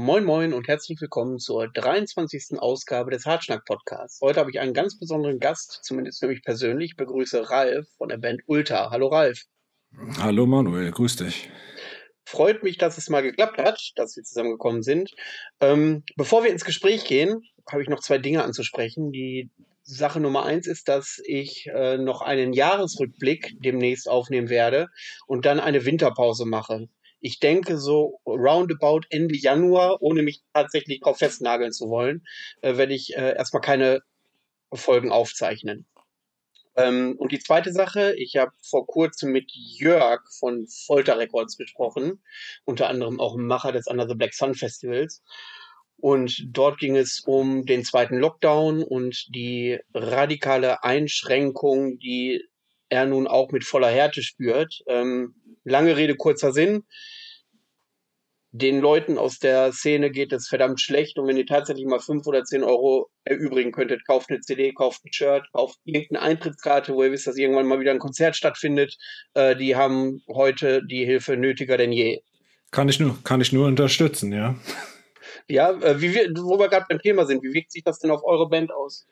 Moin Moin und herzlich willkommen zur 23. Ausgabe des Hartschnack Podcasts. Heute habe ich einen ganz besonderen Gast, zumindest für mich persönlich. Ich begrüße Ralf von der Band Ulta. Hallo Ralf. Hallo Manuel, grüß dich. Freut mich, dass es mal geklappt hat, dass wir zusammengekommen sind. Ähm, bevor wir ins Gespräch gehen, habe ich noch zwei Dinge anzusprechen. Die Sache Nummer eins ist, dass ich äh, noch einen Jahresrückblick demnächst aufnehmen werde und dann eine Winterpause mache. Ich denke so roundabout Ende Januar, ohne mich tatsächlich drauf festnageln zu wollen, äh, werde ich äh, erstmal keine Folgen aufzeichnen. Ähm, und die zweite Sache, ich habe vor kurzem mit Jörg von Folter Records gesprochen, unter anderem auch Macher des Another Black Sun Festivals. Und dort ging es um den zweiten Lockdown und die radikale Einschränkung, die er nun auch mit voller Härte spürt. Ähm, lange Rede, kurzer Sinn. Den Leuten aus der Szene geht es verdammt schlecht und wenn ihr tatsächlich mal fünf oder zehn Euro erübrigen könntet, kauft eine CD, kauft ein Shirt, kauft irgendeine Eintrittskarte, wo ihr wisst, dass irgendwann mal wieder ein Konzert stattfindet. Äh, die haben heute die Hilfe nötiger denn je. Kann ich nur, kann ich nur unterstützen, ja. Ja, äh, wie wir, wo wir gerade beim Thema sind, wie wirkt sich das denn auf eure Band aus?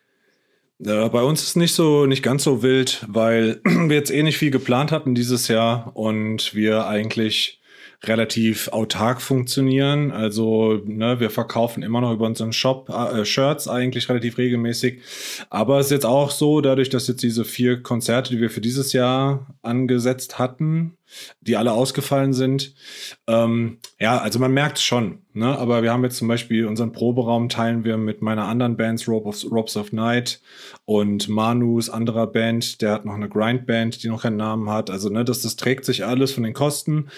Äh, bei uns ist nicht so, nicht ganz so wild, weil wir jetzt eh nicht viel geplant hatten dieses Jahr und wir eigentlich relativ autark funktionieren. Also ne, wir verkaufen immer noch über unseren Shop äh, Shirts eigentlich relativ regelmäßig. Aber es ist jetzt auch so, dadurch, dass jetzt diese vier Konzerte, die wir für dieses Jahr angesetzt hatten, die alle ausgefallen sind. Ähm, ja, also man merkt es schon, ne? Aber wir haben jetzt zum Beispiel unseren Proberaum teilen wir mit meiner anderen Band, Robes of, of Night und Manus anderer Band, der hat noch eine Grindband, die noch keinen Namen hat. Also, ne, das, das trägt sich alles von den Kosten.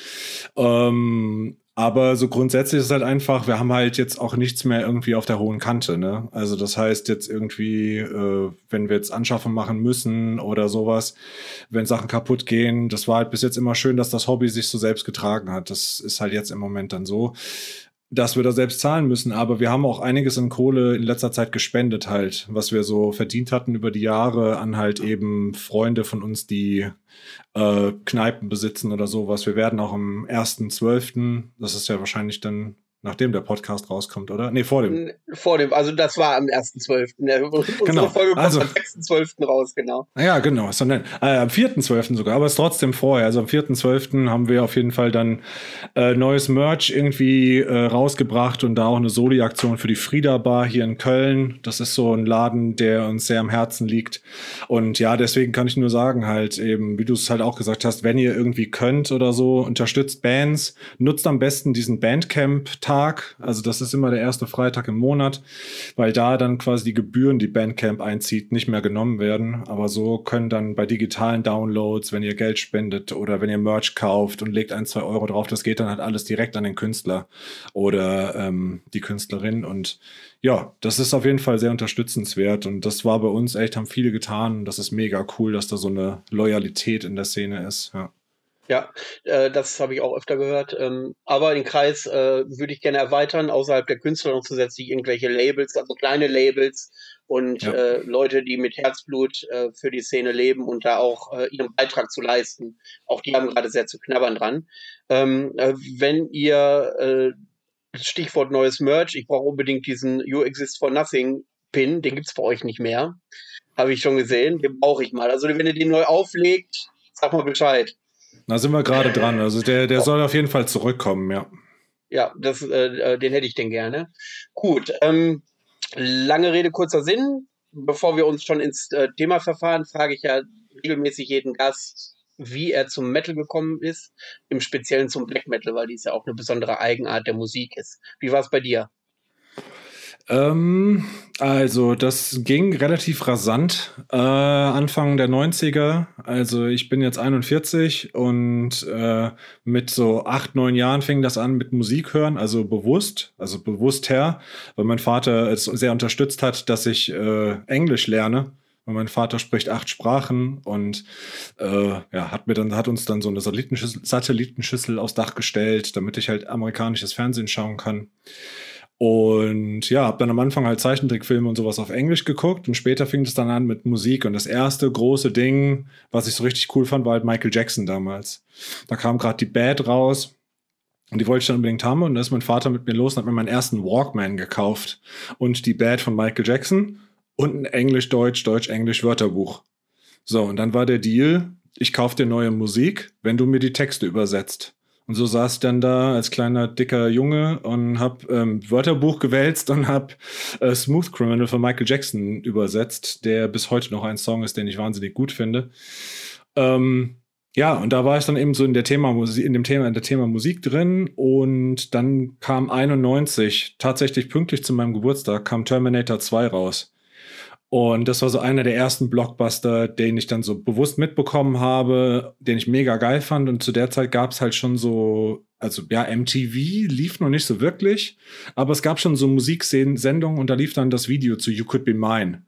Ähm, aber so grundsätzlich ist halt einfach, wir haben halt jetzt auch nichts mehr irgendwie auf der hohen Kante. Ne? Also das heißt jetzt irgendwie, äh, wenn wir jetzt Anschaffung machen müssen oder sowas, wenn Sachen kaputt gehen, das war halt bis jetzt immer schön, dass das Hobby sich so selbst getragen hat. Das ist halt jetzt im Moment dann so dass wir da selbst zahlen müssen. Aber wir haben auch einiges in Kohle in letzter Zeit gespendet halt, was wir so verdient hatten über die Jahre an halt eben Freunde von uns, die äh, Kneipen besitzen oder sowas. Wir werden auch am 1.12., das ist ja wahrscheinlich dann Nachdem der Podcast rauskommt, oder? Nee, vor dem. Vor dem, also das war am 1.12. Unsere genau. Folge kommt also, am 6.12. raus, genau. Ja, genau. Sondern, äh, am 4.12. sogar, aber es ist trotzdem vorher. Also am 4.12. haben wir auf jeden Fall dann äh, neues Merch irgendwie äh, rausgebracht und da auch eine Soli-Aktion für die Frieda Bar hier in Köln. Das ist so ein Laden, der uns sehr am Herzen liegt. Und ja, deswegen kann ich nur sagen, halt eben, wie du es halt auch gesagt hast, wenn ihr irgendwie könnt oder so, unterstützt Bands, nutzt am besten diesen Bandcamp Tag, also das ist immer der erste Freitag im Monat, weil da dann quasi die Gebühren, die Bandcamp einzieht, nicht mehr genommen werden. Aber so können dann bei digitalen Downloads, wenn ihr Geld spendet oder wenn ihr Merch kauft und legt ein, zwei Euro drauf, das geht dann halt alles direkt an den Künstler oder ähm, die Künstlerin. Und ja, das ist auf jeden Fall sehr unterstützenswert. Und das war bei uns echt, haben viele getan. Das ist mega cool, dass da so eine Loyalität in der Szene ist. Ja. Ja, äh, das habe ich auch öfter gehört. Ähm, aber den Kreis äh, würde ich gerne erweitern, außerhalb der Künstler noch zusätzlich irgendwelche Labels, also kleine Labels und ja. äh, Leute, die mit Herzblut äh, für die Szene leben und da auch äh, ihren Beitrag zu leisten. Auch die haben gerade sehr zu knabbern dran. Ähm, äh, wenn ihr äh, Stichwort neues Merch, ich brauche unbedingt diesen You Exist for Nothing Pin, den gibt's bei euch nicht mehr. Habe ich schon gesehen, den brauche ich mal. Also wenn ihr den neu auflegt, sag mal Bescheid. Da sind wir gerade dran. Also der, der oh. soll auf jeden Fall zurückkommen, ja. Ja, das, äh, äh, den hätte ich denn gerne. Gut, ähm, lange Rede, kurzer Sinn. Bevor wir uns schon ins äh, Thema verfahren, frage ich ja regelmäßig jeden Gast, wie er zum Metal gekommen ist, im Speziellen zum Black Metal, weil dies ja auch eine besondere Eigenart der Musik ist. Wie war es bei dir? Ähm, also, das ging relativ rasant. Äh, Anfang der 90er. Also, ich bin jetzt 41 und äh, mit so acht, neun Jahren fing das an mit Musik hören, also bewusst, also bewusst her, weil mein Vater es sehr unterstützt hat, dass ich äh, Englisch lerne. Und mein Vater spricht acht Sprachen und äh, ja, hat mir dann, hat uns dann so eine Satellitenschüssel, Satellitenschüssel aufs Dach gestellt, damit ich halt amerikanisches Fernsehen schauen kann. Und ja, habe dann am Anfang halt Zeichentrickfilme und sowas auf Englisch geguckt und später fing es dann an mit Musik. Und das erste große Ding, was ich so richtig cool fand, war halt Michael Jackson damals. Da kam gerade die Bad raus Und die wollte ich dann unbedingt haben. Und da ist mein Vater mit mir los und hat mir meinen ersten Walkman gekauft. Und die Bad von Michael Jackson und ein Englisch-Deutsch, Deutsch-Englisch-Wörterbuch. So, und dann war der Deal, ich kaufe dir neue Musik, wenn du mir die Texte übersetzt. Und so saß ich dann da als kleiner, dicker Junge und hab ähm, Wörterbuch gewälzt und hab äh, Smooth Criminal von Michael Jackson übersetzt, der bis heute noch ein Song ist, den ich wahnsinnig gut finde. Ähm, ja, und da war ich dann eben so in der Thema Musik, in dem Thema, in der Thema Musik drin und dann kam 91, tatsächlich pünktlich zu meinem Geburtstag, kam Terminator 2 raus. Und das war so einer der ersten Blockbuster, den ich dann so bewusst mitbekommen habe, den ich mega geil fand. Und zu der Zeit gab es halt schon so, also ja, MTV lief noch nicht so wirklich, aber es gab schon so Musiksendungen und da lief dann das Video zu You Could Be Mine.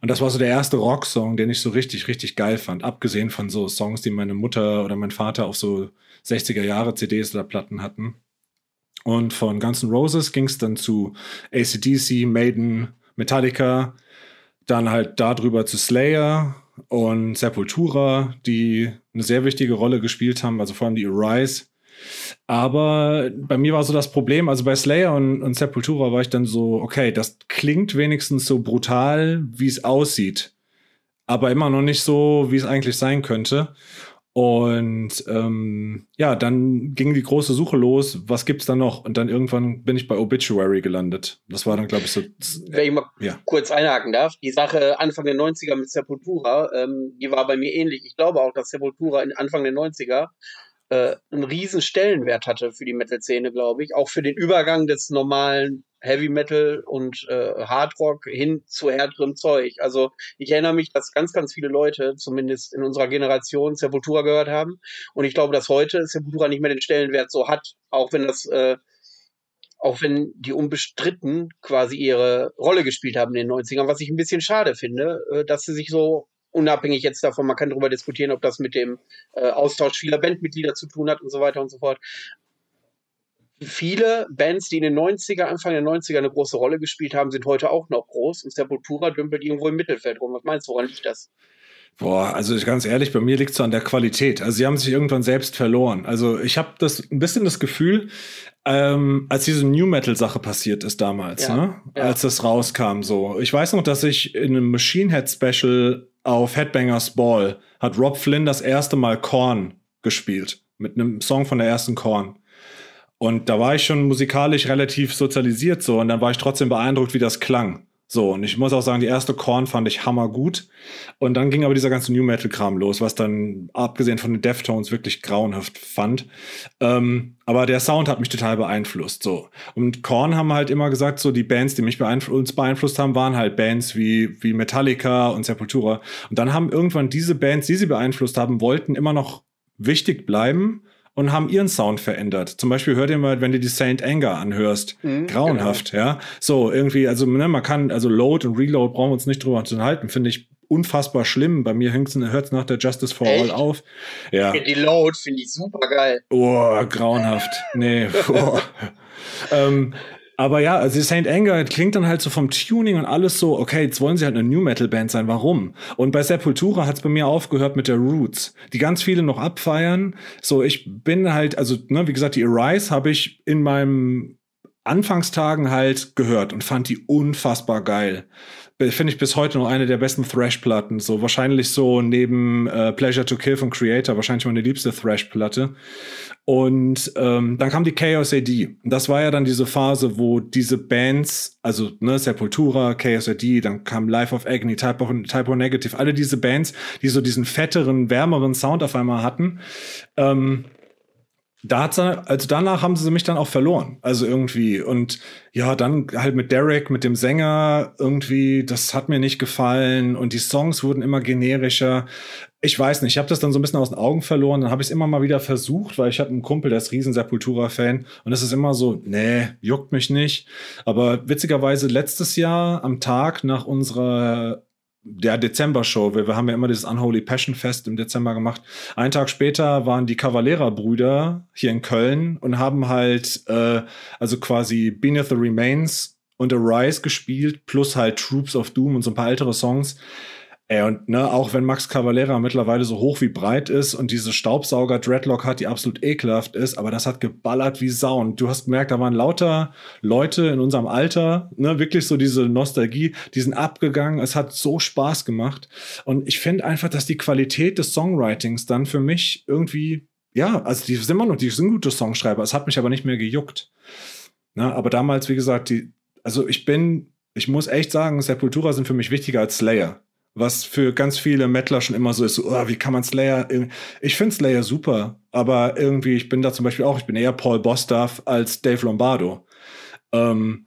Und das war so der erste Rocksong, den ich so richtig, richtig geil fand. Abgesehen von so Songs, die meine Mutter oder mein Vater auf so 60er Jahre CDs oder Platten hatten. Und von Guns N' Roses ging es dann zu ACDC, Maiden, Metallica, dann halt darüber zu Slayer und Sepultura, die eine sehr wichtige Rolle gespielt haben, also vor allem die Arise. Aber bei mir war so das Problem, also bei Slayer und, und Sepultura war ich dann so, okay, das klingt wenigstens so brutal, wie es aussieht, aber immer noch nicht so, wie es eigentlich sein könnte. Und ähm, ja, dann ging die große Suche los. Was gibt's da noch? Und dann irgendwann bin ich bei Obituary gelandet. Das war dann, glaube ich, so. Wenn ich mal ja. kurz einhaken darf, die Sache Anfang der 90er mit Sepultura, ähm, die war bei mir ähnlich. Ich glaube auch, dass Sepultura Anfang der 90er äh, einen riesen Stellenwert hatte für die Metal-Szene, glaube ich. Auch für den Übergang des normalen Heavy Metal und äh, Hard Rock hin zu härterem Zeug. Also ich erinnere mich, dass ganz, ganz viele Leute, zumindest in unserer Generation, Sepultura gehört haben. Und ich glaube, dass heute Sepultura nicht mehr den Stellenwert so hat, auch wenn das, äh, auch wenn die unbestritten quasi ihre Rolle gespielt haben in den 90ern, was ich ein bisschen schade finde, äh, dass sie sich so unabhängig jetzt davon, man kann darüber diskutieren, ob das mit dem äh, Austausch vieler Bandmitglieder zu tun hat und so weiter und so fort viele Bands, die in den 90er, Anfang der 90er eine große Rolle gespielt haben, sind heute auch noch groß und Sepultura dümpelt irgendwo im Mittelfeld rum. Was meinst du, woran liegt das? Boah, also ganz ehrlich, bei mir liegt es so an der Qualität. Also sie haben sich irgendwann selbst verloren. Also ich habe das ein bisschen das Gefühl, ähm, als diese New Metal Sache passiert ist damals, ja, ne? Ja. als das rauskam, so. Ich weiß noch, dass ich in einem Machine Head Special auf Headbangers Ball hat Rob Flynn das erste Mal Korn gespielt mit einem Song von der ersten Korn. Und da war ich schon musikalisch relativ sozialisiert so und dann war ich trotzdem beeindruckt, wie das klang. So, und ich muss auch sagen, die erste Korn fand ich hammergut. Und dann ging aber dieser ganze New Metal-Kram los, was dann, abgesehen von den Deftones, wirklich grauenhaft fand. Ähm, aber der Sound hat mich total beeinflusst. So. Und Korn haben halt immer gesagt, so die Bands, die mich beeinflusst, uns beeinflusst haben, waren halt Bands wie, wie Metallica und Sepultura. Und dann haben irgendwann diese Bands, die sie beeinflusst haben, wollten immer noch wichtig bleiben und haben ihren Sound verändert. Zum Beispiel hört ihr mal, wenn du die Saint Anger anhörst, mhm, grauenhaft, genau. ja. So, irgendwie, also ne, man kann, also Load und Reload brauchen wir uns nicht drüber zu halten, finde ich unfassbar schlimm. Bei mir hört es nach der Justice for Echt? All auf. Ja. Die Load finde ich super geil. Oh, grauenhaft. Nee. Oh. ähm, aber ja, also Saint Anger klingt dann halt so vom Tuning und alles so, okay, jetzt wollen sie halt eine New Metal Band sein, warum? Und bei Sepultura hat es bei mir aufgehört mit der Roots, die ganz viele noch abfeiern. So, ich bin halt, also, ne, wie gesagt, die Arise habe ich in meinem Anfangstagen halt gehört und fand die unfassbar geil finde ich bis heute noch eine der besten Thrash-Platten. So wahrscheinlich so neben äh, Pleasure to Kill von Creator, wahrscheinlich meine liebste Thrash-Platte. Und ähm, dann kam die Chaos AD. Das war ja dann diese Phase, wo diese Bands, also ne, Sepultura, Chaos AD, dann kam Life of Agony, Type of Negative, alle diese Bands, die so diesen fetteren, wärmeren Sound auf einmal hatten. Ähm, da hat's dann, also danach haben sie mich dann auch verloren. Also irgendwie. Und ja, dann halt mit Derek, mit dem Sänger, irgendwie, das hat mir nicht gefallen. Und die Songs wurden immer generischer. Ich weiß nicht, ich habe das dann so ein bisschen aus den Augen verloren. Dann habe ich es immer mal wieder versucht, weil ich hatte einen Kumpel, der ist riesen Sepultura-Fan. Und es ist immer so, nee, juckt mich nicht. Aber witzigerweise letztes Jahr am Tag nach unserer der Dezember-Show. Wir, wir haben ja immer dieses Unholy Passion Fest im Dezember gemacht. Einen Tag später waren die Cavalera-Brüder hier in Köln und haben halt äh, also quasi Beneath the Remains und Arise gespielt, plus halt Troops of Doom und so ein paar ältere Songs. Ey, und ne, auch wenn Max Cavalera mittlerweile so hoch wie breit ist und diese Staubsauger-Dreadlock hat, die absolut ekelhaft ist, aber das hat geballert wie Sau. Und du hast gemerkt, da waren lauter Leute in unserem Alter, ne, wirklich so diese Nostalgie, die sind abgegangen. Es hat so Spaß gemacht. Und ich finde einfach, dass die Qualität des Songwritings dann für mich irgendwie, ja, also die sind immer noch, die sind gute Songschreiber. Es hat mich aber nicht mehr gejuckt. Ne, aber damals, wie gesagt, die, also ich bin, ich muss echt sagen, Sepultura sind für mich wichtiger als Slayer was für ganz viele Mettler schon immer so ist, so, oh, wie kann man Slayer, ich finde Slayer super, aber irgendwie, ich bin da zum Beispiel auch, ich bin eher Paul Bostaff als Dave Lombardo. Ähm,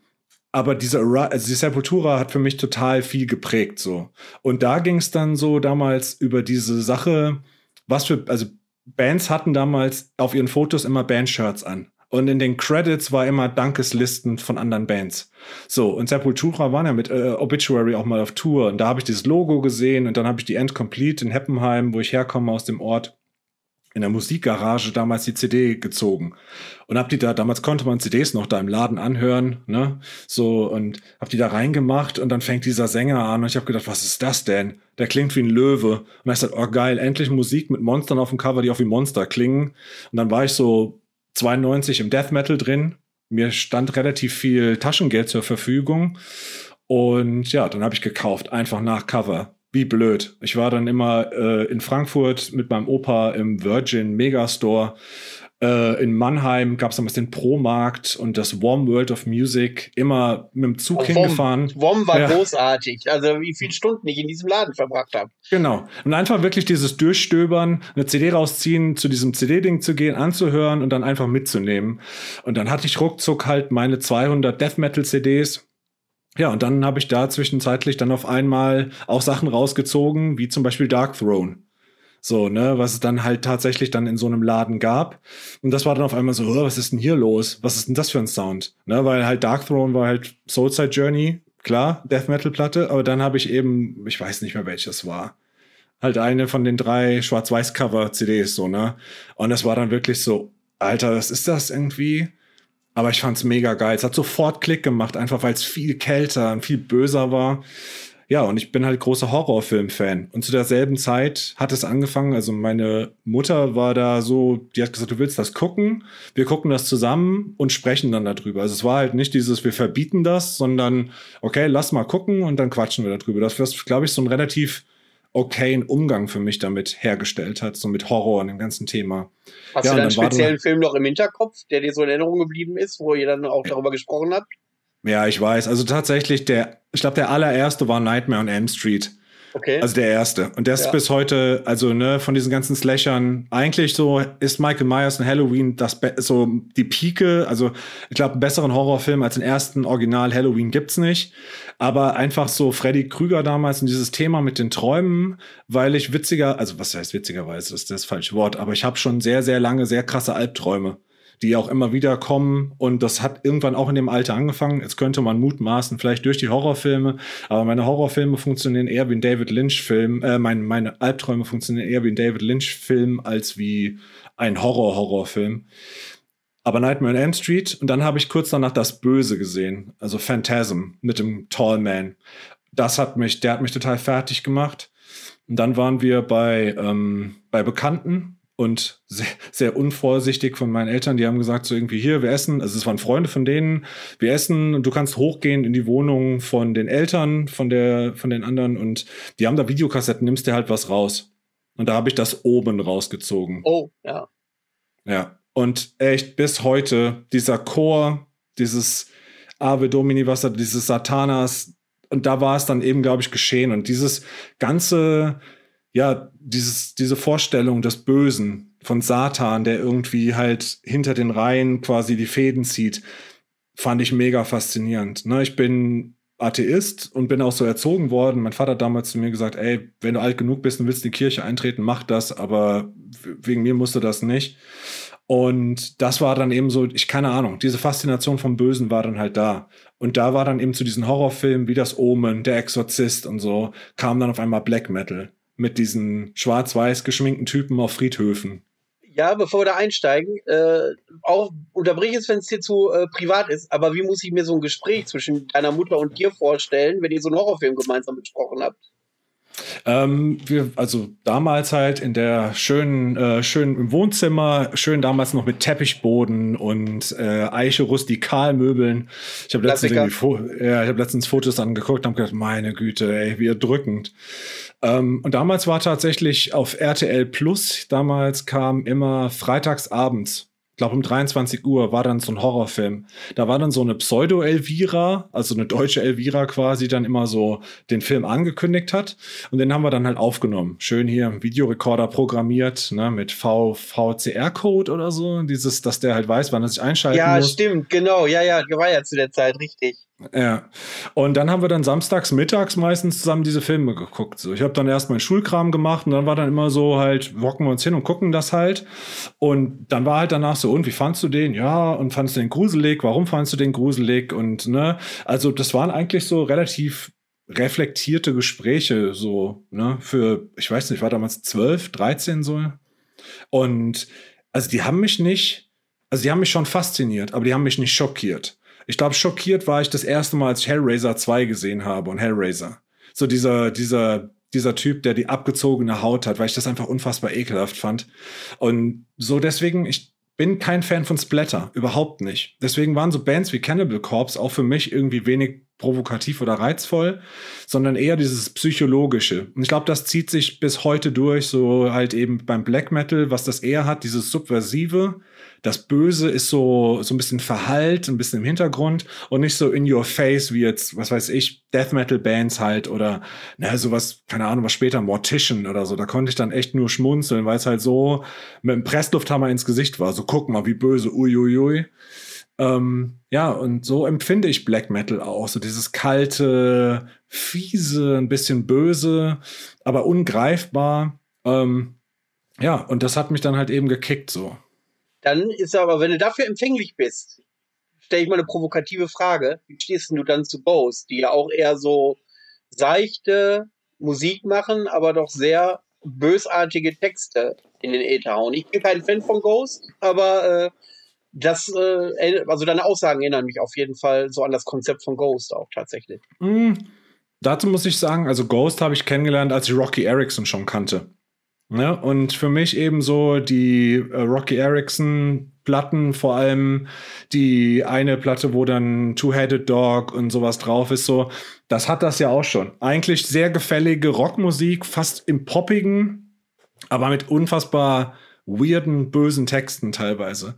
aber diese, also die Sepultura hat für mich total viel geprägt, so. Und da ging es dann so damals über diese Sache, was für, also Bands hatten damals auf ihren Fotos immer Bandshirts an. Und in den Credits war immer Dankeslisten von anderen Bands. So, und Sepultura waren ja mit äh, Obituary auch mal auf Tour. Und da habe ich dieses Logo gesehen und dann habe ich die End Complete in Heppenheim, wo ich herkomme aus dem Ort, in der Musikgarage damals die CD gezogen. Und hab die da, damals konnte man CDs noch da im Laden anhören, ne? So, und hab die da reingemacht und dann fängt dieser Sänger an und ich habe gedacht, was ist das denn? Der klingt wie ein Löwe. Und ich gesagt, oh geil, endlich Musik mit Monstern auf dem Cover, die auch wie Monster klingen. Und dann war ich so 92 im Death Metal drin. Mir stand relativ viel Taschengeld zur Verfügung. Und ja, dann habe ich gekauft, einfach nach Cover. Wie blöd. Ich war dann immer äh, in Frankfurt mit meinem Opa im Virgin Megastore äh, in Mannheim gab es damals den Pro-Markt und das Warm World of Music immer mit dem Zug oh, hingefahren. Warm war ja. großartig. Also wie viele Stunden ich in diesem Laden verbracht habe. Genau. Und einfach wirklich dieses Durchstöbern, eine CD rausziehen, zu diesem CD-Ding zu gehen, anzuhören und dann einfach mitzunehmen. Und dann hatte ich ruckzuck halt meine 200 Death Metal CDs. Ja, und dann habe ich da zwischenzeitlich dann auf einmal auch Sachen rausgezogen, wie zum Beispiel Dark Throne. So, ne, was es dann halt tatsächlich dann in so einem Laden gab. Und das war dann auf einmal so, oh, was ist denn hier los? Was ist denn das für ein Sound? Ne, weil halt Dark Throne war halt Soulside Journey, klar, Death Metal Platte, aber dann habe ich eben, ich weiß nicht mehr welches war. Halt eine von den drei Schwarz-Weiß-Cover-CDs, so, ne? Und das war dann wirklich so, Alter, was ist das irgendwie? Aber ich fand's mega geil. Es hat sofort Klick gemacht, einfach weil es viel kälter und viel böser war. Ja, und ich bin halt großer Horrorfilm-Fan. Und zu derselben Zeit hat es angefangen, also meine Mutter war da so, die hat gesagt, du willst das gucken, wir gucken das zusammen und sprechen dann darüber. Also es war halt nicht dieses, wir verbieten das, sondern okay, lass mal gucken und dann quatschen wir darüber. Das was, glaube ich, so ein relativ okayen Umgang für mich damit hergestellt hat, so mit Horror und dem ganzen Thema. Hast ja, du einen speziellen Film noch im Hinterkopf, der dir so in Erinnerung geblieben ist, wo ihr dann auch darüber gesprochen habt? Ja, ich weiß. Also tatsächlich, der, ich glaube, der allererste war Nightmare on Elm Street. Okay. Also der erste. Und der ist ja. bis heute, also ne, von diesen ganzen Slashern, eigentlich so ist Michael Myers und Halloween das so die Pike. Also ich glaube, einen besseren Horrorfilm als den ersten Original Halloween gibt's nicht. Aber einfach so Freddy Krüger damals und dieses Thema mit den Träumen, weil ich witziger, also was heißt witzigerweise, das ist das falsche Wort, aber ich habe schon sehr, sehr lange sehr krasse Albträume die auch immer wieder kommen. Und das hat irgendwann auch in dem Alter angefangen. Jetzt könnte man mutmaßen, vielleicht durch die Horrorfilme, aber meine Horrorfilme funktionieren eher wie ein David Lynch-Film. Äh, meine, meine Albträume funktionieren eher wie ein David Lynch-Film als wie ein Horror-Horrorfilm. Aber Nightmare on Elm Street und dann habe ich kurz danach das Böse gesehen, also Phantasm mit dem Tall Man. Das hat mich, der hat mich total fertig gemacht. Und dann waren wir bei, ähm, bei Bekannten und sehr, sehr unvorsichtig von meinen Eltern. Die haben gesagt, so irgendwie hier, wir essen, also es waren Freunde von denen, wir essen und du kannst hochgehen in die Wohnung von den Eltern, von der, von den anderen und die haben da Videokassetten, nimmst dir halt was raus. Und da habe ich das oben rausgezogen. Oh, ja. Ja. Und echt bis heute, dieser Chor, dieses Ave Domini, was da, dieses Satanas, und da war es dann eben, glaube ich, geschehen. Und dieses ganze, ja, dieses, diese Vorstellung des Bösen von Satan, der irgendwie halt hinter den Reihen quasi die Fäden zieht, fand ich mega faszinierend. Ne? Ich bin Atheist und bin auch so erzogen worden. Mein Vater hat damals zu mir gesagt, ey, wenn du alt genug bist und willst in die Kirche eintreten, mach das, aber wegen mir musst du das nicht. Und das war dann eben so, ich keine Ahnung, diese Faszination vom Bösen war dann halt da. Und da war dann eben zu diesen Horrorfilmen wie das Omen, der Exorzist und so, kam dann auf einmal Black Metal mit diesen schwarz-weiß geschminkten Typen auf Friedhöfen. Ja, bevor wir da einsteigen, äh, auch unterbrich es, wenn es dir zu äh, privat ist, aber wie muss ich mir so ein Gespräch zwischen deiner Mutter und dir vorstellen, wenn ihr so einen Horrorfilm gemeinsam besprochen habt? Ähm, wir, also damals halt in der schönen, äh, schön im Wohnzimmer, schön damals noch mit Teppichboden und äh, Eiche Rustikalmöbeln. Ich habe letztens, ja, ich hab letztens Fotos angeguckt und habe gedacht, meine Güte, ey, wie erdrückend. Ähm, und damals war tatsächlich auf RTL Plus, damals kam immer freitags abends ich glaube um 23 Uhr war dann so ein Horrorfilm. Da war dann so eine Pseudo-Elvira, also eine deutsche Elvira quasi, dann immer so den Film angekündigt hat. Und den haben wir dann halt aufgenommen. Schön hier im Videorekorder programmiert, ne, mit VCR-Code oder so. Dieses, dass der halt weiß, wann er sich einschalten ja, muss. Ja, stimmt, genau. Ja, ja, war ja zu der Zeit richtig. Ja. Und dann haben wir dann samstags, mittags meistens zusammen diese Filme geguckt. So, ich habe dann erst meinen Schulkram gemacht und dann war dann immer so halt, wocken wir uns hin und gucken das halt. Und dann war halt danach so, und wie fandst du den? Ja, und fandest du den gruselig? Warum fandest du den gruselig? Und ne, also das waren eigentlich so relativ reflektierte Gespräche, so, ne, für, ich weiß nicht, war damals 12, 13 so. Und also die haben mich nicht, also die haben mich schon fasziniert, aber die haben mich nicht schockiert. Ich glaube, schockiert war ich das erste Mal, als ich Hellraiser 2 gesehen habe und Hellraiser. So dieser, dieser, dieser Typ, der die abgezogene Haut hat, weil ich das einfach unfassbar ekelhaft fand. Und so deswegen, ich bin kein Fan von Splatter, überhaupt nicht. Deswegen waren so Bands wie Cannibal Corpse auch für mich irgendwie wenig provokativ oder reizvoll, sondern eher dieses psychologische. Und ich glaube, das zieht sich bis heute durch, so halt eben beim Black Metal, was das eher hat, dieses subversive, das Böse ist so, so ein bisschen verhallt, ein bisschen im Hintergrund und nicht so in your face wie jetzt, was weiß ich, Death Metal Bands halt oder, na, sowas, keine Ahnung, was später, Mortician oder so. Da konnte ich dann echt nur schmunzeln, weil es halt so mit dem Presslufthammer ins Gesicht war. So, guck mal, wie böse, uiuiui. Ähm, ja, und so empfinde ich Black Metal auch. So dieses kalte, fiese, ein bisschen böse, aber ungreifbar. Ähm, ja, und das hat mich dann halt eben gekickt so. Dann ist aber, wenn du dafür empfänglich bist, stelle ich mal eine provokative Frage. Wie stehst du dann zu Ghost, die ja auch eher so seichte Musik machen, aber doch sehr bösartige Texte in den Äther hauen. Ich bin kein Fan von Ghost, aber äh, das, äh, also deine Aussagen erinnern mich auf jeden Fall so an das Konzept von Ghost auch tatsächlich. Mm, dazu muss ich sagen, also Ghost habe ich kennengelernt, als ich Rocky Erickson schon kannte. Ne? Und für mich eben so die äh, Rocky Erickson Platten, vor allem die eine Platte, wo dann Two-Headed Dog und sowas drauf ist, so, das hat das ja auch schon. Eigentlich sehr gefällige Rockmusik, fast im Poppigen, aber mit unfassbar weirden, bösen Texten teilweise.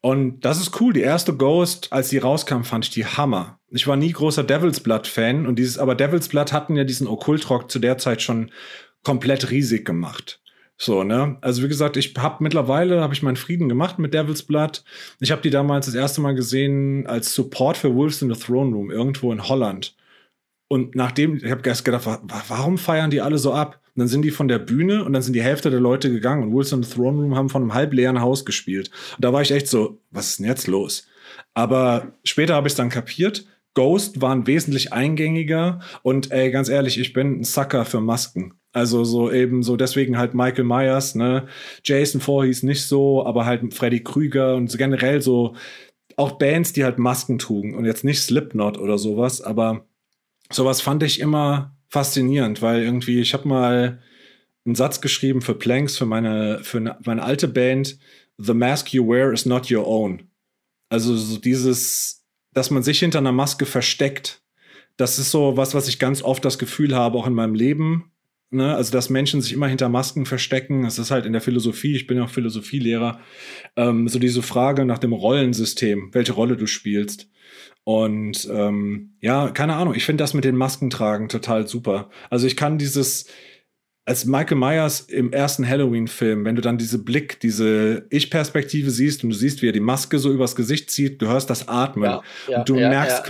Und das ist cool. Die erste Ghost, als die rauskam, fand ich die Hammer. Ich war nie großer Devil's Blood-Fan und dieses, aber Devil's Blood hatten ja diesen Okkultrock zu der Zeit schon komplett riesig gemacht. So, ne? Also wie gesagt, ich habe mittlerweile habe ich meinen Frieden gemacht mit Devil's Blood. Ich habe die damals das erste Mal gesehen als Support für Wolves in the Throne Room irgendwo in Holland. Und nachdem, ich habe erst gedacht, warum feiern die alle so ab? Und dann sind die von der Bühne und dann sind die Hälfte der Leute gegangen und Wolves in the Throne Room haben von einem halb leeren Haus gespielt. Und da war ich echt so, was ist denn jetzt los? Aber später habe ich es dann kapiert. Ghost waren wesentlich eingängiger und ey, ganz ehrlich, ich bin ein Sucker für Masken. Also so eben so deswegen halt Michael Myers, ne? Jason Voorhees nicht so, aber halt Freddy Krüger und so generell so auch Bands, die halt Masken trugen und jetzt nicht Slipknot oder sowas, aber sowas fand ich immer faszinierend, weil irgendwie ich habe mal einen Satz geschrieben für Planks für meine für ne, meine alte Band The mask you wear is not your own. Also so dieses dass man sich hinter einer Maske versteckt. Das ist so was, was ich ganz oft das Gefühl habe, auch in meinem Leben, Ne? Also, dass Menschen sich immer hinter Masken verstecken, das ist halt in der Philosophie, ich bin ja auch Philosophielehrer, ähm, so diese Frage nach dem Rollensystem, welche Rolle du spielst. Und ähm, ja, keine Ahnung, ich finde das mit den Masken tragen total super. Also ich kann dieses, als Michael Myers im ersten Halloween-Film, wenn du dann diese Blick, diese Ich-Perspektive siehst und du siehst, wie er die Maske so übers Gesicht zieht, du hörst das Atmen. Ja, ja, und du ja, merkst,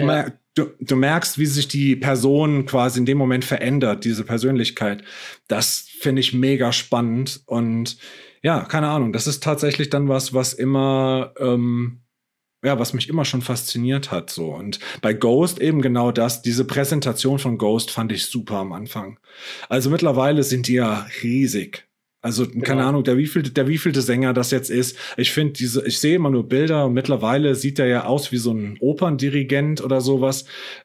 du, du merkst, wie sich die Person quasi in dem Moment verändert, diese Persönlichkeit. Das finde ich mega spannend und ja, keine Ahnung, das ist tatsächlich dann was, was immer, ähm, ja, was mich immer schon fasziniert hat, so. Und bei Ghost eben genau das, diese Präsentation von Ghost fand ich super am Anfang. Also mittlerweile sind die ja riesig. Also, genau. keine Ahnung, der wievielte, der wievielte Sänger das jetzt ist. Ich finde diese, ich sehe immer nur Bilder und mittlerweile sieht er ja aus wie so ein Operndirigent oder sowas.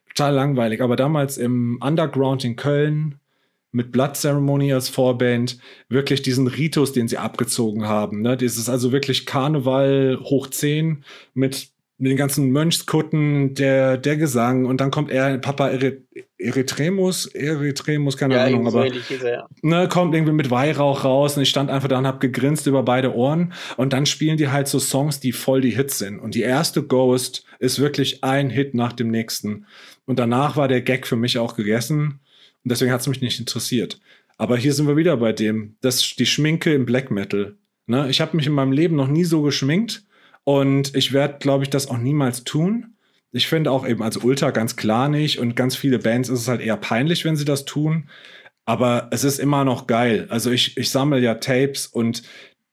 Total langweilig. Aber damals im Underground in Köln, mit Blood Ceremony als Vorband wirklich diesen Ritus, den sie abgezogen haben. Ne? Dieses also wirklich Karneval hoch 10 mit den ganzen Mönchskutten, der, der Gesang und dann kommt er, Papa Erythremus, Erythremus, keine ja, Ahnung, aber er, ja. ne, kommt irgendwie mit Weihrauch raus und ich stand einfach da und hab gegrinst über beide Ohren und dann spielen die halt so Songs, die voll die Hits sind und die erste Ghost ist wirklich ein Hit nach dem nächsten und danach war der Gag für mich auch gegessen und deswegen hat's mich nicht interessiert. Aber hier sind wir wieder bei dem, das die Schminke im Black Metal. Ne? Ich habe mich in meinem Leben noch nie so geschminkt und ich werde, glaube ich, das auch niemals tun. Ich finde auch eben als Ultra ganz klar nicht und ganz viele Bands ist es halt eher peinlich, wenn sie das tun. Aber es ist immer noch geil. Also ich, ich sammle ja Tapes und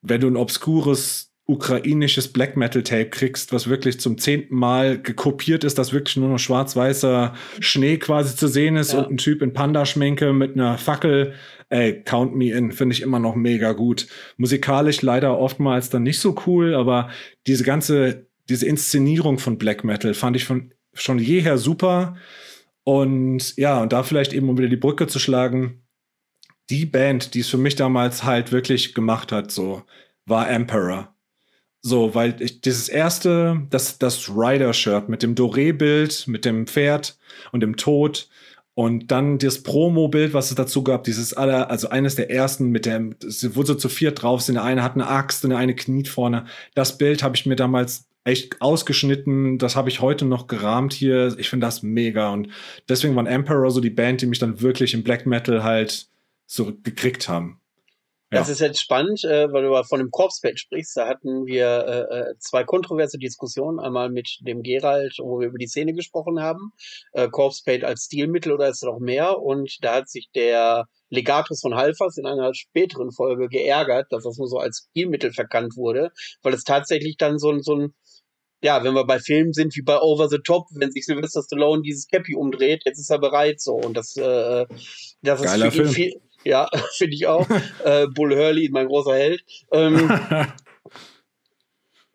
wenn du ein obskures ukrainisches Black Metal Tape kriegst, was wirklich zum zehnten Mal gekopiert ist, dass wirklich nur noch schwarz-weißer Schnee quasi zu sehen ist ja. und ein Typ in Panda-Schminke mit einer Fackel ey, Count Me In, finde ich immer noch mega gut. Musikalisch leider oftmals dann nicht so cool, aber diese ganze, diese Inszenierung von Black Metal fand ich von, schon jeher super. Und ja, und da vielleicht eben, um wieder die Brücke zu schlagen, die Band, die es für mich damals halt wirklich gemacht hat, so, war Emperor. So, weil ich, dieses erste, das, das Rider-Shirt mit dem Doré-Bild, mit dem Pferd und dem Tod, und dann das Promo-Bild, was es dazu gab, dieses aller, also eines der ersten mit dem, wo so zu viert drauf sind, der eine hat eine Axt und der eine kniet vorne. Das Bild habe ich mir damals echt ausgeschnitten, das habe ich heute noch gerahmt hier. Ich finde das mega und deswegen waren Emperor so die Band, die mich dann wirklich im Black Metal halt so gekriegt haben. Das ist jetzt spannend, äh, weil du von dem Corpse-Page sprichst. Da hatten wir äh, äh, zwei kontroverse Diskussionen. Einmal mit dem Gerald, wo wir über die Szene gesprochen haben. Äh, Corpse-Page als Stilmittel oder ist es noch mehr? Und da hat sich der Legatus von Halfas in einer späteren Folge geärgert, dass das nur so als Stilmittel verkannt wurde, weil es tatsächlich dann so ein, so ein ja, wenn wir bei Filmen sind wie bei Over the Top, wenn sich Sylvester Stallone dieses Cappy umdreht, jetzt ist er bereit so und das, äh, das Geiler ist für Film. viel, ja, finde ich auch. äh, Bull Hurley, mein großer Held. Ähm,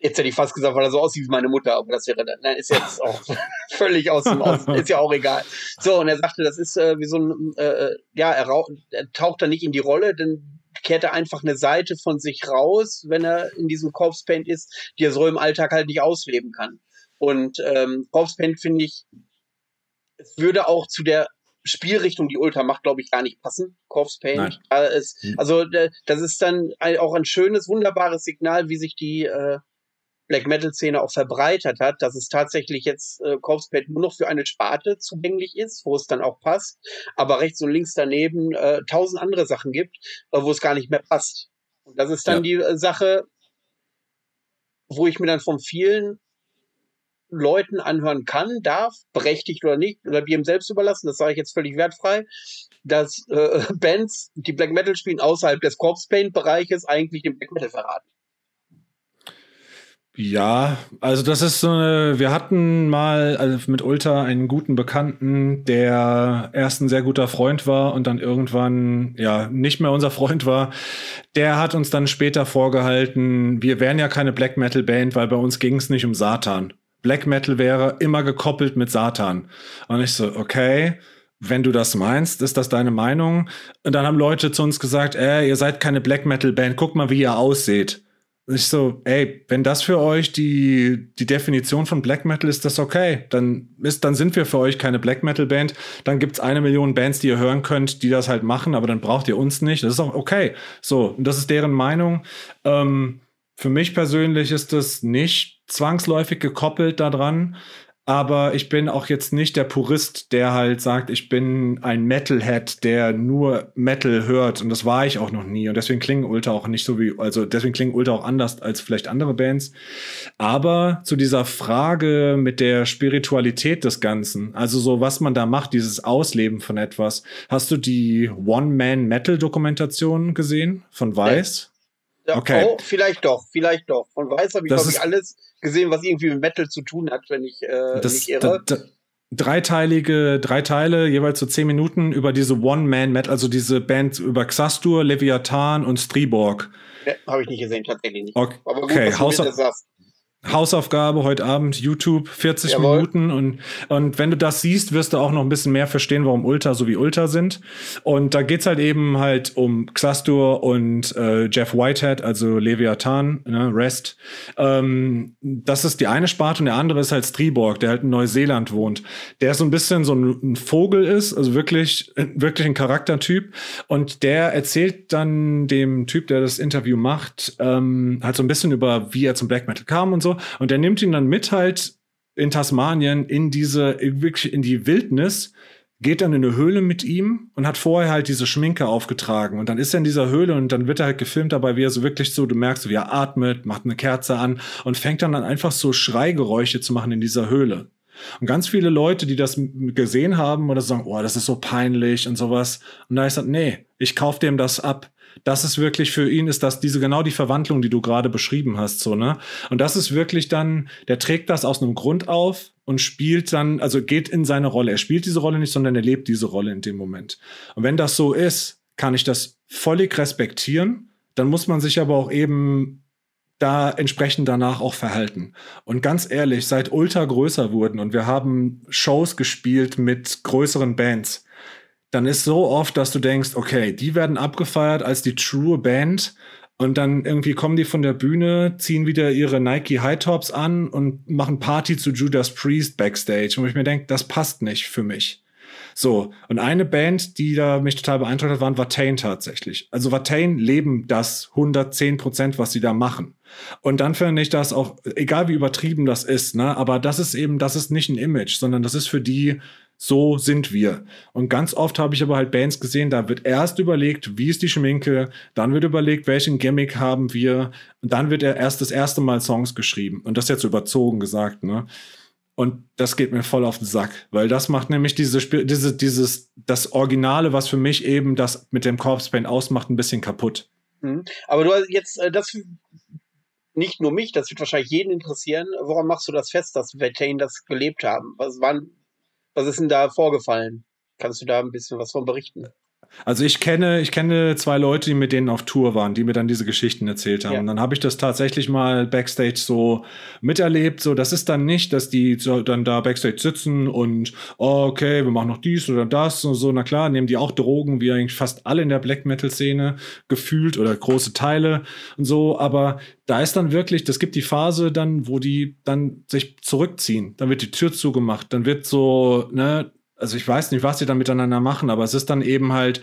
jetzt hätte ich fast gesagt, weil er so aussieht wie meine Mutter, aber das wäre, nein, ist jetzt auch völlig aus dem Aus, ist ja auch egal. So, und er sagte, das ist äh, wie so ein, äh, äh ja, er, er taucht da nicht in die Rolle, denn kehrt er einfach eine Seite von sich raus, wenn er in diesem Corpse Paint ist, die er so im Alltag halt nicht ausleben kann. Und ähm, Corpse Paint finde ich, es würde auch zu der Spielrichtung, die Ultra macht, glaube ich, gar nicht passen. Corpse Paint. Äh, hm. also das ist dann auch ein schönes, wunderbares Signal, wie sich die äh, Black Metal Szene auch verbreitert hat, dass es tatsächlich jetzt äh, Corpse Paint nur noch für eine Sparte zugänglich ist, wo es dann auch passt, aber rechts und links daneben äh, tausend andere Sachen gibt, äh, wo es gar nicht mehr passt. Und das ist dann ja. die äh, Sache, wo ich mir dann von vielen Leuten anhören kann, darf, berechtigt oder nicht, oder wie ihm selbst überlassen, das sage ich jetzt völlig wertfrei, dass äh, Bands, die Black Metal spielen, außerhalb des Corpse Paint Bereiches eigentlich den Black Metal verraten. Ja, also das ist so eine, wir hatten mal also mit Ulta einen guten Bekannten, der erst ein sehr guter Freund war und dann irgendwann ja nicht mehr unser Freund war. Der hat uns dann später vorgehalten, wir wären ja keine Black Metal Band, weil bei uns ging es nicht um Satan. Black Metal wäre immer gekoppelt mit Satan. Und ich so, okay, wenn du das meinst, ist das deine Meinung? Und dann haben Leute zu uns gesagt, ey, ihr seid keine Black Metal Band, guck mal, wie ihr ausseht. Und ich so, ey, wenn das für euch die, die Definition von Black Metal ist, das okay. Dann ist, dann sind wir für euch keine Black Metal Band. Dann gibt's eine Million Bands, die ihr hören könnt, die das halt machen, aber dann braucht ihr uns nicht. Das ist auch okay. So, und das ist deren Meinung. Ähm, für mich persönlich ist das nicht zwangsläufig gekoppelt daran, aber ich bin auch jetzt nicht der Purist, der halt sagt, ich bin ein Metalhead, der nur Metal hört. Und das war ich auch noch nie. Und deswegen klingen Ultra auch nicht so wie, also deswegen klingen Ultra auch anders als vielleicht andere Bands. Aber zu dieser Frage mit der Spiritualität des Ganzen, also so was man da macht, dieses Ausleben von etwas. Hast du die One-Man-Metal-Dokumentation gesehen von Weiß? Ja, okay. Oh, vielleicht doch, vielleicht doch. Von Weiß habe ich, glaube ich, alles gesehen, was irgendwie mit Metal zu tun hat, wenn ich äh, das, nicht irre. Da, da, dreiteilige, drei Teile, jeweils so zehn Minuten über diese One-Man-Metal, also diese Band über Xastur, Leviathan und Striborg. Ja, habe ich nicht gesehen, tatsächlich nicht. Okay, Aber gut, okay. Hausa Hausaufgabe heute Abend, YouTube, 40 Jawohl. Minuten und, und wenn du das siehst, wirst du auch noch ein bisschen mehr verstehen, warum Ultra so wie Ultra sind. Und da geht's halt eben halt um Xastur und äh, Jeff Whitehead, also Leviathan, ne, Rest. Ähm, das ist die eine Sparte und der andere ist halt Striborg, der halt in Neuseeland wohnt. Der so ein bisschen so ein, ein Vogel ist, also wirklich, wirklich ein Charaktertyp. Und der erzählt dann dem Typ, der das Interview macht, ähm, halt so ein bisschen über, wie er zum Black Metal kam und so. Und er nimmt ihn dann mit halt in Tasmanien in diese, wirklich in die Wildnis, geht dann in eine Höhle mit ihm und hat vorher halt diese Schminke aufgetragen. Und dann ist er in dieser Höhle und dann wird er halt gefilmt dabei, wie er so wirklich so, du merkst, wie er atmet, macht eine Kerze an und fängt dann an einfach so Schreigeräusche zu machen in dieser Höhle. Und ganz viele Leute, die das gesehen haben oder sagen, oh, das ist so peinlich und sowas. Und da ist er, nee, ich kauf dem das ab das ist wirklich für ihn ist das diese genau die Verwandlung, die du gerade beschrieben hast, so, ne? Und das ist wirklich dann, der trägt das aus einem Grund auf und spielt dann, also geht in seine Rolle. Er spielt diese Rolle nicht, sondern er lebt diese Rolle in dem Moment. Und wenn das so ist, kann ich das völlig respektieren. Dann muss man sich aber auch eben da entsprechend danach auch verhalten. Und ganz ehrlich, seit Ultra größer wurden und wir haben Shows gespielt mit größeren Bands, dann ist so oft, dass du denkst, okay, die werden abgefeiert als die true Band und dann irgendwie kommen die von der Bühne, ziehen wieder ihre Nike High Tops an und machen Party zu Judas Priest backstage. Und ich mir denke, das passt nicht für mich. So, und eine Band, die da mich total beeindruckt hat, waren Watain tatsächlich. Also Watain leben das 110 Prozent, was sie da machen. Und dann finde ich das auch, egal wie übertrieben das ist, ne, aber das ist eben, das ist nicht ein Image, sondern das ist für die so sind wir. Und ganz oft habe ich aber halt Bands gesehen, da wird erst überlegt, wie ist die Schminke, dann wird überlegt, welchen Gimmick haben wir, und dann wird er erst das erste Mal Songs geschrieben. Und das jetzt überzogen gesagt, ne? Und das geht mir voll auf den Sack, weil das macht nämlich diese, diese, dieses, das Originale, was für mich eben das mit dem Corpse Paint ausmacht, ein bisschen kaputt. Mhm. Aber du hast jetzt, äh, das nicht nur mich, das wird wahrscheinlich jeden interessieren. Woran machst du das fest, dass Vetain das gelebt haben? Was waren, was ist denn da vorgefallen? Kannst du da ein bisschen was von berichten? Also ich kenne, ich kenne zwei Leute, die mit denen auf Tour waren, die mir dann diese Geschichten erzählt haben. Ja. Und dann habe ich das tatsächlich mal backstage so miterlebt. So, das ist dann nicht, dass die so dann da backstage sitzen und oh, okay, wir machen noch dies oder das und so. Na klar, nehmen die auch Drogen, wie eigentlich fast alle in der Black Metal Szene gefühlt oder große Teile und so. Aber da ist dann wirklich, das gibt die Phase dann, wo die dann sich zurückziehen. Dann wird die Tür zugemacht. Dann wird so, ne, also ich weiß nicht, was sie dann miteinander machen, aber es ist dann eben halt,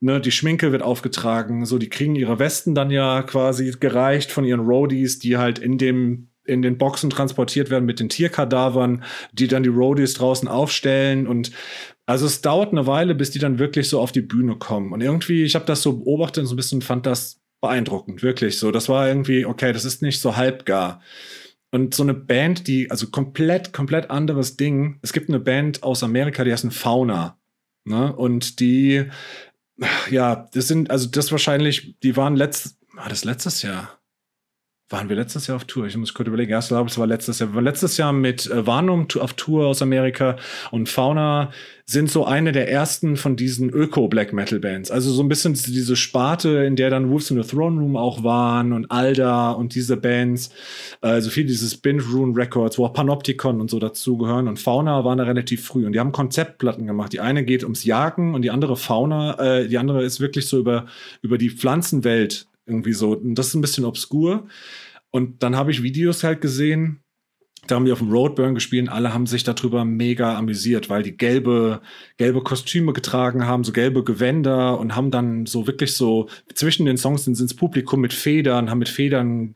ne, die Schminke wird aufgetragen, so, die kriegen ihre Westen dann ja quasi gereicht von ihren Roadies, die halt in dem in den Boxen transportiert werden mit den Tierkadavern, die dann die Roadies draußen aufstellen und also es dauert eine Weile, bis die dann wirklich so auf die Bühne kommen. Und irgendwie, ich habe das so beobachtet und so ein bisschen fand das beeindruckend, wirklich so. Das war irgendwie, okay, das ist nicht so halbgar. Und so eine Band, die, also komplett, komplett anderes Ding. Es gibt eine Band aus Amerika, die heißt Fauna. Ne? Und die, ja, das sind, also das wahrscheinlich, die waren letzt, war das letztes Jahr? Waren wir letztes Jahr auf Tour? Ich muss kurz überlegen. Erst glaube es war letztes Jahr. Wir waren letztes Jahr mit äh, Varnum auf Tour aus Amerika und Fauna sind so eine der ersten von diesen Öko-Black Metal Bands. Also so ein bisschen diese Sparte, in der dann Wolves in the Throne Room auch waren und Alda und diese Bands. Also viel dieses Bind Rune Records, wo auch Panopticon und so dazugehören. Und Fauna waren da relativ früh. Und die haben Konzeptplatten gemacht. Die eine geht ums Jagen und die andere Fauna, äh, die andere ist wirklich so über, über die Pflanzenwelt irgendwie so. Und das ist ein bisschen obskur. Und dann habe ich Videos halt gesehen, da haben die auf dem Roadburn gespielt alle haben sich darüber mega amüsiert, weil die gelbe, gelbe Kostüme getragen haben, so gelbe Gewänder und haben dann so wirklich so zwischen den Songs sind ins Publikum mit Federn, haben mit Federn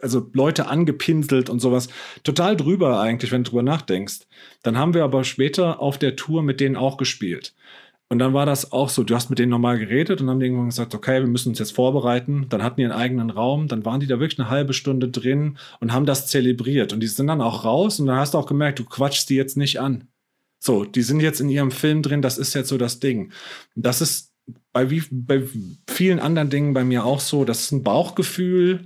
also Leute angepinselt und sowas. Total drüber eigentlich, wenn du drüber nachdenkst. Dann haben wir aber später auf der Tour mit denen auch gespielt. Und dann war das auch so, du hast mit denen normal geredet und haben irgendwann gesagt, okay, wir müssen uns jetzt vorbereiten. Dann hatten die einen eigenen Raum, dann waren die da wirklich eine halbe Stunde drin und haben das zelebriert. Und die sind dann auch raus und dann hast du auch gemerkt, du quatschst die jetzt nicht an. So, die sind jetzt in ihrem Film drin, das ist jetzt so das Ding. Das ist bei, wie, bei vielen anderen Dingen bei mir auch so, das ist ein Bauchgefühl,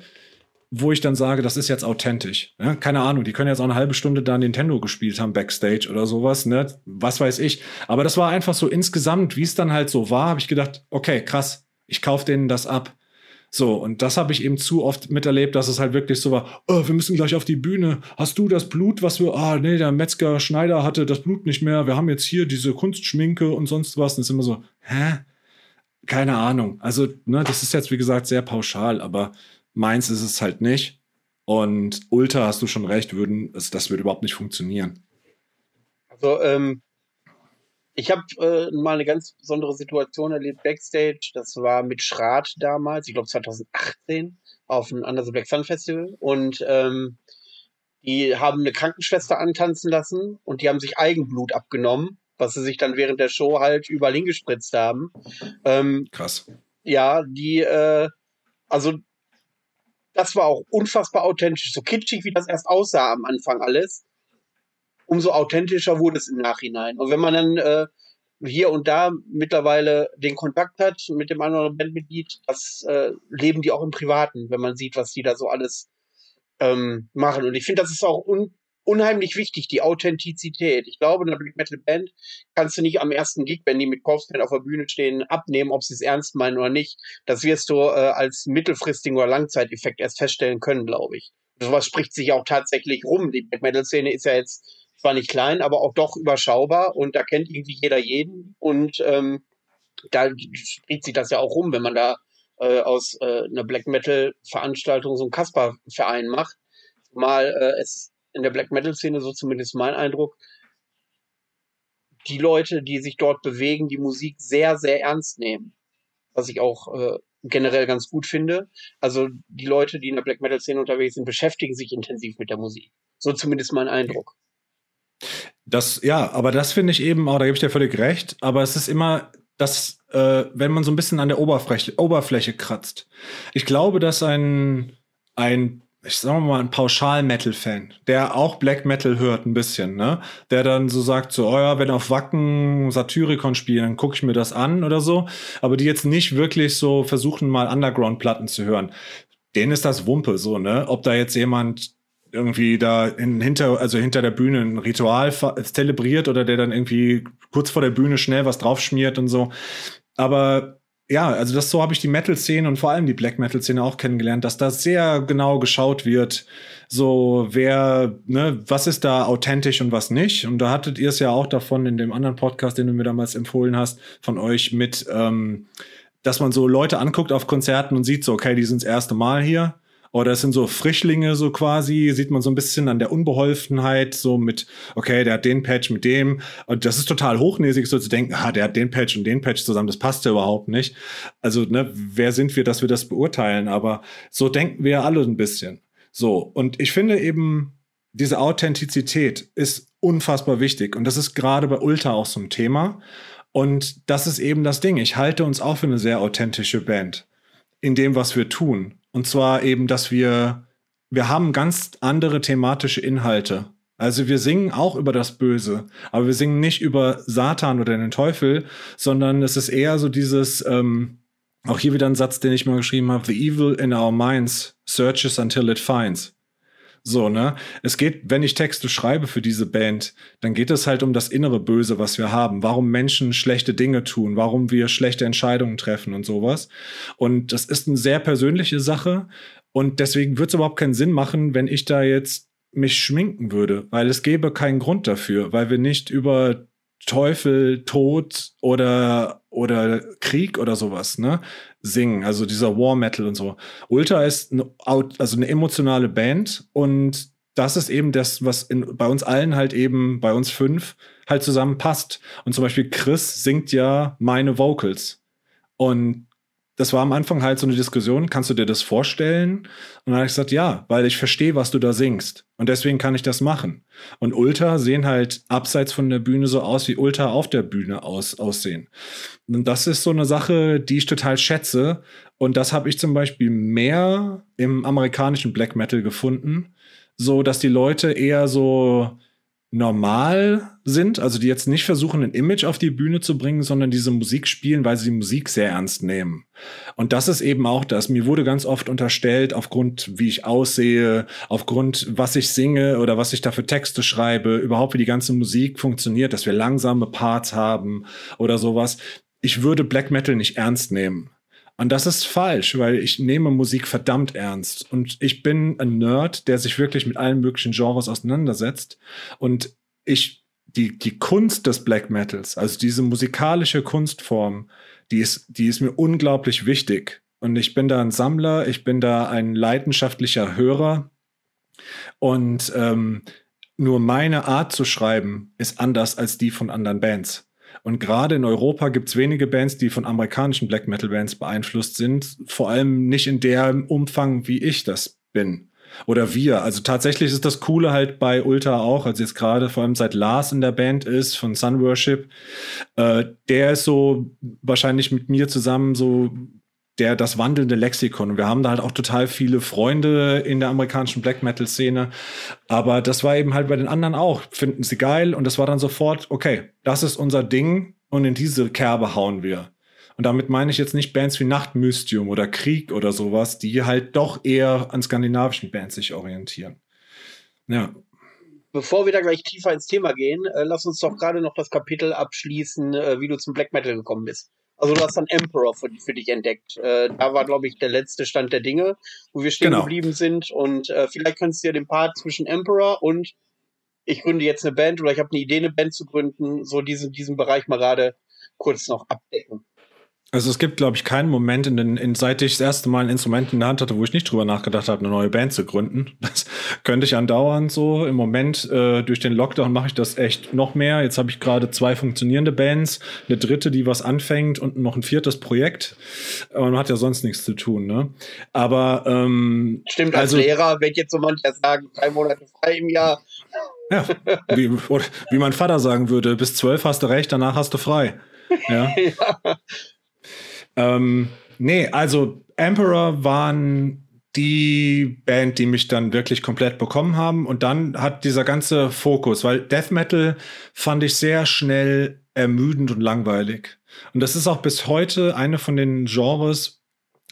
wo ich dann sage, das ist jetzt authentisch. Ja, keine Ahnung, die können jetzt auch eine halbe Stunde da Nintendo gespielt haben, Backstage oder sowas, ne? Was weiß ich. Aber das war einfach so insgesamt, wie es dann halt so war, habe ich gedacht, okay, krass, ich kaufe denen das ab. So, und das habe ich eben zu oft miterlebt, dass es halt wirklich so war, oh, wir müssen gleich auf die Bühne. Hast du das Blut, was wir, ah, nee, der Metzger Schneider hatte das Blut nicht mehr. Wir haben jetzt hier diese Kunstschminke und sonst was. Und es ist immer so, hä? Keine Ahnung. Also, ne, das ist jetzt, wie gesagt, sehr pauschal, aber meins ist es halt nicht. Und Ultra, hast du schon recht, würden, das würde überhaupt nicht funktionieren. Also, ähm, ich habe äh, mal eine ganz besondere Situation erlebt backstage. Das war mit Schrat damals, ich glaube 2018, auf dem Under the Black Sun Festival. Und ähm, die haben eine Krankenschwester antanzen lassen und die haben sich Eigenblut abgenommen, was sie sich dann während der Show halt überall hingespritzt haben. Ähm, Krass. Ja, die, äh, also das war auch unfassbar authentisch, so kitschig, wie das erst aussah am Anfang alles umso authentischer wurde es im Nachhinein. Und wenn man dann äh, hier und da mittlerweile den Kontakt hat mit dem anderen Bandmitglied, das äh, leben die auch im Privaten, wenn man sieht, was die da so alles ähm, machen. Und ich finde, das ist auch un unheimlich wichtig, die Authentizität. Ich glaube, in einer Black Metal Band kannst du nicht am ersten Gig, wenn die mit Corpseband auf der Bühne stehen, abnehmen, ob sie es ernst meinen oder nicht. Das wirst du äh, als mittelfristigen oder Langzeiteffekt erst feststellen können, glaube ich. Sowas spricht sich auch tatsächlich rum. Die Black Metal Szene ist ja jetzt zwar nicht klein, aber auch doch überschaubar und da kennt irgendwie jeder jeden und ähm, da spricht sich das ja auch rum, wenn man da äh, aus äh, einer Black Metal Veranstaltung so einen Kasper-Verein macht. Mal äh, es in der Black Metal Szene, so zumindest mein Eindruck, die Leute, die sich dort bewegen, die Musik sehr, sehr ernst nehmen. Was ich auch äh, generell ganz gut finde. Also die Leute, die in der Black Metal Szene unterwegs sind, beschäftigen sich intensiv mit der Musik. So zumindest mein Eindruck. Das, ja, aber das finde ich eben auch, da gebe ich dir völlig recht, aber es ist immer das, äh, wenn man so ein bisschen an der Oberfläche, Oberfläche kratzt. Ich glaube, dass ein, ein ich sag mal, ein Pauschal-Metal-Fan, der auch Black Metal hört ein bisschen, ne? Der dann so sagt, so, oh ja, wenn auf Wacken Satyricon spielen, dann gucke ich mir das an oder so. Aber die jetzt nicht wirklich so versuchen, mal Underground-Platten zu hören. Denen ist das Wumpe, so, ne? Ob da jetzt jemand irgendwie da in, hinter, also hinter der Bühne ein Ritual zelebriert oder der dann irgendwie kurz vor der Bühne schnell was draufschmiert und so. Aber ja, also das so habe ich die Metal-Szene und vor allem die Black Metal-Szene auch kennengelernt, dass da sehr genau geschaut wird, so wer, ne, was ist da authentisch und was nicht. Und da hattet ihr es ja auch davon in dem anderen Podcast, den du mir damals empfohlen hast, von euch mit, ähm, dass man so Leute anguckt auf Konzerten und sieht so, okay, die sind das erste Mal hier oder es sind so Frischlinge so quasi, sieht man so ein bisschen an der Unbeholfenheit, so mit, okay, der hat den Patch mit dem. Und das ist total hochnäsig, so zu denken, ah, der hat den Patch und den Patch zusammen, das passt ja überhaupt nicht. Also, ne, wer sind wir, dass wir das beurteilen? Aber so denken wir alle ein bisschen. So, und ich finde eben, diese Authentizität ist unfassbar wichtig. Und das ist gerade bei Ultra auch so ein Thema. Und das ist eben das Ding. Ich halte uns auch für eine sehr authentische Band in dem, was wir tun. Und zwar eben, dass wir, wir haben ganz andere thematische Inhalte. Also wir singen auch über das Böse, aber wir singen nicht über Satan oder den Teufel, sondern es ist eher so dieses, ähm, auch hier wieder ein Satz, den ich mal geschrieben habe, The evil in our minds searches until it finds. So, ne? Es geht, wenn ich Texte schreibe für diese Band, dann geht es halt um das innere Böse, was wir haben. Warum Menschen schlechte Dinge tun, warum wir schlechte Entscheidungen treffen und sowas. Und das ist eine sehr persönliche Sache. Und deswegen wird es überhaupt keinen Sinn machen, wenn ich da jetzt mich schminken würde, weil es gäbe keinen Grund dafür, weil wir nicht über Teufel, Tod oder, oder Krieg oder sowas, ne? Singen. Also dieser War Metal und so. Ultra ist eine, also eine emotionale Band und das ist eben das, was in, bei uns allen halt eben, bei uns fünf, halt zusammenpasst. Und zum Beispiel Chris singt ja meine Vocals. Und das war am Anfang halt so eine Diskussion, kannst du dir das vorstellen? Und dann habe ich gesagt, ja, weil ich verstehe, was du da singst. Und deswegen kann ich das machen. Und Ultra sehen halt abseits von der Bühne so aus, wie Ultra auf der Bühne aus, aussehen. Und das ist so eine Sache, die ich total schätze. Und das habe ich zum Beispiel mehr im amerikanischen Black Metal gefunden. So, dass die Leute eher so normal sind, also die jetzt nicht versuchen, ein Image auf die Bühne zu bringen, sondern diese Musik spielen, weil sie die Musik sehr ernst nehmen. Und das ist eben auch das. Mir wurde ganz oft unterstellt, aufgrund, wie ich aussehe, aufgrund, was ich singe oder was ich da für Texte schreibe, überhaupt wie die ganze Musik funktioniert, dass wir langsame Parts haben oder sowas. Ich würde Black Metal nicht ernst nehmen. Und das ist falsch, weil ich nehme Musik verdammt ernst. Und ich bin ein Nerd, der sich wirklich mit allen möglichen Genres auseinandersetzt. Und ich, die, die Kunst des Black Metals, also diese musikalische Kunstform, die ist, die ist mir unglaublich wichtig. Und ich bin da ein Sammler, ich bin da ein leidenschaftlicher Hörer. Und ähm, nur meine Art zu schreiben ist anders als die von anderen Bands. Und gerade in Europa gibt es wenige Bands, die von amerikanischen Black Metal Bands beeinflusst sind. Vor allem nicht in dem Umfang, wie ich das bin. Oder wir. Also tatsächlich ist das Coole halt bei Ultra auch, also jetzt gerade vor allem seit Lars in der Band ist, von Sun Worship. Äh, der ist so wahrscheinlich mit mir zusammen so der das wandelnde Lexikon. Wir haben da halt auch total viele Freunde in der amerikanischen Black Metal Szene. Aber das war eben halt bei den anderen auch. Finden sie geil und das war dann sofort, okay, das ist unser Ding und in diese Kerbe hauen wir. Und damit meine ich jetzt nicht Bands wie Nachtmystium oder Krieg oder sowas, die halt doch eher an skandinavischen Bands sich orientieren. Ja. Bevor wir da gleich tiefer ins Thema gehen, äh, lass uns doch gerade noch das Kapitel abschließen, äh, wie du zum Black Metal gekommen bist. Also du hast dann Emperor für, für dich entdeckt. Äh, da war, glaube ich, der letzte Stand der Dinge, wo wir stehen genau. geblieben sind. Und äh, vielleicht kannst du ja den Part zwischen Emperor und ich gründe jetzt eine Band oder ich habe eine Idee, eine Band zu gründen, so diesen, diesen Bereich mal gerade kurz noch abdecken. Also es gibt, glaube ich, keinen Moment, in den, in, seit ich das erste Mal ein Instrument in der Hand hatte, wo ich nicht drüber nachgedacht habe, eine neue Band zu gründen. Das könnte ich andauernd so. Im Moment äh, durch den Lockdown mache ich das echt noch mehr. Jetzt habe ich gerade zwei funktionierende Bands, eine dritte, die was anfängt und noch ein viertes Projekt. Aber man hat ja sonst nichts zu tun, ne? Aber ähm, stimmt. Als also, Lehrer wird jetzt so mancher sagen, drei Monate frei im Jahr. Ja, wie, wie mein Vater sagen würde, bis zwölf hast du recht, danach hast du frei. Ja. ja. Ähm, nee, also Emperor waren die Band, die mich dann wirklich komplett bekommen haben. Und dann hat dieser ganze Fokus, weil Death Metal fand ich sehr schnell ermüdend und langweilig. Und das ist auch bis heute eine von den Genres,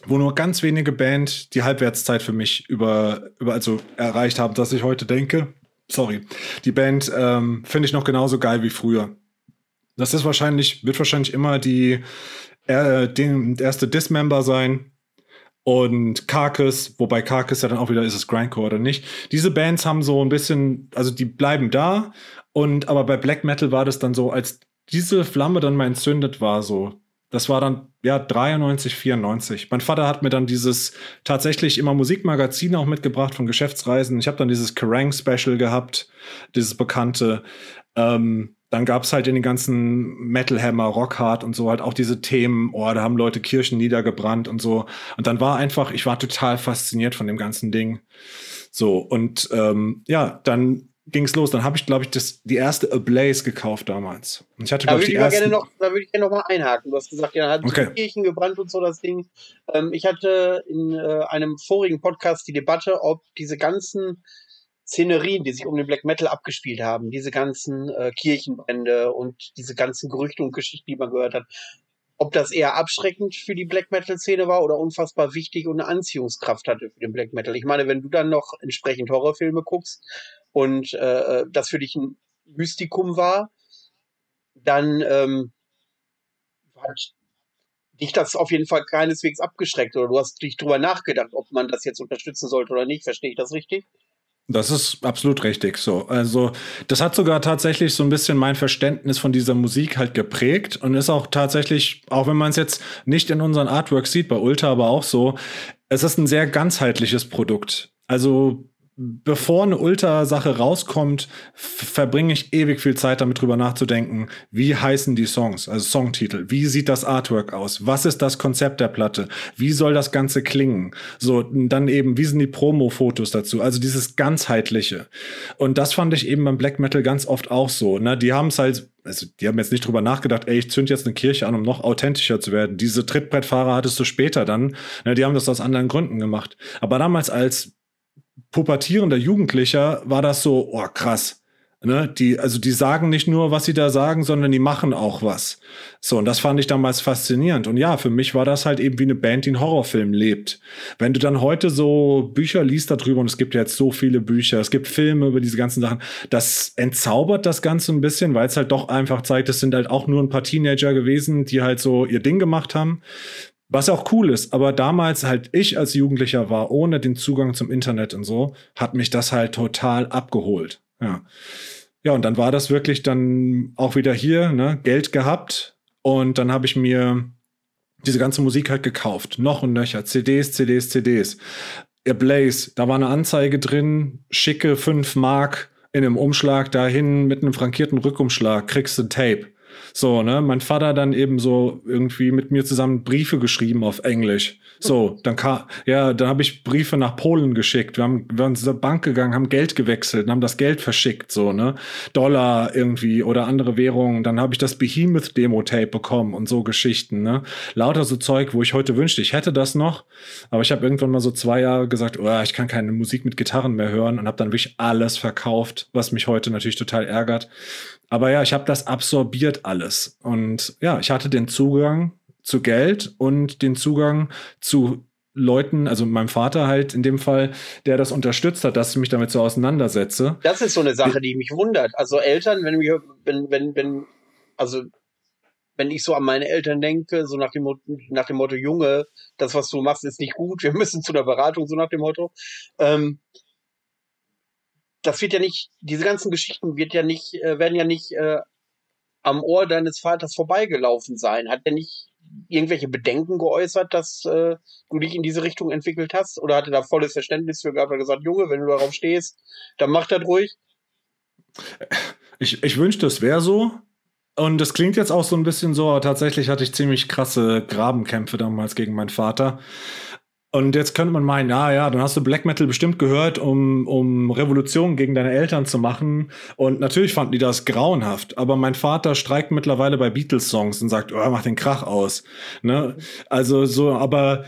wo nur ganz wenige Band die Halbwertszeit für mich über, über also erreicht haben, dass ich heute denke, sorry, die Band ähm, finde ich noch genauso geil wie früher. Das ist wahrscheinlich, wird wahrscheinlich immer die äh, den erste Dismember sein und Carcass, wobei Carcass ja dann auch wieder ist es Grindcore oder nicht. Diese Bands haben so ein bisschen, also die bleiben da und aber bei Black Metal war das dann so, als diese Flamme dann mal entzündet war, so. Das war dann, ja, 93, 94. Mein Vater hat mir dann dieses tatsächlich immer Musikmagazin auch mitgebracht von Geschäftsreisen. Ich habe dann dieses Kerrang! Special gehabt, dieses bekannte. Ähm, dann gab es halt in den ganzen Metal Hammer, Rockhard und so halt auch diese Themen, oh, da haben Leute Kirchen niedergebrannt und so. Und dann war einfach, ich war total fasziniert von dem ganzen Ding. So, und ähm, ja, dann ging's los. Dann habe ich, glaube ich, das, die erste Ablaze gekauft damals. Und ich hatte, da würde ich, ersten... gerne noch, da würde ich gerne noch mal einhaken. Du hast gesagt, ja, hat okay. Kirchen gebrannt und so das Ding. Ähm, ich hatte in äh, einem vorigen Podcast die Debatte, ob diese ganzen Szenerien, die sich um den Black Metal abgespielt haben, diese ganzen äh, Kirchenbrände und diese ganzen Gerüchte und Geschichten, die man gehört hat, ob das eher abschreckend für die Black Metal Szene war oder unfassbar wichtig und eine Anziehungskraft hatte für den Black Metal. Ich meine, wenn du dann noch entsprechend Horrorfilme guckst und äh, das für dich ein Mystikum war, dann ähm, hat dich das auf jeden Fall keineswegs abgeschreckt oder du hast dich drüber nachgedacht, ob man das jetzt unterstützen sollte oder nicht. Verstehe ich das richtig? Das ist absolut richtig so. Also, das hat sogar tatsächlich so ein bisschen mein Verständnis von dieser Musik halt geprägt und ist auch tatsächlich, auch wenn man es jetzt nicht in unseren Artworks sieht, bei Ultra aber auch so, es ist ein sehr ganzheitliches Produkt. Also, bevor eine Ultra-Sache rauskommt, verbringe ich ewig viel Zeit damit drüber nachzudenken, wie heißen die Songs, also Songtitel, wie sieht das Artwork aus, was ist das Konzept der Platte, wie soll das Ganze klingen, so, dann eben, wie sind die Promo-Fotos dazu, also dieses ganzheitliche. Und das fand ich eben beim Black Metal ganz oft auch so, ne, die haben es halt also die haben jetzt nicht drüber nachgedacht, ey, ich zünd jetzt eine Kirche an, um noch authentischer zu werden. Diese Trittbrettfahrer hattest du später dann. Ne, die haben das aus anderen Gründen gemacht. Aber damals als pubertierender Jugendlicher war das so, oh krass. Ne, die, also die sagen nicht nur, was sie da sagen, sondern die machen auch was. So, und das fand ich damals faszinierend. Und ja, für mich war das halt eben wie eine Band, die einen Horrorfilm lebt. Wenn du dann heute so Bücher liest darüber, und es gibt ja jetzt so viele Bücher, es gibt Filme über diese ganzen Sachen, das entzaubert das Ganze ein bisschen, weil es halt doch einfach zeigt, es sind halt auch nur ein paar Teenager gewesen, die halt so ihr Ding gemacht haben. Was auch cool ist, aber damals halt ich als Jugendlicher war, ohne den Zugang zum Internet und so, hat mich das halt total abgeholt. Ja. Ja, und dann war das wirklich dann auch wieder hier, ne, Geld gehabt. Und dann habe ich mir diese ganze Musik halt gekauft. Noch und nöcher. CDs, CDs, CDs. Blaze, da war eine Anzeige drin, schicke 5 Mark in einem Umschlag dahin mit einem frankierten Rückumschlag, kriegst du Tape. So, ne? Mein Vater dann eben so irgendwie mit mir zusammen Briefe geschrieben auf Englisch. So, dann kam, ja, dann habe ich Briefe nach Polen geschickt. Wir haben, wir sind zur Bank gegangen, haben Geld gewechselt, haben das Geld verschickt, so, ne? Dollar irgendwie oder andere Währungen. Dann habe ich das Behemoth-Demo-Tape bekommen und so Geschichten, ne? Lauter so Zeug, wo ich heute wünschte, ich hätte das noch. Aber ich habe irgendwann mal so zwei Jahre gesagt, oh, ich kann keine Musik mit Gitarren mehr hören und habe dann wirklich alles verkauft, was mich heute natürlich total ärgert. Aber ja, ich habe das absorbiert alles. Und ja, ich hatte den Zugang zu Geld und den Zugang zu Leuten, also meinem Vater halt in dem Fall, der das unterstützt hat, dass ich mich damit so auseinandersetze. Das ist so eine Sache, die mich wundert. Also Eltern, wenn wir, wenn, wenn, wenn, also wenn ich so an meine Eltern denke, so nach dem, nach dem Motto, Junge, das, was du machst, ist nicht gut, wir müssen zu der Beratung, so nach dem Motto. Ähm, das wird ja nicht, diese ganzen Geschichten wird ja nicht, äh, werden ja nicht äh, am Ohr deines Vaters vorbeigelaufen sein. Hat er nicht irgendwelche Bedenken geäußert, dass äh, du dich in diese Richtung entwickelt hast? Oder hat er da volles Verständnis für gehabt? Er gesagt, Junge, wenn du darauf stehst, dann mach das ruhig. Ich, ich wünschte, es wäre so. Und das klingt jetzt auch so ein bisschen so, tatsächlich hatte ich ziemlich krasse Grabenkämpfe damals gegen meinen Vater. Und jetzt könnte man meinen, ja, ja, dann hast du Black Metal bestimmt gehört, um, um Revolution gegen deine Eltern zu machen. Und natürlich fanden die das grauenhaft. Aber mein Vater streikt mittlerweile bei Beatles-Songs und sagt, oh, mach den Krach aus. Ne? Also so, aber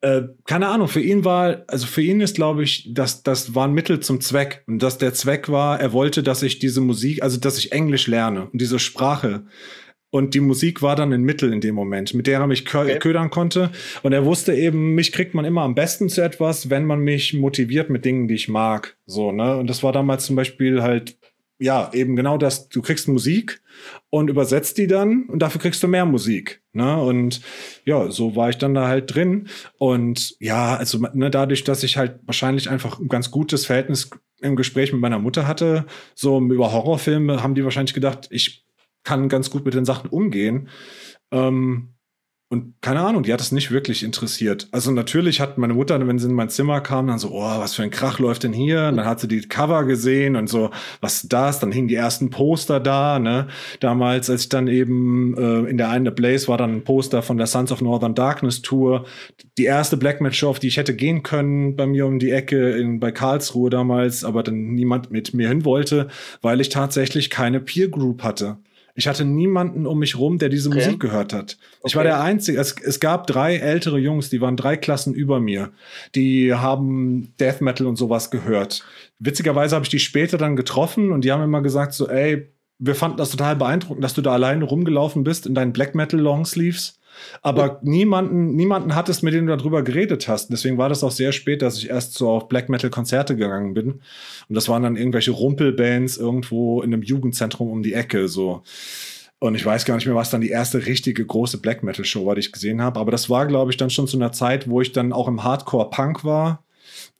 äh, keine Ahnung, für ihn war, also für ihn ist, glaube ich, dass das war ein Mittel zum Zweck. Und dass der Zweck war, er wollte, dass ich diese Musik, also dass ich Englisch lerne und diese Sprache und die Musik war dann ein Mittel in dem Moment, mit der er mich okay. ködern konnte. Und er wusste eben, mich kriegt man immer am besten zu etwas, wenn man mich motiviert mit Dingen, die ich mag. So, ne? Und das war damals zum Beispiel halt, ja, eben genau das, du kriegst Musik und übersetzt die dann und dafür kriegst du mehr Musik. Ne? Und ja, so war ich dann da halt drin. Und ja, also ne, dadurch, dass ich halt wahrscheinlich einfach ein ganz gutes Verhältnis im Gespräch mit meiner Mutter hatte, so über Horrorfilme, haben die wahrscheinlich gedacht, ich kann ganz gut mit den Sachen umgehen. Ähm, und keine Ahnung, die hat es nicht wirklich interessiert. Also natürlich hat meine Mutter, wenn sie in mein Zimmer kam, dann so, oh, was für ein Krach läuft denn hier? Und dann hat sie die Cover gesehen und so, was ist das? Dann hingen die ersten Poster da, ne? Damals, als ich dann eben äh, in der einen Blaze war dann ein Poster von der Sons of Northern Darkness Tour. Die erste Black Match Show, auf die ich hätte gehen können bei mir um die Ecke in, bei Karlsruhe damals, aber dann niemand mit mir hin wollte, weil ich tatsächlich keine Peer Group hatte. Ich hatte niemanden um mich rum, der diese okay. Musik gehört hat. Ich okay. war der Einzige. Es, es gab drei ältere Jungs, die waren drei Klassen über mir. Die haben Death Metal und sowas gehört. Witzigerweise habe ich die später dann getroffen und die haben immer gesagt so, ey, wir fanden das total beeindruckend, dass du da alleine rumgelaufen bist in deinen Black Metal Longsleeves. Aber ja. niemanden, niemanden hattest, mit dem du darüber geredet hast. Deswegen war das auch sehr spät, dass ich erst so auf Black Metal Konzerte gegangen bin. Und das waren dann irgendwelche Rumpelbands irgendwo in einem Jugendzentrum um die Ecke, so. Und ich weiß gar nicht mehr, was dann die erste richtige große Black Metal Show war, die ich gesehen habe. Aber das war, glaube ich, dann schon zu einer Zeit, wo ich dann auch im Hardcore Punk war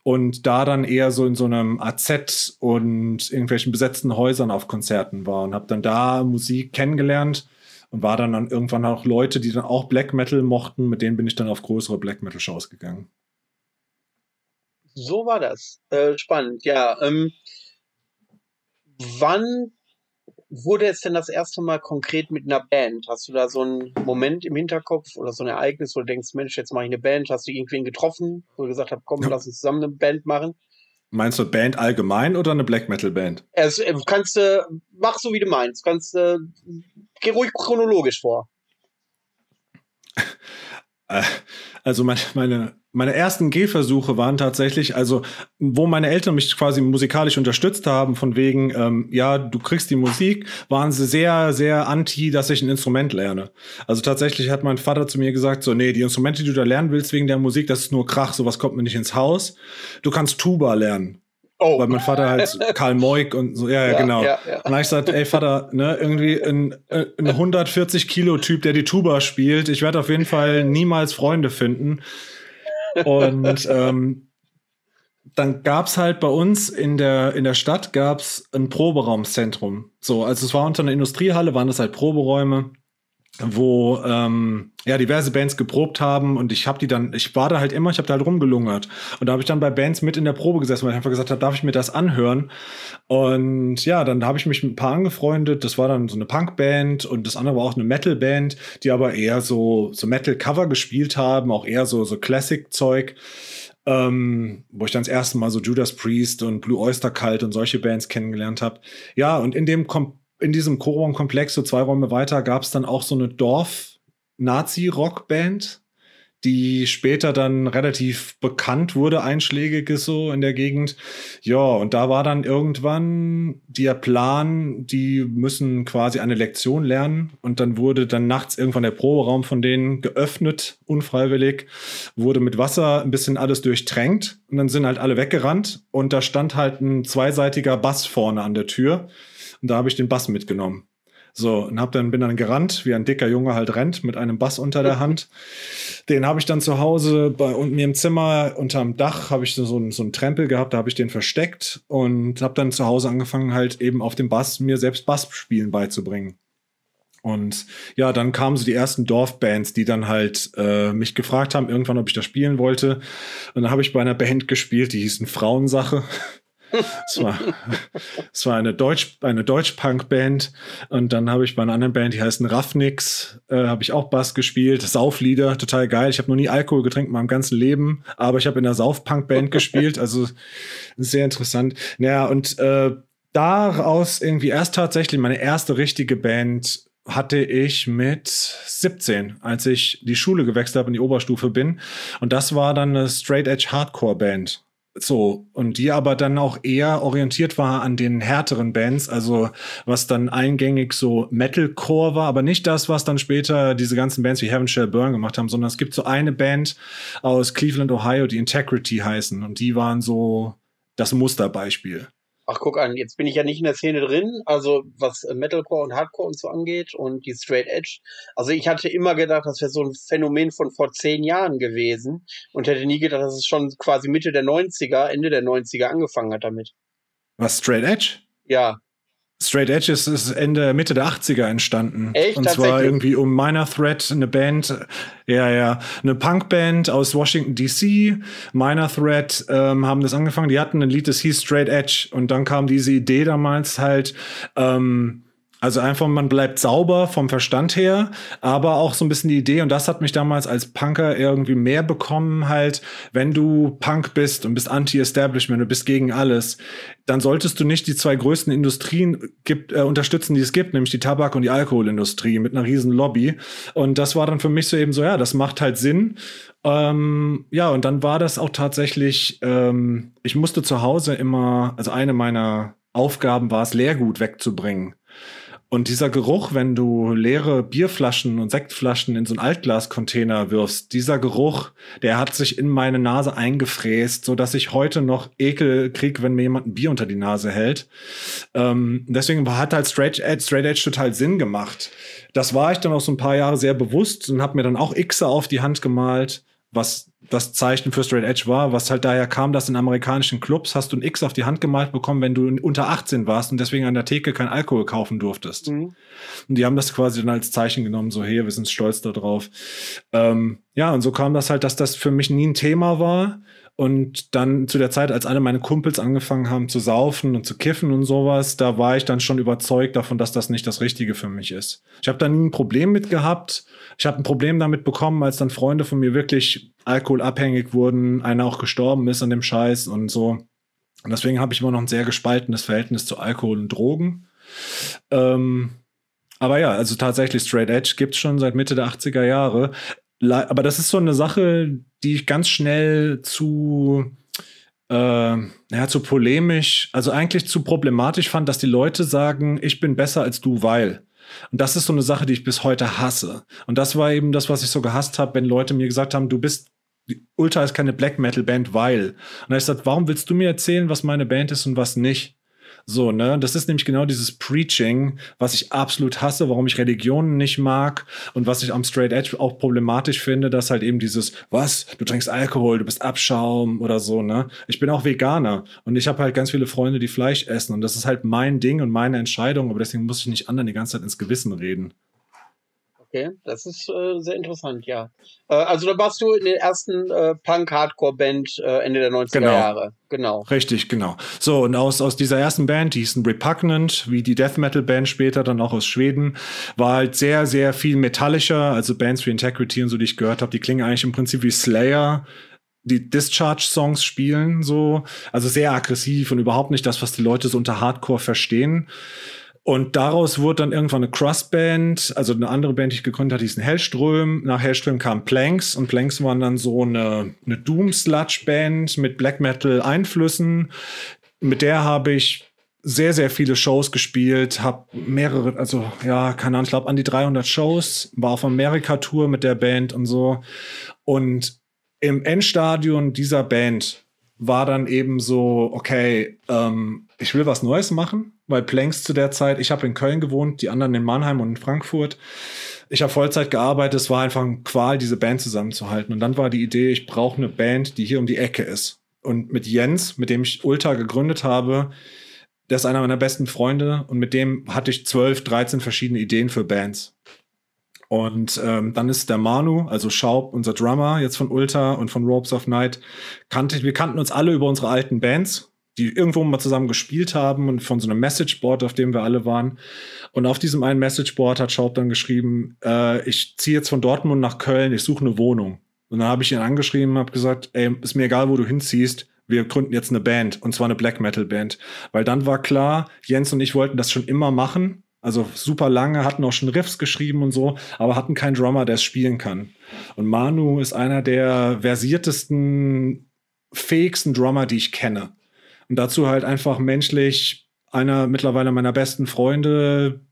und da dann eher so in so einem AZ und irgendwelchen besetzten Häusern auf Konzerten war und habe dann da Musik kennengelernt und war dann, dann irgendwann auch Leute, die dann auch Black Metal mochten, mit denen bin ich dann auf größere Black Metal Shows gegangen. So war das. Äh, spannend, ja. Ähm, wann wurde es denn das erste Mal konkret mit einer Band? Hast du da so einen Moment im Hinterkopf oder so ein Ereignis, wo du denkst, Mensch, jetzt mache ich eine Band? Hast du irgendwen getroffen, wo du gesagt hast, komm, ja. lass uns zusammen eine Band machen? Meinst du Band allgemein oder eine Black Metal Band? Also, kannst du, äh, mach so wie du meinst. Kannst, äh, geh ruhig chronologisch vor. Äh, also meine, meine, meine ersten Gehversuche waren tatsächlich, also wo meine Eltern mich quasi musikalisch unterstützt haben, von wegen, ähm, ja, du kriegst die Musik, waren sie sehr, sehr anti, dass ich ein Instrument lerne. Also tatsächlich hat mein Vater zu mir gesagt, so, nee, die Instrumente, die du da lernen willst wegen der Musik, das ist nur Krach, sowas kommt mir nicht ins Haus. Du kannst Tuba lernen. Oh. Weil mein Vater halt Karl Moik und so, ja, ja, genau. Ja, ja. Und dann habe ich gesagt, ey Vater, ne, irgendwie ein, ein 140 Kilo Typ, der die Tuba spielt, ich werde auf jeden Fall niemals Freunde finden. Und ähm, dann gab's halt bei uns in der, in der Stadt gab's ein Proberaumzentrum. So, also es war unter einer Industriehalle, waren das halt Proberäume wo ähm, ja diverse Bands geprobt haben und ich habe die dann, ich war da halt immer, ich habe da halt rumgelungert und da habe ich dann bei Bands mit in der Probe gesessen, weil ich einfach gesagt habe, darf ich mir das anhören und ja, dann habe ich mich mit ein paar angefreundet, das war dann so eine Punkband und das andere war auch eine Metalband, die aber eher so so Metal Cover gespielt haben, auch eher so so Classic Zeug. Ähm, wo ich dann das erste Mal so Judas Priest und Blue Oyster Cult und solche Bands kennengelernt habe. Ja, und in dem Kom in diesem Chorraumkomplex, so zwei Räume weiter, gab es dann auch so eine Dorf-Nazi-Rockband, die später dann relativ bekannt wurde, einschlägig so in der Gegend. Ja, und da war dann irgendwann der Plan, die müssen quasi eine Lektion lernen. Und dann wurde dann nachts irgendwann der Proberaum von denen geöffnet, unfreiwillig, wurde mit Wasser ein bisschen alles durchtränkt. Und dann sind halt alle weggerannt. Und da stand halt ein zweiseitiger Bass vorne an der Tür. Und da habe ich den Bass mitgenommen. So, und hab dann, bin dann gerannt, wie ein dicker Junge halt rennt, mit einem Bass unter der Hand. Den habe ich dann zu Hause bei und mir im Zimmer unterm Dach habe ich so, so, so einen Trempel gehabt, da habe ich den versteckt und habe dann zu Hause angefangen, halt eben auf dem Bass mir selbst Bassspielen beizubringen. Und ja, dann kamen so die ersten Dorfbands, die dann halt äh, mich gefragt haben, irgendwann, ob ich da spielen wollte. Und dann habe ich bei einer Band gespielt, die hießen Frauensache. Es war, es war eine Deutsch, eine Deutsch-Punk-Band. Und dann habe ich bei einer anderen Band, die heißen Raffnix, äh, habe ich auch Bass gespielt. Sauflieder, total geil. Ich habe noch nie Alkohol getrunken in meinem ganzen Leben, aber ich habe in einer Sauf-Punk-Band gespielt. Also sehr interessant. Naja, und äh, daraus irgendwie erst tatsächlich meine erste richtige Band hatte ich mit 17, als ich die Schule gewechselt habe in die Oberstufe bin. Und das war dann eine Straight Edge Hardcore Band. So, und die aber dann auch eher orientiert war an den härteren Bands, also was dann eingängig so Metalcore war, aber nicht das, was dann später diese ganzen Bands wie Heaven Shall Burn gemacht haben, sondern es gibt so eine Band aus Cleveland, Ohio, die Integrity heißen und die waren so das Musterbeispiel. Ach, guck an, jetzt bin ich ja nicht in der Szene drin, also was äh, Metalcore und Hardcore und so angeht und die Straight Edge. Also ich hatte immer gedacht, das wäre so ein Phänomen von vor zehn Jahren gewesen und hätte nie gedacht, dass es schon quasi Mitte der 90er, Ende der 90er angefangen hat damit. Was, Straight Edge? Ja. Straight Edge ist, ist Ende, Mitte der 80er entstanden. Echt? Und zwar irgendwie um Minor Threat, eine Band, ja, ja, eine Punkband aus Washington DC. Minor Threat ähm, haben das angefangen. Die hatten ein Lied, das hieß Straight Edge. Und dann kam diese Idee damals halt, ähm, also einfach, man bleibt sauber vom Verstand her, aber auch so ein bisschen die Idee, und das hat mich damals als Punker irgendwie mehr bekommen, halt, wenn du Punk bist und bist anti-establishment, du bist gegen alles, dann solltest du nicht die zwei größten Industrien gibt, äh, unterstützen, die es gibt, nämlich die Tabak- und die Alkoholindustrie mit einer riesen Lobby. Und das war dann für mich so eben so, ja, das macht halt Sinn. Ähm, ja, und dann war das auch tatsächlich, ähm, ich musste zu Hause immer, also eine meiner Aufgaben war es, Leergut wegzubringen. Und dieser Geruch, wenn du leere Bierflaschen und Sektflaschen in so einen Altglascontainer wirfst, dieser Geruch, der hat sich in meine Nase eingefräst, so dass ich heute noch Ekel krieg, wenn mir jemand ein Bier unter die Nase hält. Ähm, deswegen hat halt Straight Edge, Straight Edge total Sinn gemacht. Das war ich dann auch so ein paar Jahre sehr bewusst und habe mir dann auch Xe auf die Hand gemalt, was das Zeichen für Straight Edge war, was halt daher kam, dass in amerikanischen Clubs hast du ein X auf die Hand gemalt bekommen, wenn du unter 18 warst und deswegen an der Theke kein Alkohol kaufen durftest. Mhm. Und die haben das quasi dann als Zeichen genommen, so hey, wir sind stolz darauf. Ähm, ja, und so kam das halt, dass das für mich nie ein Thema war. Und dann zu der Zeit, als alle meine Kumpels angefangen haben zu saufen und zu kiffen und sowas, da war ich dann schon überzeugt davon, dass das nicht das Richtige für mich ist. Ich habe da nie ein Problem mit gehabt. Ich habe ein Problem damit bekommen, als dann Freunde von mir wirklich alkoholabhängig wurden, einer auch gestorben ist an dem Scheiß und so. Und deswegen habe ich immer noch ein sehr gespaltenes Verhältnis zu Alkohol und Drogen. Ähm, aber ja, also tatsächlich Straight Edge gibt's schon seit Mitte der 80er Jahre aber das ist so eine Sache, die ich ganz schnell zu äh, ja, zu polemisch, also eigentlich zu problematisch fand, dass die Leute sagen, ich bin besser als du, weil. Und das ist so eine Sache, die ich bis heute hasse. Und das war eben das, was ich so gehasst habe, wenn Leute mir gesagt haben, du bist Ultra ist keine Black Metal Band, weil. Und da ich gesagt, warum willst du mir erzählen, was meine Band ist und was nicht? So, ne? Das ist nämlich genau dieses Preaching, was ich absolut hasse, warum ich Religionen nicht mag und was ich am Straight Edge auch problematisch finde, dass halt eben dieses, was, du trinkst Alkohol, du bist Abschaum oder so, ne? Ich bin auch Veganer und ich habe halt ganz viele Freunde, die Fleisch essen und das ist halt mein Ding und meine Entscheidung, aber deswegen muss ich nicht anderen die ganze Zeit ins Gewissen reden. Okay, das ist äh, sehr interessant, ja. Äh, also da warst du in der ersten äh, Punk-Hardcore-Band äh, Ende der 90er Genau. Jahre. Genau. Richtig, genau. So, und aus, aus dieser ersten Band, die hießen Repugnant, wie die Death Metal Band später, dann auch aus Schweden, war halt sehr, sehr viel metallischer. Also Bands wie Integrity und so, die ich gehört habe, die klingen eigentlich im Prinzip wie Slayer die Discharge-Songs spielen, so. Also sehr aggressiv und überhaupt nicht das, was die Leute so unter Hardcore verstehen. Und daraus wurde dann irgendwann eine Crust-Band, also eine andere Band, die ich gegründet hatte, hieß Hellström. Nach Hellström kam Planks und Planks waren dann so eine, eine Doom-Sludge-Band mit Black Metal-Einflüssen. Mit der habe ich sehr, sehr viele Shows gespielt, habe mehrere, also ja, keine Ahnung, ich glaube an die 300 Shows, war auf Amerika-Tour mit der Band und so. Und im Endstadion dieser Band war dann eben so, okay, ähm, ich will was Neues machen, weil Planks zu der Zeit, ich habe in Köln gewohnt, die anderen in Mannheim und in Frankfurt. Ich habe Vollzeit gearbeitet, es war einfach ein Qual, diese Band zusammenzuhalten. Und dann war die Idee, ich brauche eine Band, die hier um die Ecke ist. Und mit Jens, mit dem ich Ultra gegründet habe, der ist einer meiner besten Freunde und mit dem hatte ich 12, 13 verschiedene Ideen für Bands. Und ähm, dann ist der Manu, also Schaub, unser Drummer jetzt von Ultra und von Ropes of Night, kannte, wir kannten uns alle über unsere alten Bands, die irgendwo mal zusammen gespielt haben und von so einem Messageboard, auf dem wir alle waren. Und auf diesem einen Messageboard hat Schaub dann geschrieben, äh, ich ziehe jetzt von Dortmund nach Köln, ich suche eine Wohnung. Und dann habe ich ihn angeschrieben, habe gesagt, ey, ist mir egal, wo du hinziehst, wir gründen jetzt eine Band und zwar eine Black Metal Band, weil dann war klar, Jens und ich wollten das schon immer machen, also super lange, hatten auch schon Riffs geschrieben und so, aber hatten keinen Drummer, der es spielen kann. Und Manu ist einer der versiertesten, fähigsten Drummer, die ich kenne. Und dazu halt einfach menschlich einer mittlerweile meiner besten Freunde,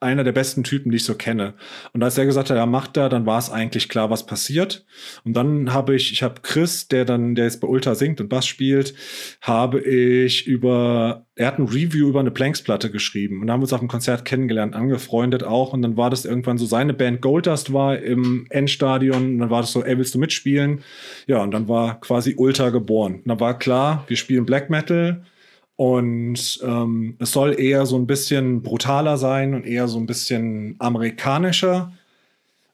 einer der besten Typen, die ich so kenne. Und als er gesagt hat, er macht da, dann war es eigentlich klar, was passiert. Und dann habe ich, ich habe Chris, der dann, der jetzt bei Ultra singt und Bass spielt, habe ich über, er hat ein Review über eine Planks-Platte geschrieben. Und haben wir uns auf dem Konzert kennengelernt, angefreundet auch. Und dann war das irgendwann so, seine Band Goldust war im Endstadion. Und dann war das so, ey, willst du mitspielen? Ja, und dann war quasi Ultra geboren. Und dann war klar, wir spielen Black Metal. Und ähm, es soll eher so ein bisschen brutaler sein und eher so ein bisschen amerikanischer.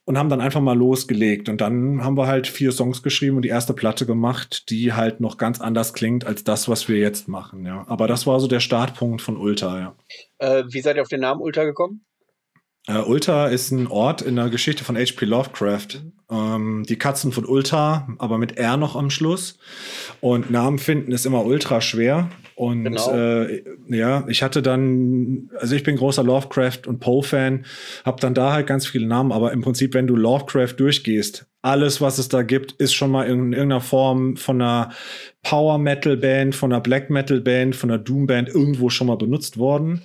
Und haben dann einfach mal losgelegt. Und dann haben wir halt vier Songs geschrieben und die erste Platte gemacht, die halt noch ganz anders klingt als das, was wir jetzt machen. Ja. Aber das war so der Startpunkt von Ultra, ja. Äh, wie seid ihr auf den Namen Ultra gekommen? Äh, Ulta ist ein Ort in der Geschichte von H.P. Lovecraft. Ähm, die Katzen von Ulta, aber mit R noch am Schluss. Und Namen finden ist immer ultra schwer. Und Genau. äh, ja, ich hatte dann, also ich bin großer Lovecraft und Poe-Fan, hab dann da halt ganz viele Namen, aber im Prinzip, wenn du Lovecraft durchgehst, alles, was es da gibt, ist schon mal in irgendeiner Form von einer Power Metal Band, von einer Black Metal Band, von einer Doom Band irgendwo schon mal benutzt worden.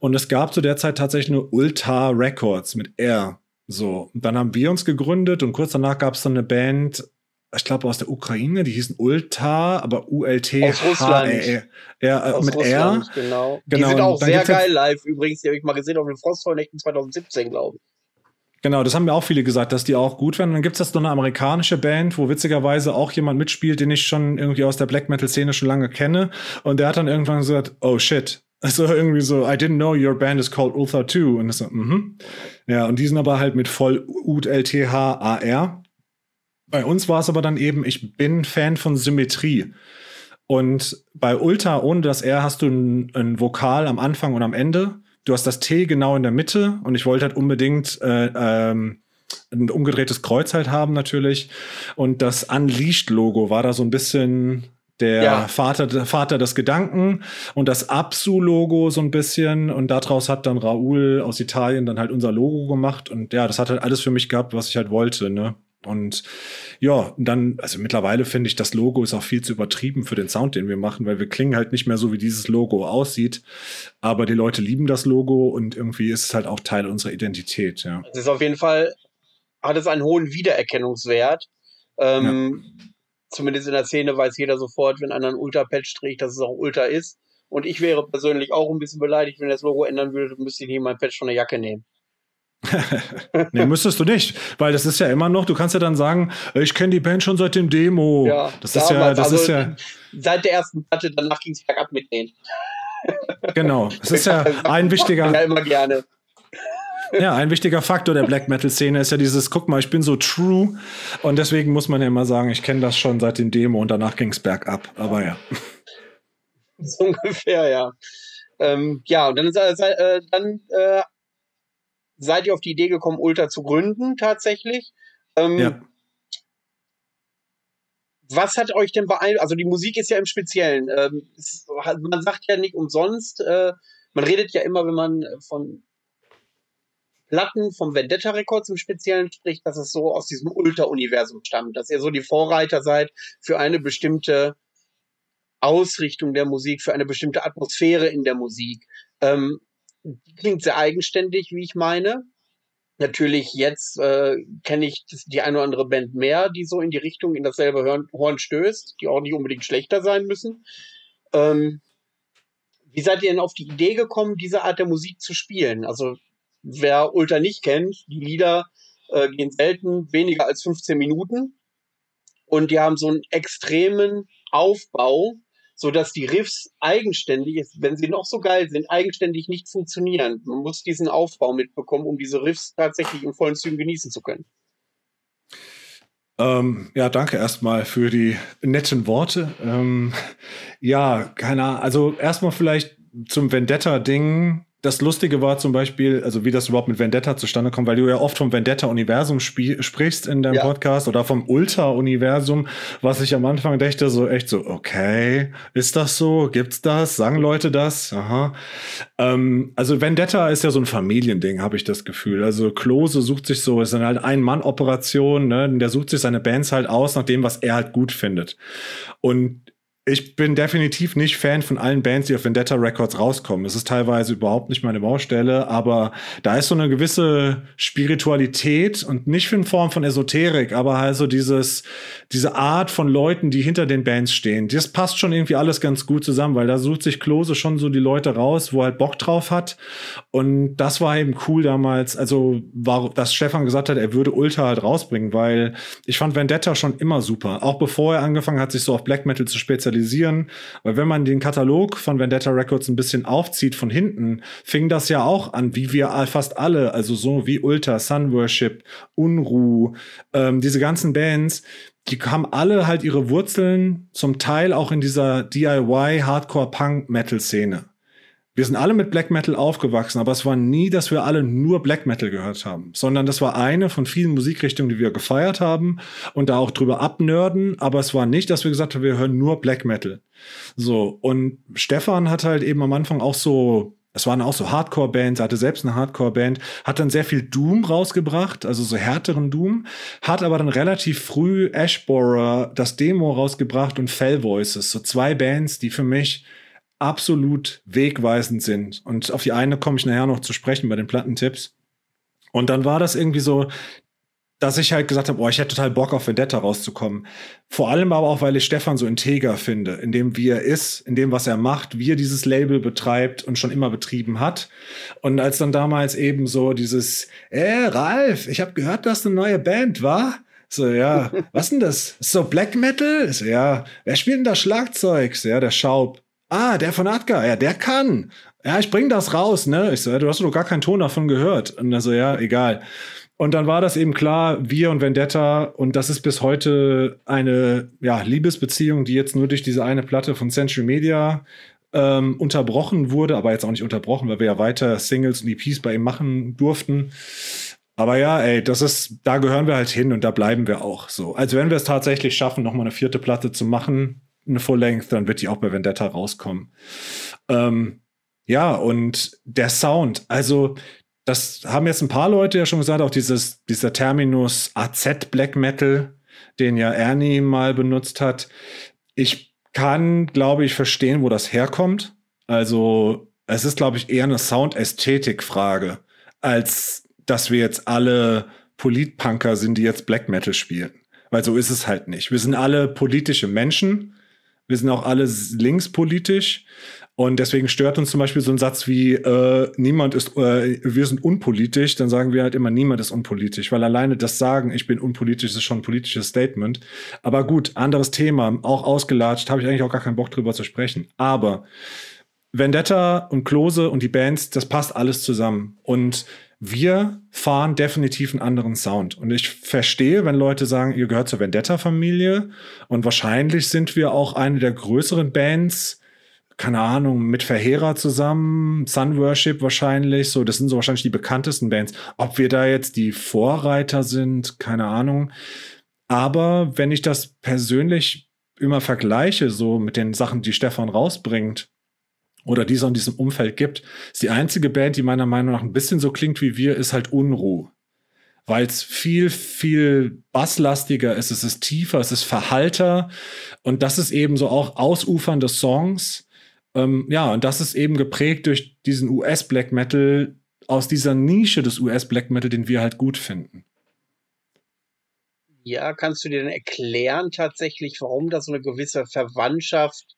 Und es gab zu der Zeit tatsächlich nur Ulta Records mit R. So, dann haben wir uns gegründet und kurz danach gab es dann eine Band, ich glaube aus der Ukraine, die hießen Ulta, aber U-L-T. Aus Russland. Ja, äh, Aus mit Russland, R. genau. Die Genau, sind auch sehr ja- geil live übrigens. Die habe ich mal gesehen auf den Frostvollnächten 2017, glaube ich. Genau, das haben mir auch viele gesagt, dass die auch gut werden. Und dann gibt's das so eine amerikanische Band, wo witzigerweise auch jemand mitspielt, den ich schon irgendwie aus der Black Metal-Szene schon lange kenne. Und der hat dann irgendwann gesagt, oh shit. Also irgendwie so, I didn't know your band is called Ultha 2. Und ich so, mhm. Ja, und die sind aber halt mit voll U-L-T-H-A-R. Bei uns war es aber dann eben, ich bin Fan von Symmetrie. Und bei Ultra ohne das R hast du ein, ein Vokal am Anfang und am Ende. Du hast das T genau in der Mitte und ich wollte halt unbedingt äh, ähm, ein umgedrehtes Kreuz halt haben natürlich. Und das Unleashed-Logo war da so ein bisschen der Ja. Vater, der Vater des Gedanken und das Absu-Logo so ein bisschen. Und daraus hat dann Raoul aus Italien dann halt unser Logo gemacht. Und ja, das hat halt alles für mich gehabt, was ich halt wollte, ne? Und ja, dann, also mittlerweile finde ich, das Logo ist auch viel zu übertrieben für den Sound, den wir machen, weil wir klingen halt nicht mehr so, wie dieses Logo aussieht. Aber die Leute lieben das Logo und irgendwie ist es halt auch Teil unserer Identität, ja. Es ist auf jeden Fall, hat es einen hohen Wiedererkennungswert. Ähm, zumindest in der Szene weiß jeder sofort, wenn einer ein Ultra-Patch trägt, dass es auch Ultra ist. Und ich wäre persönlich auch ein bisschen beleidigt, wenn das Logo ändern würde, müsste ich nicht mein Patch von der Jacke nehmen. Nee, müsstest du nicht, weil das ist ja immer noch, du kannst ja dann sagen, ich kenne die Band schon seit dem Demo. Ja, das ist ja, das also ist ja. Seit der ersten Platte, danach ging es bergab mit denen. Genau, das ist ja ein wichtiger. Ja, immer gerne. Ja, ein wichtiger Faktor der Black Metal Szene ist ja dieses, guck mal, ich bin so true und deswegen muss man ja immer sagen, ich kenne das schon seit dem Demo und danach ging es bergab. Aber ja. So ungefähr, ja. Ähm, ja, und dann, äh, dann äh, seid ihr auf die Idee gekommen, Ultra zu gründen, tatsächlich. Ähm, ja. Was hat euch denn beeinflusst? Also die Musik ist ja im Speziellen. Ähm, es, man sagt ja nicht umsonst, äh, man redet ja immer, wenn man von Platten vom Vendetta Records im Speziellen spricht, dass es so aus diesem Ultra-Universum stammt, dass ihr so die Vorreiter seid für eine bestimmte Ausrichtung der Musik, für eine bestimmte Atmosphäre in der Musik. Ähm, klingt sehr eigenständig, wie ich meine. Natürlich jetzt äh, kenne ich die eine oder andere Band mehr, die so in die Richtung in dasselbe Horn, stößt, die auch nicht unbedingt schlechter sein müssen. Ähm, wie seid ihr denn auf die Idee gekommen, diese Art der Musik zu spielen? Also wer Ultra nicht kennt, die Lieder äh, gehen selten weniger als 15 Minuten und die haben so einen extremen Aufbau, so dass die Riffs eigenständig, wenn sie noch so geil sind, eigenständig nicht funktionieren. Man muss diesen Aufbau mitbekommen, um diese Riffs tatsächlich in vollen Zügen genießen zu können. Ähm, ja, danke erstmal für die netten Worte. Ähm, ja, keine Ahnung. Also erstmal vielleicht zum Vendetta-Ding das Lustige war zum Beispiel, also wie das überhaupt mit Vendetta zustande kommt, weil du ja oft vom Vendetta-Universum sprichst in deinem ja. Podcast oder vom Ultra-Universum, was ich am Anfang dachte, so echt so, okay, ist das so? Gibt's das? Sagen Leute das? Aha. Ähm, also Vendetta ist ja so ein Familiending, habe ich das Gefühl. Also Klose sucht sich so, ist dann halt Ein-Mann-Operation, ne? Der sucht sich seine Bands halt aus nach dem, was er halt gut findet. Und ich bin definitiv nicht Fan von allen Bands, die auf Vendetta Records rauskommen. Es ist teilweise überhaupt nicht meine Baustelle, aber da ist so eine gewisse Spiritualität und nicht in Form von Esoterik, aber also dieses, diese Art von Leuten, die hinter den Bands stehen. Das passt schon irgendwie alles ganz gut zusammen, weil da sucht sich Klose schon so die Leute raus, wo er halt Bock drauf hat. Und das war eben cool damals. Also war, dass Stefan gesagt hat, er würde Ultra halt rausbringen, weil ich fand Vendetta schon immer super. Auch bevor er angefangen hat, sich so auf Black Metal zu spezialisieren spezialisieren. Weil wenn man den Katalog von Vendetta Records ein bisschen aufzieht von hinten, fing das ja auch an, wie wir fast alle, also so wie Ultra, Sun Worship, Unruh, ähm, diese ganzen Bands, die haben alle halt ihre Wurzeln zum Teil auch in dieser DIY Hardcore Punk Metal Szene. Wir sind alle mit Black Metal aufgewachsen, aber es war nie, dass wir alle nur Black Metal gehört haben, sondern das war eine von vielen Musikrichtungen, die wir gefeiert haben und da auch drüber abnörden, aber es war nicht, dass wir gesagt haben, wir hören nur Black Metal. So, und Stefan hat halt eben am Anfang auch so es waren auch so Hardcore-Bands, er hatte selbst eine Hardcore-Band, hat dann sehr viel Doom rausgebracht, also so härteren Doom, hat aber dann relativ früh Ashborer das Demo rausgebracht und Fell Voices, so zwei Bands, die für mich absolut wegweisend sind. Und auf die eine komme ich nachher noch zu sprechen bei den Plattentipps. Und dann war das irgendwie so, dass ich halt gesagt habe, boah, ich hätte total Bock auf Vendetta rauszukommen. Vor allem aber auch, weil ich Stefan so integer finde, in dem wie er ist, in dem was er macht, wie er dieses Label betreibt und schon immer betrieben hat. Und als dann damals eben so dieses, äh, Ralf, ich habe gehört, dass eine neue Band war. So, ja, was denn das? Ist so Black Metal? So, ja, wer spielt denn da Schlagzeug? So, ja, der Schaub. Ah, der von Adgar, ja, der kann. Ja, ich bring das raus, ne? Ich so, ja, du hast doch gar keinen Ton davon gehört. Und also, ja, egal. Und dann war das eben klar, wir und Vendetta, und das ist bis heute eine ja, Liebesbeziehung, die jetzt nur durch diese eine Platte von Century Media ähm, unterbrochen wurde, aber jetzt auch nicht unterbrochen, weil wir ja weiter Singles und EPs bei ihm machen durften. Aber ja, ey, das ist, da gehören wir halt hin und da bleiben wir auch so. Also wenn wir es tatsächlich schaffen, nochmal eine vierte Platte zu machen, eine Full Length, dann wird die auch bei Vendetta rauskommen. Ähm, ja, und der Sound, also das haben jetzt ein paar Leute ja schon gesagt, auch dieses, dieser Terminus AZ Black Metal, den ja Ernie mal benutzt hat. Ich kann, glaube ich, verstehen, wo das herkommt. Also, es ist, glaube ich, eher eine Soundästhetik-Frage, als dass wir jetzt alle Politpunker sind, die jetzt Black Metal spielen. Weil so ist es halt nicht. Wir sind alle politische Menschen. Wir sind auch alle linkspolitisch. Und deswegen stört uns zum Beispiel so ein Satz wie äh, niemand ist, äh, wir sind unpolitisch, dann sagen wir halt immer, niemand ist unpolitisch, weil alleine das Sagen, ich bin unpolitisch, ist schon ein politisches Statement. Aber gut, anderes Thema, auch ausgelatscht, habe ich eigentlich auch gar keinen Bock drüber zu sprechen. Aber Vendetta und Klose und die Bands, das passt alles zusammen. Und wir fahren definitiv einen anderen Sound. Und ich verstehe, wenn Leute sagen, ihr gehört zur Vendetta-Familie. Und wahrscheinlich sind wir auch eine der größeren Bands, keine Ahnung, mit Verheerer zusammen, Sun Worship wahrscheinlich, so, das sind so wahrscheinlich die bekanntesten Bands. Ob wir da jetzt die Vorreiter sind, keine Ahnung. Aber wenn ich das persönlich immer vergleiche, so mit den Sachen, die Stefan rausbringt, oder die es in diesem Umfeld gibt, ist die einzige Band, die meiner Meinung nach ein bisschen so klingt wie wir, ist halt Unruh. Weil es viel, viel basslastiger ist, es ist tiefer, es ist verhalter und das ist eben so auch ausufernde Songs. Ähm, ja, und das ist eben geprägt durch diesen US-Black Metal aus dieser Nische des US-Black Metal, den wir halt gut finden. Ja, kannst du dir denn erklären tatsächlich, warum da so eine gewisse Verwandtschaft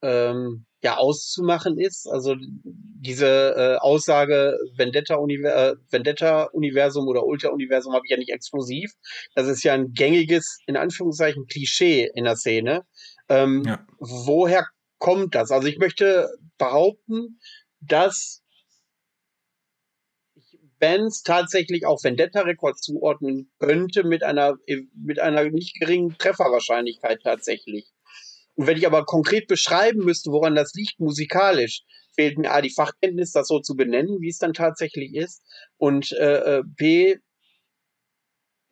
ähm, ja auszumachen ist. Also diese äh, Aussage Vendetta-Universum äh, Vendetta oder Ultra-Universum habe ich ja nicht exklusiv. Das ist ja ein gängiges, in Anführungszeichen, Klischee in der Szene. Ähm, ja. Woher kommt das? Also ich möchte behaupten, dass Bands tatsächlich auch Vendetta-Rekord zuordnen könnte mit einer, mit einer nicht geringen Trefferwahrscheinlichkeit tatsächlich. Und wenn ich aber konkret beschreiben müsste, woran das liegt musikalisch, fehlt mir A, die Fachkenntnis, das so zu benennen, wie es dann tatsächlich ist. Und äh, äh B,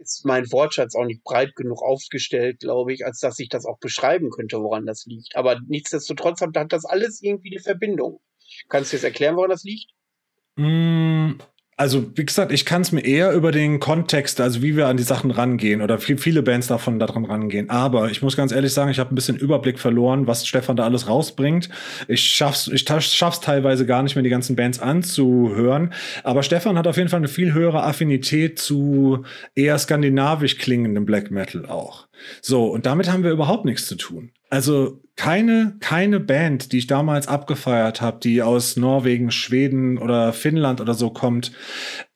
ist mein Wortschatz auch nicht breit genug aufgestellt, glaube ich, als dass ich das auch beschreiben könnte, woran das liegt. Aber nichtsdestotrotz hat, das alles irgendwie eine Verbindung. Kannst du jetzt erklären, woran das liegt? Mm, also wie gesagt, ich kann es mir eher über den Kontext, also wie wir an die Sachen rangehen oder viel, viele Bands davon daran rangehen. Aber ich muss ganz ehrlich sagen, ich habe ein bisschen Überblick verloren, was Stefan da alles rausbringt. Ich schaff's, ich schaff's teilweise gar nicht mehr, die ganzen Bands anzuhören. Aber Stefan hat auf jeden Fall eine viel höhere Affinität zu eher skandinavisch klingendem Black Metal auch. So, und damit haben wir überhaupt nichts zu tun. Also keine, keine Band, die ich damals abgefeiert habe, die aus Norwegen, Schweden oder Finnland oder so kommt,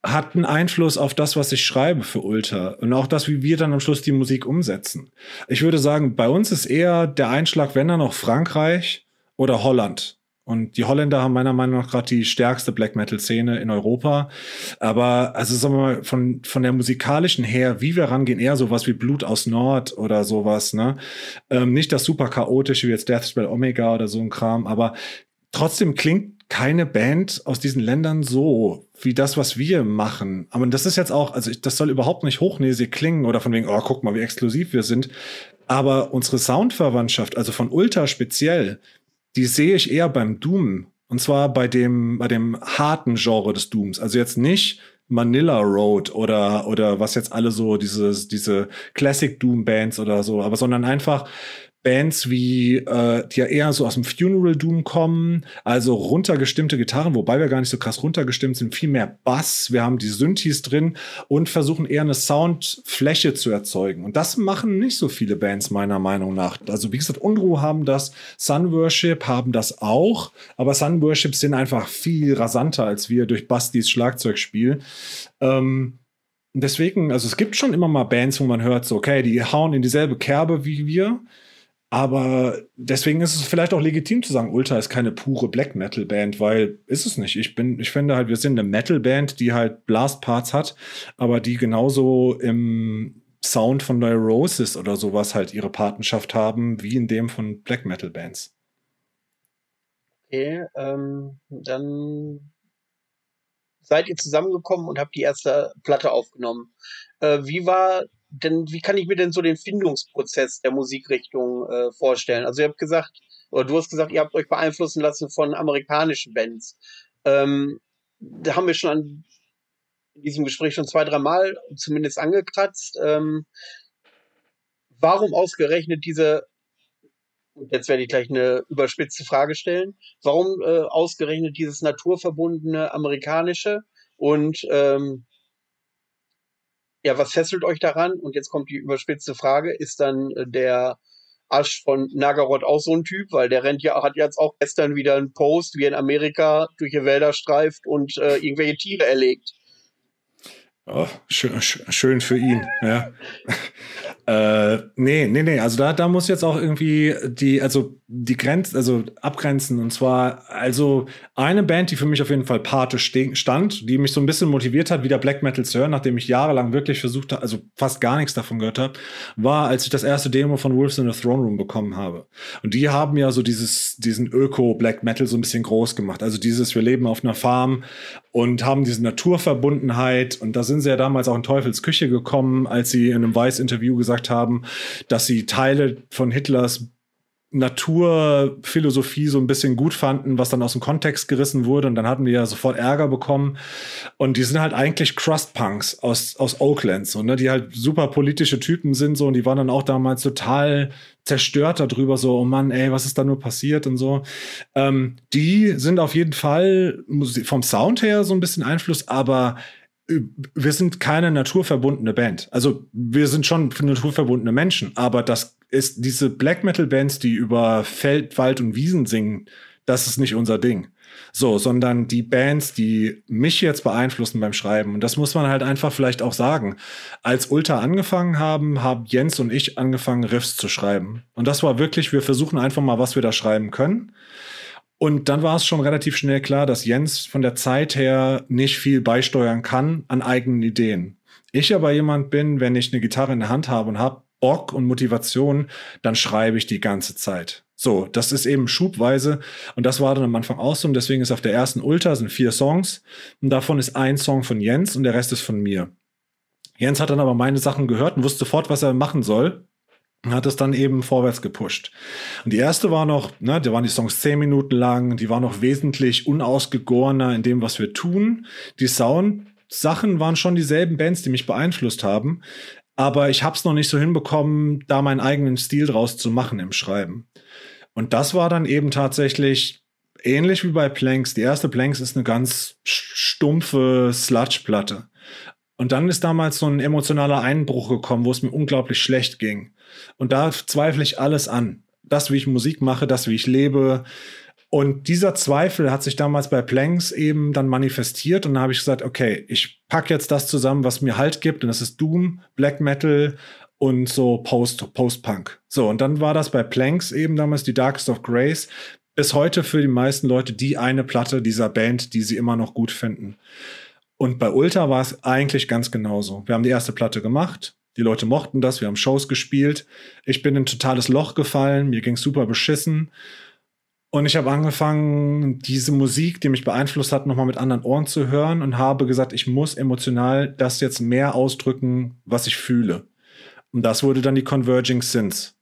hat einen Einfluss auf das, was ich schreibe für Ultra und auch das, wie wir dann am Schluss die Musik umsetzen. Ich würde sagen, bei uns ist eher der Einschlag, wenn dann noch Frankreich oder Holland. Und die Holländer haben meiner Meinung nach gerade die stärkste Black Metal-Szene in Europa. Aber also sagen wir mal, von, von der musikalischen her, wie wir rangehen, eher sowas wie Blut aus Nord oder sowas, ne? Ähm, nicht das super chaotische wie jetzt Deathspell Omega oder so ein Kram, aber trotzdem klingt keine Band aus diesen Ländern so wie das, was wir machen. Aber das ist jetzt auch, also das soll überhaupt nicht hochnäsig klingen oder von wegen, oh, guck mal, wie exklusiv wir sind. Aber unsere Soundverwandtschaft, also von Ultra speziell, die sehe ich eher beim Doom. Und zwar bei dem, bei dem harten Genre des Dooms. Also jetzt nicht Manila Road oder, oder was jetzt alle so, dieses, diese Classic Doom Bands oder so, aber sondern einfach Bands wie, äh, die ja eher so aus dem Funeral Doom kommen, also runtergestimmte Gitarren, wobei wir gar nicht so krass runtergestimmt sind, viel mehr Bass, wir haben die Synthes drin und versuchen eher eine Soundfläche zu erzeugen. Und das machen nicht so viele Bands meiner Meinung nach. Also wie gesagt, Unruh haben das, Sun Worship haben das auch, aber Sun Worship sind einfach viel rasanter als wir durch Bastis Schlagzeugspiel. Ähm, deswegen, also es gibt schon immer mal Bands, wo man hört, so, okay, die hauen in dieselbe Kerbe wie wir. Aber deswegen ist es vielleicht auch legitim zu sagen, Ultra ist keine pure Black Metal Band, weil ist es nicht. Ich bin, ich finde halt, wir sind eine Metal Band, die halt Blast Parts hat, aber die genauso im Sound von Neurosis oder sowas halt ihre Patenschaft haben, wie in dem von Black Metal Bands. Okay, ähm, dann seid ihr zusammengekommen und habt die erste Platte aufgenommen. Äh, wie war denn wie kann ich mir denn so den Findungsprozess der Musikrichtung äh, vorstellen? Also ihr habt gesagt, oder du hast gesagt, ihr habt euch beeinflussen lassen von amerikanischen Bands. Ähm, da haben wir schon an in diesem Gespräch schon zwei, drei Mal zumindest angekratzt. Ähm, warum ausgerechnet diese, und jetzt werde ich gleich eine überspitzte Frage stellen, warum äh, ausgerechnet dieses naturverbundene amerikanische und ähm, ja, was fesselt euch daran? Und jetzt kommt die überspitzte Frage, ist dann äh, der Asch von Nagaroth auch so ein Typ, weil der rennt ja, hat jetzt auch gestern wieder einen Post, wie er in Amerika durch die Wälder streift und äh, irgendwelche Tiere erlegt. Oh, schön, schön für ihn, ja. äh, nee, nee, nee. Also da, da muss jetzt auch irgendwie die, also die Grenzen, also abgrenzen. Und zwar, also eine Band, die für mich auf jeden Fall Pate stand, die mich so ein bisschen motiviert hat, wieder Black Metal zu hören, nachdem ich jahrelang wirklich versucht habe, also fast gar nichts davon gehört habe, war, als ich das erste Demo von Wolves in the Throne Room bekommen habe. Und die haben ja so dieses, diesen Öko-Black Metal so ein bisschen groß gemacht. Also dieses, wir leben auf einer Farm und haben diese Naturverbundenheit. Und da sind sie ja damals auch in Teufels Küche gekommen, als sie in einem Weiß-Interview gesagt haben, dass sie Teile von Hitlers Naturphilosophie so ein bisschen gut fanden, was dann aus dem Kontext gerissen wurde. Und dann hatten wir ja sofort Ärger bekommen. Und die sind halt eigentlich Crust-Punks aus, aus Oakland, so, ne, die halt super politische Typen sind, so, und die waren dann auch damals total zerstört darüber, so, oh Mann, ey, was ist da nur passiert und so. Ähm, die sind auf jeden Fall vom Sound her so ein bisschen Einfluss, aber wir sind keine naturverbundene Band. Also wir sind schon naturverbundene Menschen, aber das ist diese Black Metal Bands, die über Feld, Wald und Wiesen singen, das ist nicht unser Ding. So, sondern die Bands, die mich jetzt beeinflussen beim Schreiben. Und das muss man halt einfach vielleicht auch sagen. Als Ultra angefangen haben, haben Jens und ich angefangen, Riffs zu schreiben. Und das war wirklich, wir versuchen einfach mal, was wir da schreiben können. Und dann war es schon relativ schnell klar, dass Jens von der Zeit her nicht viel beisteuern kann an eigenen Ideen. Ich aber jemand bin, wenn ich eine Gitarre in der Hand habe und habe Bock und Motivation, dann schreibe ich die ganze Zeit. So, das ist eben schubweise und das war dann am Anfang auch so und deswegen ist auf der ersten Ultra sind vier Songs und davon ist ein Song von Jens und der Rest ist von mir. Jens hat dann aber meine Sachen gehört und wusste sofort, was er machen soll hat es dann eben vorwärts gepusht. Und die erste war noch, ne, da waren die Songs zehn Minuten lang, die war noch wesentlich unausgegorener in dem, was wir tun. Die Sound-Sachen waren schon dieselben Bands, die mich beeinflusst haben, aber ich habe es noch nicht so hinbekommen, da meinen eigenen Stil draus zu machen im Schreiben. Und das war dann eben tatsächlich ähnlich wie bei Planks. Die erste Planks ist eine ganz stumpfe Sludge-Platte. Und dann ist damals so ein emotionaler Einbruch gekommen, wo es mir unglaublich schlecht ging. Und da zweifle ich alles an. Das, wie ich Musik mache, das, wie ich lebe. Und dieser Zweifel hat sich damals bei Planks eben dann manifestiert. Und da habe ich gesagt, okay, ich packe jetzt das zusammen, was mir Halt gibt. Und das ist Doom, Black Metal und so Post, Post-Punk. So, und dann war das bei Planks eben damals die Darkest of Grace. Bis heute für die meisten Leute die eine Platte dieser Band, die sie immer noch gut finden. Und bei Ultra war es eigentlich ganz genauso. Wir haben die erste Platte gemacht, die Leute mochten das, wir haben Shows gespielt. Ich bin in ein totales Loch gefallen, mir ging super beschissen. Und ich habe angefangen, diese Musik, die mich beeinflusst hat, nochmal mit anderen Ohren zu hören und habe gesagt, ich muss emotional das jetzt mehr ausdrücken, was ich fühle. Und das wurde dann die Converging Sins,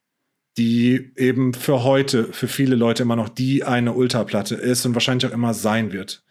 die eben für heute, für viele Leute immer noch die eine Ultraplatte ist und wahrscheinlich auch immer sein wird.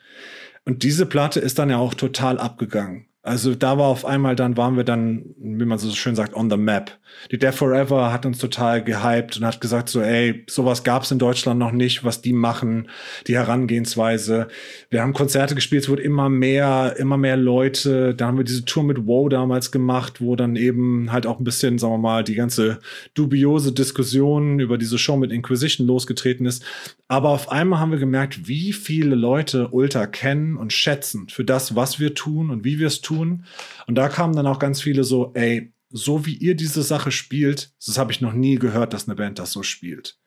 Und diese Platte ist dann ja auch total abgegangen. Also da war auf einmal dann, waren wir dann, wie man so schön sagt, on the map. Die Death Forever hat uns total gehypt und hat gesagt so, ey, sowas gab's in Deutschland noch nicht, was die machen, die Herangehensweise. Wir haben Konzerte gespielt, es wurde immer mehr, immer mehr Leute. Da haben wir diese Tour mit Woe damals gemacht, wo dann eben halt auch ein bisschen, sagen wir mal, die ganze dubiose Diskussion über diese Show mit Inquisition losgetreten ist. Aber auf einmal haben wir gemerkt, wie viele Leute Ultra kennen und schätzen für das, was wir tun und wie wir es tun. Und da kamen dann auch ganz viele so, ey, so wie ihr diese Sache spielt, das habe ich noch nie gehört, dass eine Band das so spielt.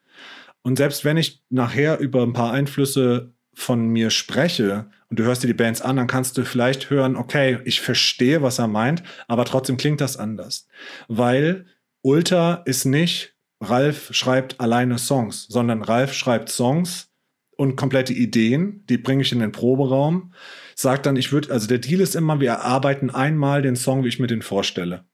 Und selbst wenn ich nachher über ein paar Einflüsse von mir spreche und du hörst dir die Bands an, dann kannst du vielleicht hören, okay, ich verstehe, was er meint, aber trotzdem klingt das anders. Weil Ultra ist nicht, Ralf schreibt alleine Songs, sondern Ralf schreibt Songs und komplette Ideen, die bringe ich in den Proberaum, sagt dann, ich würde, also der Deal ist immer, wir erarbeiten einmal den Song, wie ich mir den vorstelle.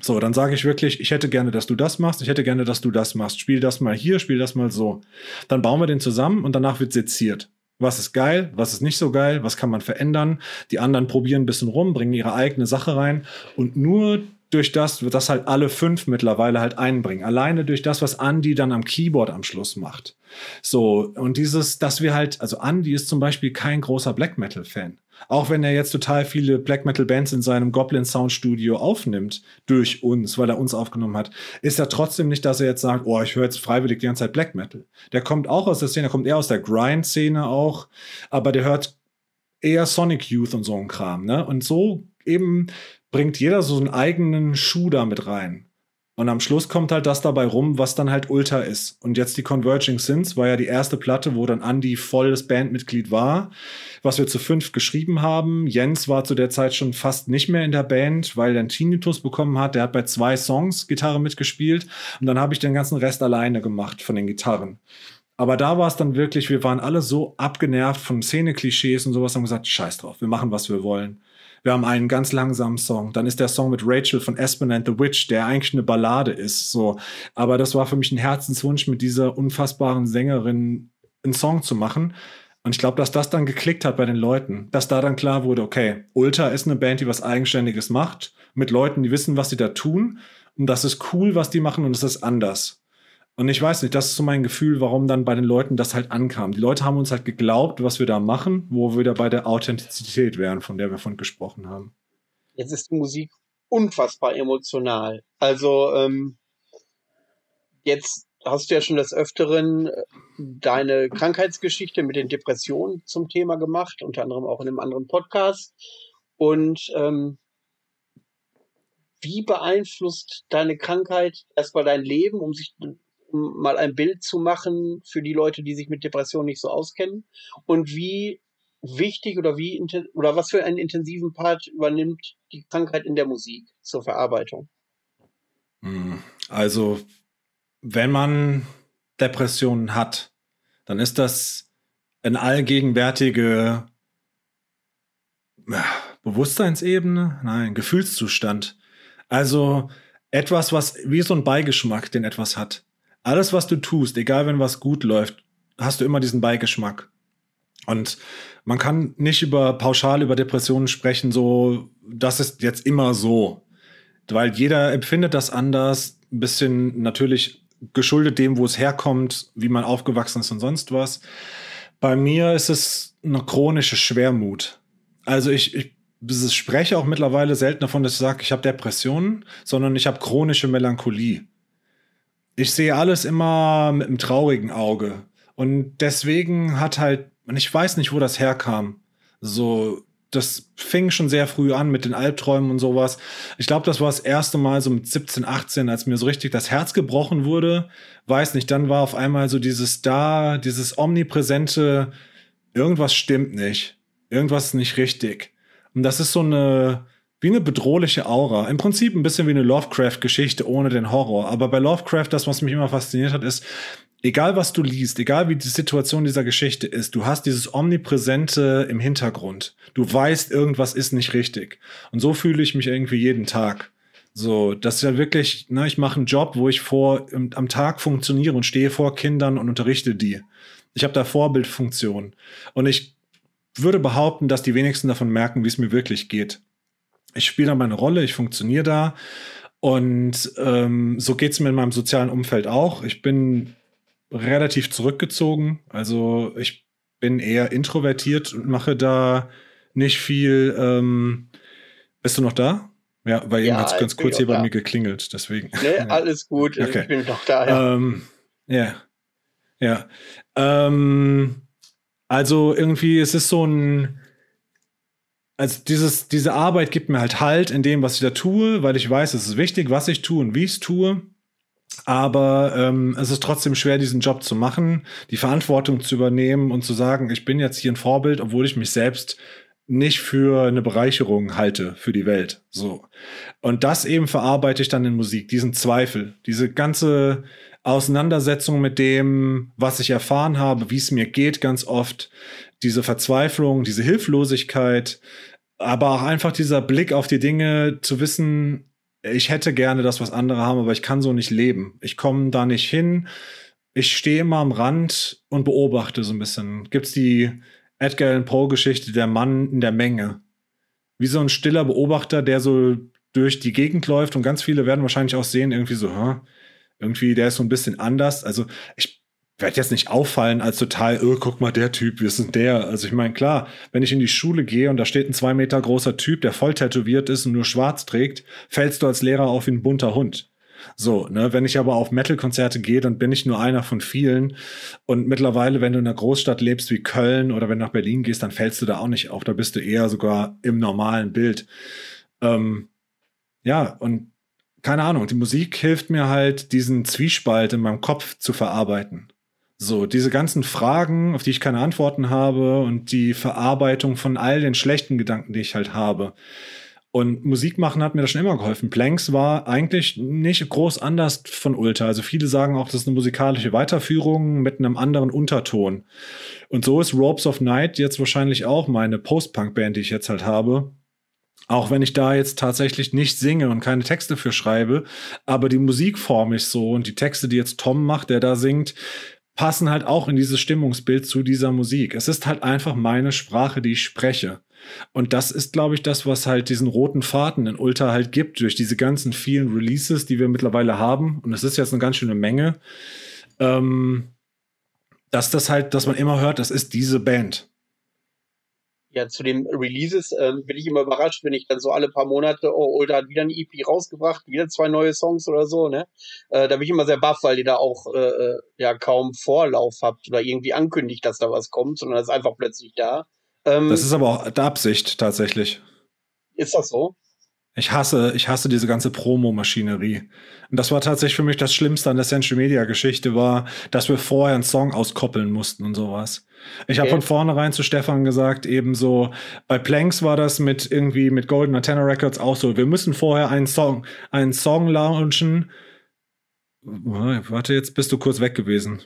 So, dann sage ich wirklich, ich hätte gerne, dass du das machst, ich hätte gerne, dass du das machst. Spiel das mal hier, spiel das mal so. Dann bauen wir den zusammen und danach wird seziert. Was ist geil, was ist nicht so geil, was kann man verändern. Die anderen probieren ein bisschen rum, bringen ihre eigene Sache rein und nur durch das, das halt alle fünf mittlerweile halt einbringen. Alleine durch das, was Andy dann am Keyboard am Schluss macht. So, und dieses, dass wir halt, also Andy ist zum Beispiel kein großer Black Metal Fan. Auch wenn er jetzt total viele Black Metal Bands in seinem Goblin Sound Studio aufnimmt, durch uns, weil er uns aufgenommen hat, ist er trotzdem nicht, dass er jetzt sagt, oh, ich höre jetzt freiwillig die ganze Zeit Black Metal. Der kommt auch aus der Szene, der kommt eher aus der Grind-Szene auch, aber der hört eher Sonic Youth und so ein Kram, ne? Und so eben bringt jeder so einen eigenen Schuh da mit rein. Und am Schluss kommt halt das dabei rum, was dann halt Ultra ist. Und jetzt die Converging Sins war ja die erste Platte, wo dann Andy volles Bandmitglied war, was wir zu fünf geschrieben haben. Jens war zu der Zeit schon fast nicht mehr in der Band, weil er einen Tinnitus bekommen hat. Der hat bei zwei Songs Gitarre mitgespielt. Und dann habe ich den ganzen Rest alleine gemacht von den Gitarren. Aber da war es dann wirklich, wir waren alle so abgenervt von Szene-Klischees und sowas, haben gesagt, scheiß drauf, wir machen, was wir wollen. Wir haben einen ganz langsamen Song. Dann ist der Song mit Rachel von Aspen and the Witch, der eigentlich eine Ballade ist. So, aber das war für mich ein Herzenswunsch, mit dieser unfassbaren Sängerin einen Song zu machen. Und ich glaube, dass das dann geklickt hat bei den Leuten, dass da dann klar wurde, okay, Ultra ist eine Band, die was Eigenständiges macht, mit Leuten, die wissen, was sie da tun. Und das ist cool, was die machen und es ist anders. Und ich weiß nicht, das ist so mein Gefühl, warum dann bei den Leuten das halt ankam. Die Leute haben uns halt geglaubt, was wir da machen, wo wir da bei der Authentizität wären, von der wir von gesprochen haben. Jetzt ist die Musik unfassbar emotional. Also ähm, jetzt hast du ja schon des Öfteren äh, deine Krankheitsgeschichte mit den Depressionen zum Thema gemacht, unter anderem auch in einem anderen Podcast. Und ähm, wie beeinflusst deine Krankheit erstmal dein Leben, um sich um mal ein Bild zu machen für die Leute, die sich mit Depressionen nicht so auskennen und wie wichtig oder wie oder was für einen intensiven Part übernimmt die Krankheit in der Musik zur Verarbeitung? Hm, also, wenn man Depressionen hat, dann ist das eine allgegenwärtige Bewusstseinsebene, nein, Gefühlszustand. Also etwas, was wie so ein Beigeschmack, den etwas hat alles, was du tust, egal wenn was gut läuft, hast du immer diesen Beigeschmack. Und man kann nicht über pauschal über Depressionen sprechen, so, das ist jetzt immer so. Weil jeder empfindet das anders, ein bisschen natürlich geschuldet dem, wo es herkommt, wie man aufgewachsen ist und sonst was. Bei mir ist es eine chronische Schwermut. Also ich, ich spreche auch mittlerweile selten davon, dass ich sage, ich habe Depressionen, sondern ich habe chronische Melancholie ich sehe alles immer mit einem traurigen Auge. Und deswegen hat halt, und ich weiß nicht, wo das herkam. So, das fing schon sehr früh an mit den Albträumen und sowas. Ich glaube, das war das erste Mal so mit 17, 18, als mir so richtig das Herz gebrochen wurde. Weiß nicht, dann war auf einmal so dieses da, dieses omnipräsente, irgendwas stimmt nicht. Irgendwas ist nicht richtig. Und das ist so eine, wie eine bedrohliche Aura. Im Prinzip ein bisschen wie eine Lovecraft-Geschichte ohne den Horror. Aber bei Lovecraft, das, was mich immer fasziniert hat, ist, egal was du liest, egal wie die Situation dieser Geschichte ist, du hast dieses Omnipräsente im Hintergrund. Du weißt, irgendwas ist nicht richtig. Und so fühle ich mich irgendwie jeden Tag. So, das ist ja wirklich, ne, ich mache einen Job, wo ich vor am Tag funktioniere und stehe vor Kindern und unterrichte die. Ich habe da Vorbildfunktion. Und ich würde behaupten, dass die wenigsten davon merken, wie es mir wirklich geht ich spiele da meine Rolle, ich funktioniere da. Und ähm, so geht es mir in meinem sozialen Umfeld auch. Ich bin relativ zurückgezogen. Also ich bin eher introvertiert und mache da nicht viel. Ähm, bist du noch da? Ja, weil eben ja, hat es ganz kurz hier bei da. mir geklingelt, deswegen. Nee, ja. alles gut, okay. ich bin noch da. Ja, ähm, ja. ja. Ähm, also irgendwie, es ist so ein also dieses, diese Arbeit gibt mir halt Halt in dem, was ich da tue, weil ich weiß, es ist wichtig, was ich tue und wie ich es tue. Aber ähm, es ist trotzdem schwer, diesen Job zu machen, die Verantwortung zu übernehmen und zu sagen, ich bin jetzt hier ein Vorbild, obwohl ich mich selbst nicht für eine Bereicherung halte für die Welt. So. Und das eben verarbeite ich dann in Musik, diesen Zweifel, diese ganze Auseinandersetzung mit dem, was ich erfahren habe, wie es mir geht, ganz oft, diese Verzweiflung, diese Hilflosigkeit, aber auch einfach dieser Blick auf die Dinge, zu wissen, ich hätte gerne das, was andere haben, aber ich kann so nicht leben. Ich komme da nicht hin. Ich stehe immer am Rand und beobachte so ein bisschen. Gibt's die Edgar Allan Poe Geschichte, der Mann in der Menge. Wie so ein stiller Beobachter, der so durch die Gegend läuft und ganz viele werden wahrscheinlich auch sehen, irgendwie so, hä? irgendwie der ist so ein bisschen anders. Also ich werde jetzt nicht auffallen als total, oh, guck mal, der Typ, ist denn der? Also ich meine, klar, wenn ich in die Schule gehe und da steht ein zwei Meter großer Typ, der voll tätowiert ist und nur schwarz trägt, fällst du als Lehrer auf wie ein bunter Hund. So, ne, wenn ich aber auf Metal-Konzerte gehe, dann bin ich nur einer von vielen. Und mittlerweile, wenn du in einer Großstadt lebst wie Köln oder wenn du nach Berlin gehst, dann fällst du da auch nicht auf. Da bist du eher sogar im normalen Bild. Ähm, ja, und keine Ahnung, die Musik hilft mir halt, diesen Zwiespalt in meinem Kopf zu verarbeiten. So, diese ganzen Fragen, auf die ich keine Antworten habe und die Verarbeitung von all den schlechten Gedanken, die ich halt habe. Und Musik machen hat mir das schon immer geholfen. Planks war eigentlich nicht groß anders von Ulta. Also viele sagen auch, das ist eine musikalische Weiterführung mit einem anderen Unterton. Und so ist Ropes of Night jetzt wahrscheinlich auch meine Post-Punk-Band, die ich jetzt halt habe. Auch wenn ich da jetzt tatsächlich nicht singe und keine Texte für schreibe, aber die Musikform ist so und die Texte, die jetzt Tom macht, der da singt, passen halt auch in dieses Stimmungsbild zu dieser Musik. Es ist halt einfach meine Sprache, die ich spreche. Und das ist, glaube ich, das, was halt diesen roten Faden in Ultra halt gibt, durch diese ganzen vielen Releases, die wir mittlerweile haben. Und das ist jetzt eine ganz schöne Menge. Ähm, dass das halt, dass man immer hört, das ist diese Band ja, zu den Releases ähm, bin ich immer überrascht, wenn ich dann so alle paar Monate, oh, Olda hat wieder eine EP rausgebracht, wieder zwei neue Songs oder so, ne? Äh, da bin ich immer sehr baff, weil ihr da auch äh, äh, ja kaum Vorlauf habt oder irgendwie ankündigt, dass da was kommt, sondern das ist einfach plötzlich da. Ähm, das ist aber auch der Absicht tatsächlich. Ist das so? Ich hasse, ich hasse diese ganze Promo-Maschinerie. Und das war tatsächlich für mich das Schlimmste an der Central Media Geschichte war, dass wir vorher einen Song auskoppeln mussten und sowas. Ich okay. habe von vornherein zu Stefan gesagt, ebenso bei Planks war das mit irgendwie mit Golden Antenna Records auch so. Wir müssen vorher einen Song, einen Song launchen. Warte, jetzt bist du kurz weg gewesen.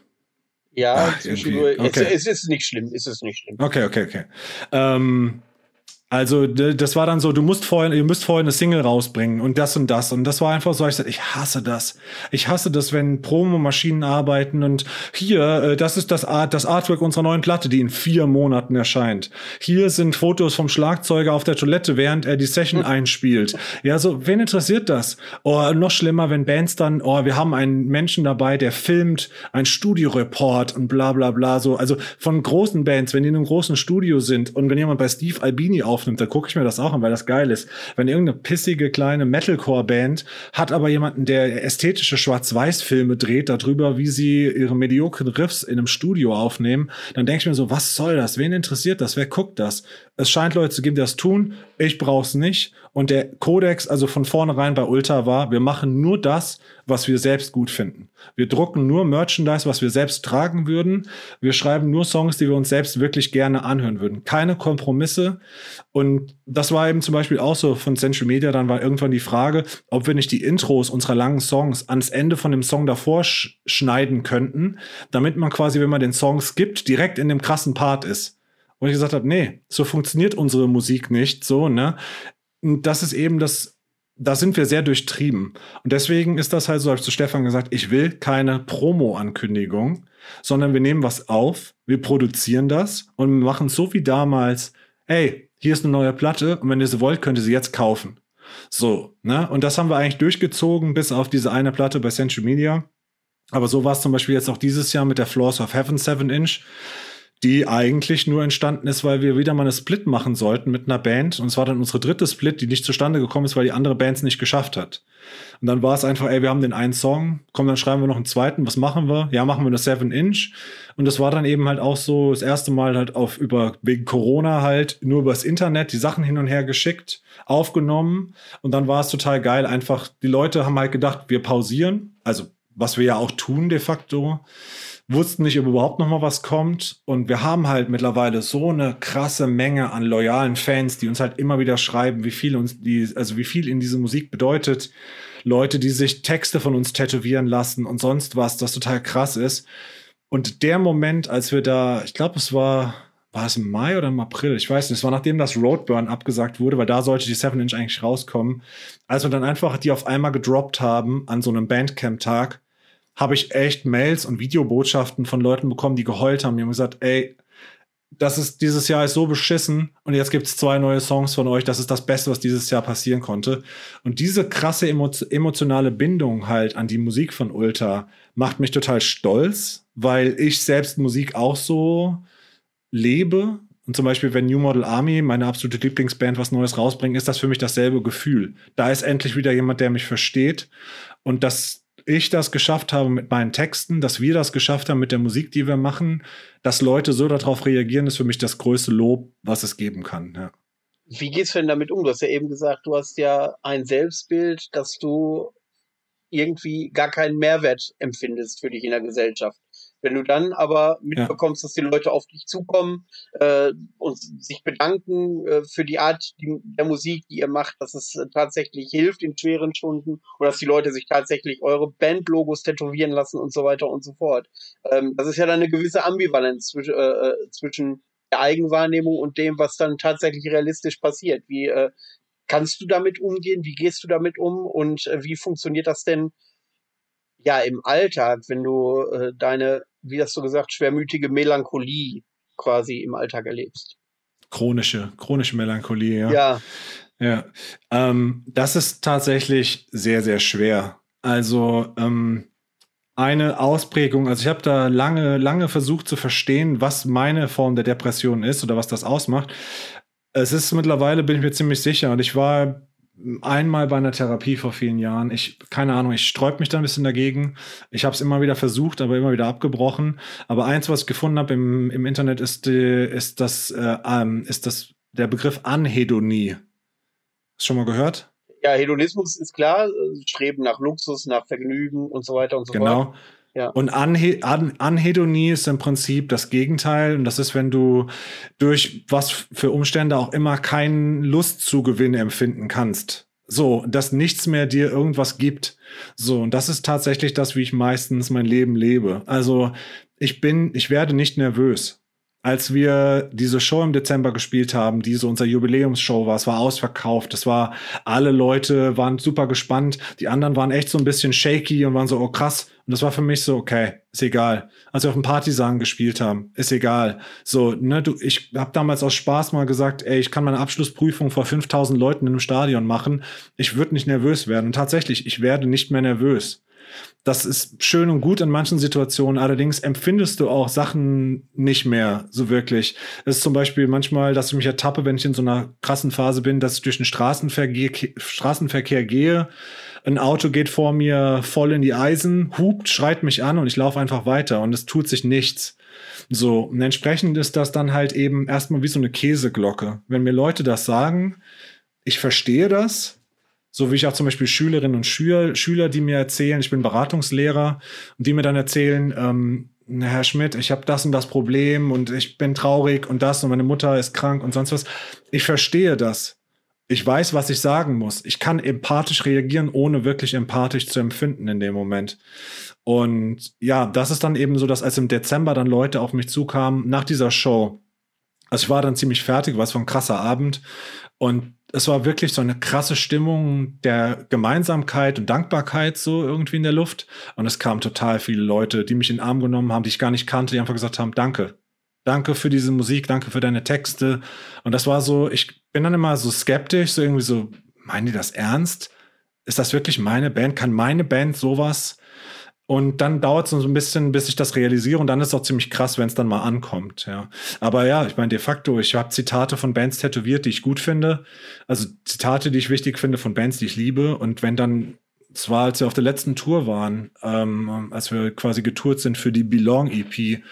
Ja, Ach. Okay. Es, es, ist nicht schlimm, es ist nicht schlimm. Okay, okay, okay. Ähm, also das war dann so, du musst vorher, ihr müsst vorher eine Single rausbringen und das und das und das war einfach so, ich sagte, ich hasse das. Ich hasse das, wenn Promomaschinen arbeiten und hier, äh, das ist das Art, das Artwork unserer neuen Platte, die in vier Monaten erscheint. Hier sind Fotos vom Schlagzeuger auf der Toilette, während er die Session mhm. einspielt. Ja, so, wen interessiert das? Oh, noch schlimmer, wenn Bands dann, oh, wir haben einen Menschen dabei, der filmt ein Studioreport und bla bla bla so. Also von großen Bands, wenn die in einem großen Studio sind und wenn jemand bei Steve Albini auf aufnimmt, da gucke ich mir das auch an, weil das geil ist. Wenn irgendeine pissige kleine Metalcore-Band hat aber jemanden, der ästhetische Schwarz-Weiß-Filme dreht darüber, wie sie ihre mediokren Riffs in einem Studio aufnehmen, dann denke ich mir so, was soll das? Wen interessiert das? Wer guckt das? Es scheint Leute zu geben, die das tun. Ich brauch's nicht. Und der Kodex, also von vornherein bei Ultra war, wir machen nur das, was wir selbst gut finden. Wir drucken nur Merchandise, was wir selbst tragen würden. Wir schreiben nur Songs, die wir uns selbst wirklich gerne anhören würden. Keine Kompromisse. Und das war eben zum Beispiel auch so von Central Media. Dann war irgendwann die Frage, ob wir nicht die Intros unserer langen Songs ans Ende von dem Song davor sch schneiden könnten, damit man quasi, wenn man den Song skippt, direkt in dem krassen Part ist. Und ich gesagt habe, nee, so funktioniert unsere Musik nicht, so, ne? Und das ist eben das, da sind wir sehr durchtrieben. Und deswegen ist das halt so, habe ich zu Stefan gesagt, ich will keine Promo-Ankündigung, sondern wir nehmen was auf, wir produzieren das und machen so wie damals, hey, hier ist eine neue Platte und wenn ihr sie wollt, könnt ihr sie jetzt kaufen. So, ne? Und das haben wir eigentlich durchgezogen bis auf diese eine Platte bei Central Media. Aber so war es zum Beispiel jetzt auch dieses Jahr mit der Floors of Heaven 7 Inch die eigentlich nur entstanden ist, weil wir wieder mal eine Split machen sollten mit einer Band. Und es war dann unsere dritte Split, die nicht zustande gekommen ist, weil die andere Band es nicht geschafft hat. Und dann war es einfach, ey, wir haben den einen Song, komm, dann schreiben wir noch einen zweiten, was machen wir? Ja, machen wir eine Seven Inch. Und das war dann eben halt auch so das erste Mal halt auf über, wegen Corona halt, nur übers Internet die Sachen hin und her geschickt, aufgenommen. Und dann war es total geil, einfach, die Leute haben halt gedacht, wir pausieren. Also, was wir ja auch tun de facto wussten nicht, ob überhaupt noch mal was kommt. Und wir haben halt mittlerweile so eine krasse Menge an loyalen Fans, die uns halt immer wieder schreiben, wie viel uns die, also wie viel ihnen diese Musik bedeutet. Leute, die sich Texte von uns tätowieren lassen und sonst was, das total krass ist. Und der Moment, als wir da, ich glaube, es war, war es im Mai oder im April? Ich weiß nicht. Es war nachdem das Roadburn abgesagt wurde, weil da sollte die 7 Inch eigentlich rauskommen. Als wir dann einfach die auf einmal gedroppt haben an so einem Bandcamp-Tag habe ich echt Mails und Videobotschaften von Leuten bekommen, die geheult haben. Die haben gesagt, ey, das ist dieses Jahr ist so beschissen und jetzt gibt es zwei neue Songs von euch. Das ist das Beste, was dieses Jahr passieren konnte. Und diese krasse emo emotionale Bindung halt an die Musik von Ulta macht mich total stolz, weil ich selbst Musik auch so lebe. Und zum Beispiel, wenn New Model Army, meine absolute Lieblingsband, was Neues rausbringt, ist das für mich dasselbe Gefühl. Da ist endlich wieder jemand, der mich versteht. Und das, ich das geschafft habe mit meinen Texten, dass wir das geschafft haben mit der Musik, die wir machen, dass Leute so darauf reagieren, ist für mich das größte Lob, was es geben kann. Ja. Wie gehst du denn damit um? Du hast ja eben gesagt, du hast ja ein Selbstbild, dass du irgendwie gar keinen Mehrwert empfindest für dich in der Gesellschaft. Wenn du dann aber mitbekommst, ja. dass die Leute auf dich zukommen äh, und sich bedanken äh, für die Art die, der Musik, die ihr macht, dass es äh, tatsächlich hilft in schweren Stunden oder dass die Leute sich tatsächlich eure Bandlogos tätowieren lassen und so weiter und so fort. Ähm, das ist ja dann eine gewisse Ambivalenz zwischen, äh, äh, zwischen der Eigenwahrnehmung und dem, was dann tatsächlich realistisch passiert. Wie äh, kannst du damit umgehen? Wie gehst du damit um? Und äh, wie funktioniert das denn ja im Alltag, wenn du äh, deine wie hast du gesagt, schwermütige Melancholie quasi im Alltag erlebst. Chronische, chronische Melancholie, ja. Ja. Ja, ähm, das ist tatsächlich sehr, sehr schwer. Also ähm, eine Ausprägung, also ich habe da lange, lange versucht zu verstehen, was meine Form der Depression ist oder was das ausmacht. Es ist mittlerweile, bin ich mir ziemlich sicher, und ich war einmal bei einer Therapie vor vielen Jahren. Ich, keine Ahnung, ich sträub mich da ein bisschen dagegen. Ich habe es immer wieder versucht, aber immer wieder abgebrochen. Aber eins, was ich gefunden habe im, im Internet, ist, die, ist, das, äh, ähm, ist das der Begriff Anhedonie. Hast du schon mal gehört? Ja, Hedonismus ist klar, Streben nach Luxus, nach Vergnügen und so weiter und so genau. fort. Genau. Ja. Und Anhe An Anhedonie ist im Prinzip das Gegenteil. Und das ist, wenn du durch was für Umstände auch immer keinen Lustzugewinn empfinden kannst. So, dass nichts mehr dir irgendwas gibt. So, und das ist tatsächlich das, wie ich meistens mein Leben lebe. Also, ich bin, ich werde nicht nervös als wir diese Show im Dezember gespielt haben, die so unser Jubiläumsshow war, es war ausverkauft, es war, alle Leute waren super gespannt, die anderen waren echt so ein bisschen shaky und waren so, oh krass. Und das war für mich so, okay, ist egal. Als wir auf dem Partisan gespielt haben, ist egal. So, ne, du, ich habe damals aus Spaß mal gesagt, ey, ich kann meine Abschlussprüfung vor 5000 Leuten in einem Stadion machen. Ich würde nicht nervös werden. Und tatsächlich, ich werde nicht mehr nervös. Das ist schön und gut in manchen Situationen, allerdings empfindest du auch Sachen nicht mehr so wirklich. Es ist zum Beispiel manchmal, dass ich mich ertappe, wenn ich in so einer krassen Phase bin, dass ich durch den Straßenverkehr, Straßenverkehr gehe. Ein Auto geht vor mir voll in die Eisen, hupt, schreit mich an und ich laufe einfach weiter und es tut sich nichts. So, und entsprechend ist das dann halt eben erstmal wie so eine Käseglocke. Wenn mir Leute das sagen, ich verstehe das, so wie ich auch zum Beispiel Schülerinnen und Schüler, Schüler, die mir erzählen, ich bin Beratungslehrer und die mir dann erzählen, ähm, Herr Schmidt, ich habe das und das Problem und ich bin traurig und das und meine Mutter ist krank und sonst was. Ich verstehe das. Ich weiß, was ich sagen muss. Ich kann empathisch reagieren, ohne wirklich empathisch zu empfinden in dem Moment. Und ja, das ist dann eben so, dass als im Dezember dann Leute auf mich zukamen nach dieser Show. Also ich war dann ziemlich fertig, war es war ein krasser Abend. Und es war wirklich so eine krasse Stimmung der Gemeinsamkeit und Dankbarkeit so irgendwie in der Luft. Und es kamen total viele Leute, die mich in den Arm genommen haben, die ich gar nicht kannte, die einfach gesagt haben, danke. Danke für diese Musik, danke für deine Texte. Und das war so, ich bin dann immer so skeptisch, so irgendwie so, meinen die das ernst? Ist das wirklich meine Band? Kann meine Band sowas? Und dann dauert es so ein bisschen, bis ich das realisiere. Und dann ist es auch ziemlich krass, wenn es dann mal ankommt. Ja. Aber ja, ich meine, de facto, ich habe Zitate von Bands tätowiert, die ich gut finde. Also Zitate, die ich wichtig finde von Bands, die ich liebe. Und wenn dann, es war, als wir auf der letzten Tour waren, ähm, als wir quasi getourt sind für die Belong EP,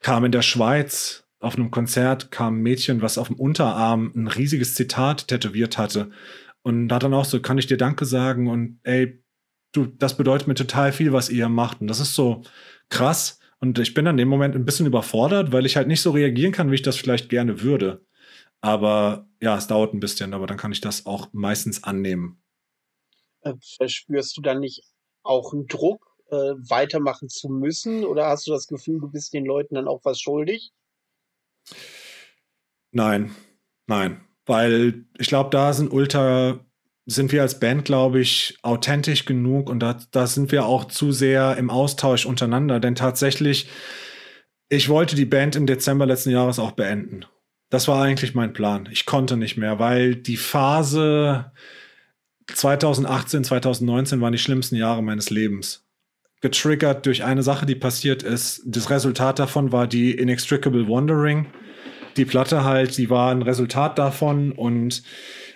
kam in der Schweiz auf einem Konzert kam ein Mädchen, was auf dem Unterarm ein riesiges Zitat tätowiert hatte. Und hat dann auch so, kann ich dir Danke sagen? Und ey, du, das bedeutet mir total viel, was ihr macht. Und das ist so krass. Und ich bin an dem Moment ein bisschen überfordert, weil ich halt nicht so reagieren kann, wie ich das vielleicht gerne würde. Aber ja, es dauert ein bisschen, aber dann kann ich das auch meistens annehmen. Äh, verspürst du dann nicht auch einen Druck, äh, weitermachen zu müssen? Oder hast du das Gefühl, du bist den Leuten dann auch was schuldig? Nein, nein. Weil ich glaube, da sind Ultra sind wir als Band, glaube ich, authentisch genug und da, da sind wir auch zu sehr im Austausch untereinander. Denn tatsächlich ich wollte die Band im Dezember letzten Jahres auch beenden. Das war eigentlich mein Plan. Ich konnte nicht mehr, weil die Phase 2018, 2019 waren die schlimmsten Jahre meines Lebens. Getriggert durch eine Sache, die passiert ist. Das Resultat davon war die Inextricable Wandering. Die Platte halt, die war ein Resultat davon und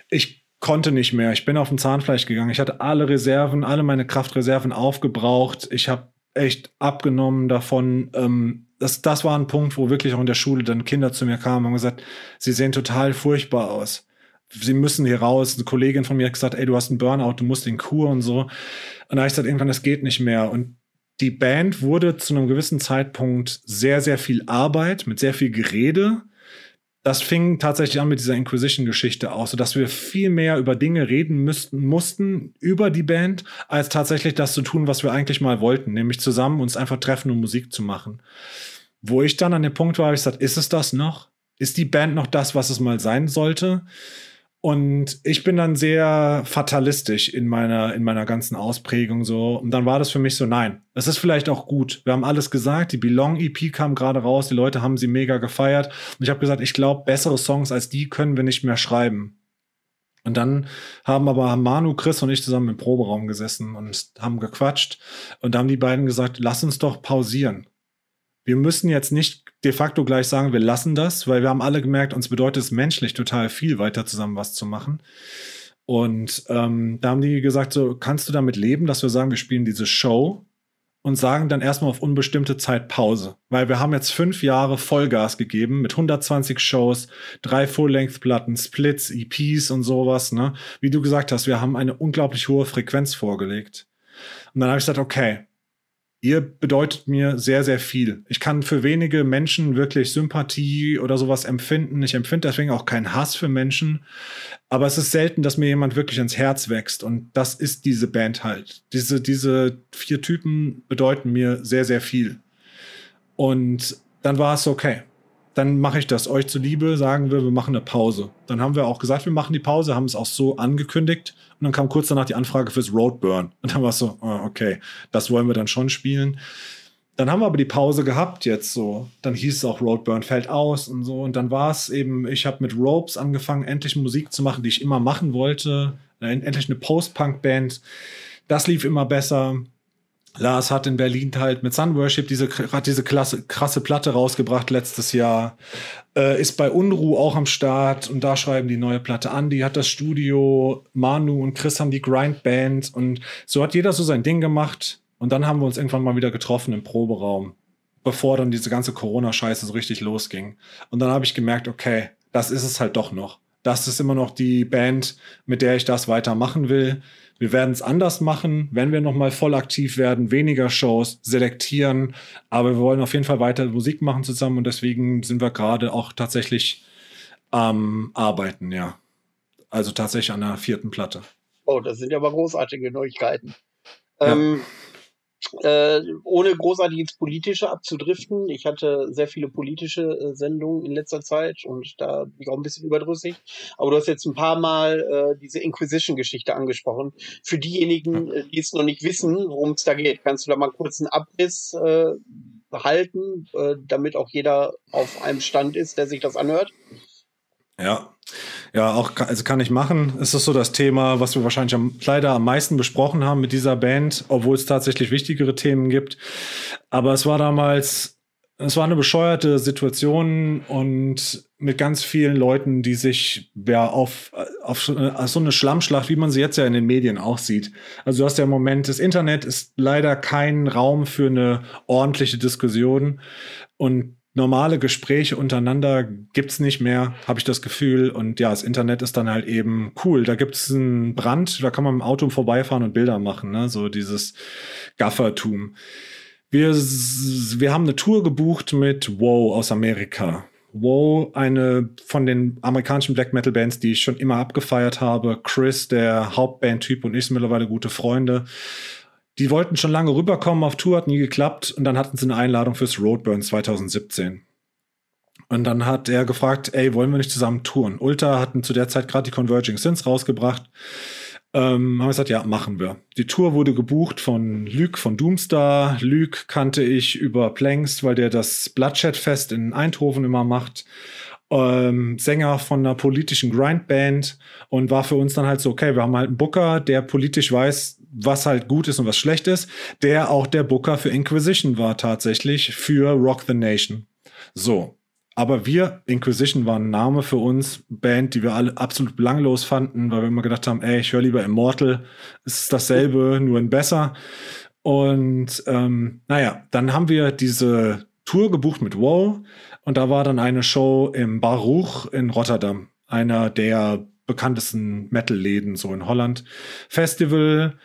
ich konnte nicht mehr. Ich bin auf dem Zahnfleisch gegangen. Ich hatte alle Reserven, alle meine Kraftreserven aufgebraucht. Ich habe echt abgenommen davon. Ähm, das, das war ein Punkt, wo wirklich auch in der Schule dann Kinder zu mir kamen und gesagt, sie sehen total furchtbar aus. Sie müssen hier raus. Eine Kollegin von mir hat gesagt, ey, du hast einen Burnout, du musst in Kur und so. Und da habe ich gesagt, irgendwann, das geht nicht mehr. Und die Band wurde zu einem gewissen Zeitpunkt sehr, sehr viel Arbeit mit sehr viel Gerede das fing tatsächlich an mit dieser Inquisition-Geschichte aus, sodass wir viel mehr über Dinge reden müssten, mussten über die Band, als tatsächlich das zu tun, was wir eigentlich mal wollten, nämlich zusammen uns einfach treffen und Musik zu machen. Wo ich dann an dem Punkt war, habe ich gesagt, ist es das noch? Ist die Band noch das, was es mal sein sollte? Und ich bin dann sehr fatalistisch in meiner, in meiner ganzen Ausprägung so. Und dann war das für mich so, nein, es ist vielleicht auch gut. Wir haben alles gesagt, die Belong EP kam gerade raus, die Leute haben sie mega gefeiert. Und ich habe gesagt, ich glaube, bessere Songs als die können wir nicht mehr schreiben. Und dann haben aber Manu, Chris und ich zusammen im Proberaum gesessen und haben gequatscht. Und da haben die beiden gesagt, lass uns doch pausieren wir müssen jetzt nicht de facto gleich sagen, wir lassen das, weil wir haben alle gemerkt, uns bedeutet es menschlich total viel, weiter zusammen was zu machen. Und ähm, da haben die gesagt, so kannst du damit leben, dass wir sagen, wir spielen diese Show und sagen dann erstmal auf unbestimmte Zeit Pause. Weil wir haben jetzt fünf Jahre Vollgas gegeben mit 120 Shows, drei Full-Length-Platten, Splits, EPs und sowas. Ne? Wie du gesagt hast, wir haben eine unglaublich hohe Frequenz vorgelegt. Und dann habe ich gesagt, okay, ihr bedeutet mir sehr, sehr viel. Ich kann für wenige Menschen wirklich Sympathie oder sowas empfinden. Ich empfinde deswegen auch keinen Hass für Menschen. Aber es ist selten, dass mir jemand wirklich ins Herz wächst. Und das ist diese Band halt. Diese, diese vier Typen bedeuten mir sehr, sehr viel. Und dann war es okay dann mache ich das. Euch zuliebe sagen wir, wir machen eine Pause. Dann haben wir auch gesagt, wir machen die Pause, haben es auch so angekündigt. Und dann kam kurz danach die Anfrage fürs Roadburn. Und dann war es so, oh, okay, das wollen wir dann schon spielen. Dann haben wir aber die Pause gehabt jetzt so. Dann hieß es auch Roadburn fällt aus und so. Und dann war es eben, ich habe mit Ropes angefangen, endlich Musik zu machen, die ich immer machen wollte. Endlich eine Post-Punk-Band. Das lief immer besser. Lars hat in Berlin halt mit Sun Worship diese, hat diese klasse, krasse Platte rausgebracht letztes Jahr. Äh, ist bei Unruh auch am Start und da schreiben die neue Platte an. Die hat das Studio, Manu und Chris haben die Grindband und so hat jeder so sein Ding gemacht. Und dann haben wir uns irgendwann mal wieder getroffen im Proberaum, bevor dann diese ganze Corona-Scheiße so richtig losging. Und dann habe ich gemerkt, okay, das ist es halt doch noch. Das ist immer noch die Band, mit der ich das weitermachen will. Wir werden es anders machen, wenn wir nochmal voll aktiv werden, weniger Shows, selektieren. Aber wir wollen auf jeden Fall weiter Musik machen zusammen und deswegen sind wir gerade auch tatsächlich am Arbeiten, ja. Also tatsächlich an der vierten Platte. Oh, das sind ja aber großartige Neuigkeiten. Ja. Ähm, äh, ohne großartig ins Politische abzudriften. Ich hatte sehr viele politische äh, Sendungen in letzter Zeit und da bin ich auch ein bisschen überdrüssig. Aber du hast jetzt ein paar Mal äh, diese Inquisition-Geschichte angesprochen. Für diejenigen, äh, die es noch nicht wissen, worum es da geht, kannst du da mal kurz einen Abriss äh, halten, äh, damit auch jeder auf einem Stand ist, der sich das anhört? Ja, ja, auch also kann ich machen. Es ist so das Thema, was wir wahrscheinlich am, leider am meisten besprochen haben mit dieser Band, obwohl es tatsächlich wichtigere Themen gibt. Aber es war damals, es war eine bescheuerte Situation und mit ganz vielen Leuten, die sich ja auf, auf so eine Schlammschlacht, wie man sie jetzt ja in den Medien auch sieht. Also du hast ja im Moment, das Internet ist leider kein Raum für eine ordentliche Diskussion. Und normale Gespräche untereinander gibt's nicht mehr, habe ich das Gefühl. Und ja, das Internet ist dann halt eben cool. Da gibt's einen Brand, da kann man dem Auto vorbeifahren und Bilder machen, ne? so dieses Gaffertum. Wir, wir haben eine Tour gebucht mit Wow aus Amerika. Wow, eine von den amerikanischen Black Metal Bands, die ich schon immer abgefeiert habe. Chris, der Hauptbandtyp und ich sind mittlerweile gute Freunde. Die wollten schon lange rüberkommen auf Tour, hat nie geklappt und dann hatten sie eine Einladung fürs Roadburn 2017. Und dann hat er gefragt, ey, wollen wir nicht zusammen touren? Ulta hatten zu der Zeit gerade die Converging Sins rausgebracht. Ähm, haben wir gesagt, ja, machen wir. Die Tour wurde gebucht von Luke von Doomstar. Luke kannte ich über Planks, weil der das Bloodshed-Fest in Eindhoven immer macht. Ähm, Sänger von einer politischen Grindband und war für uns dann halt so, okay, wir haben halt einen Booker, der politisch weiß, was halt gut ist und was schlecht ist, der auch der Booker für Inquisition war tatsächlich, für Rock the Nation. So, aber wir, Inquisition war ein Name für uns, Band, die wir alle absolut belanglos fanden, weil wir immer gedacht haben, ey, ich höre lieber Immortal, es ist dasselbe, nur ein besser. Und ähm, naja, dann haben wir diese Tour gebucht mit Wow und da war dann eine Show im Baruch in Rotterdam, einer der bekanntesten Metal-Läden so in Holland. Festival,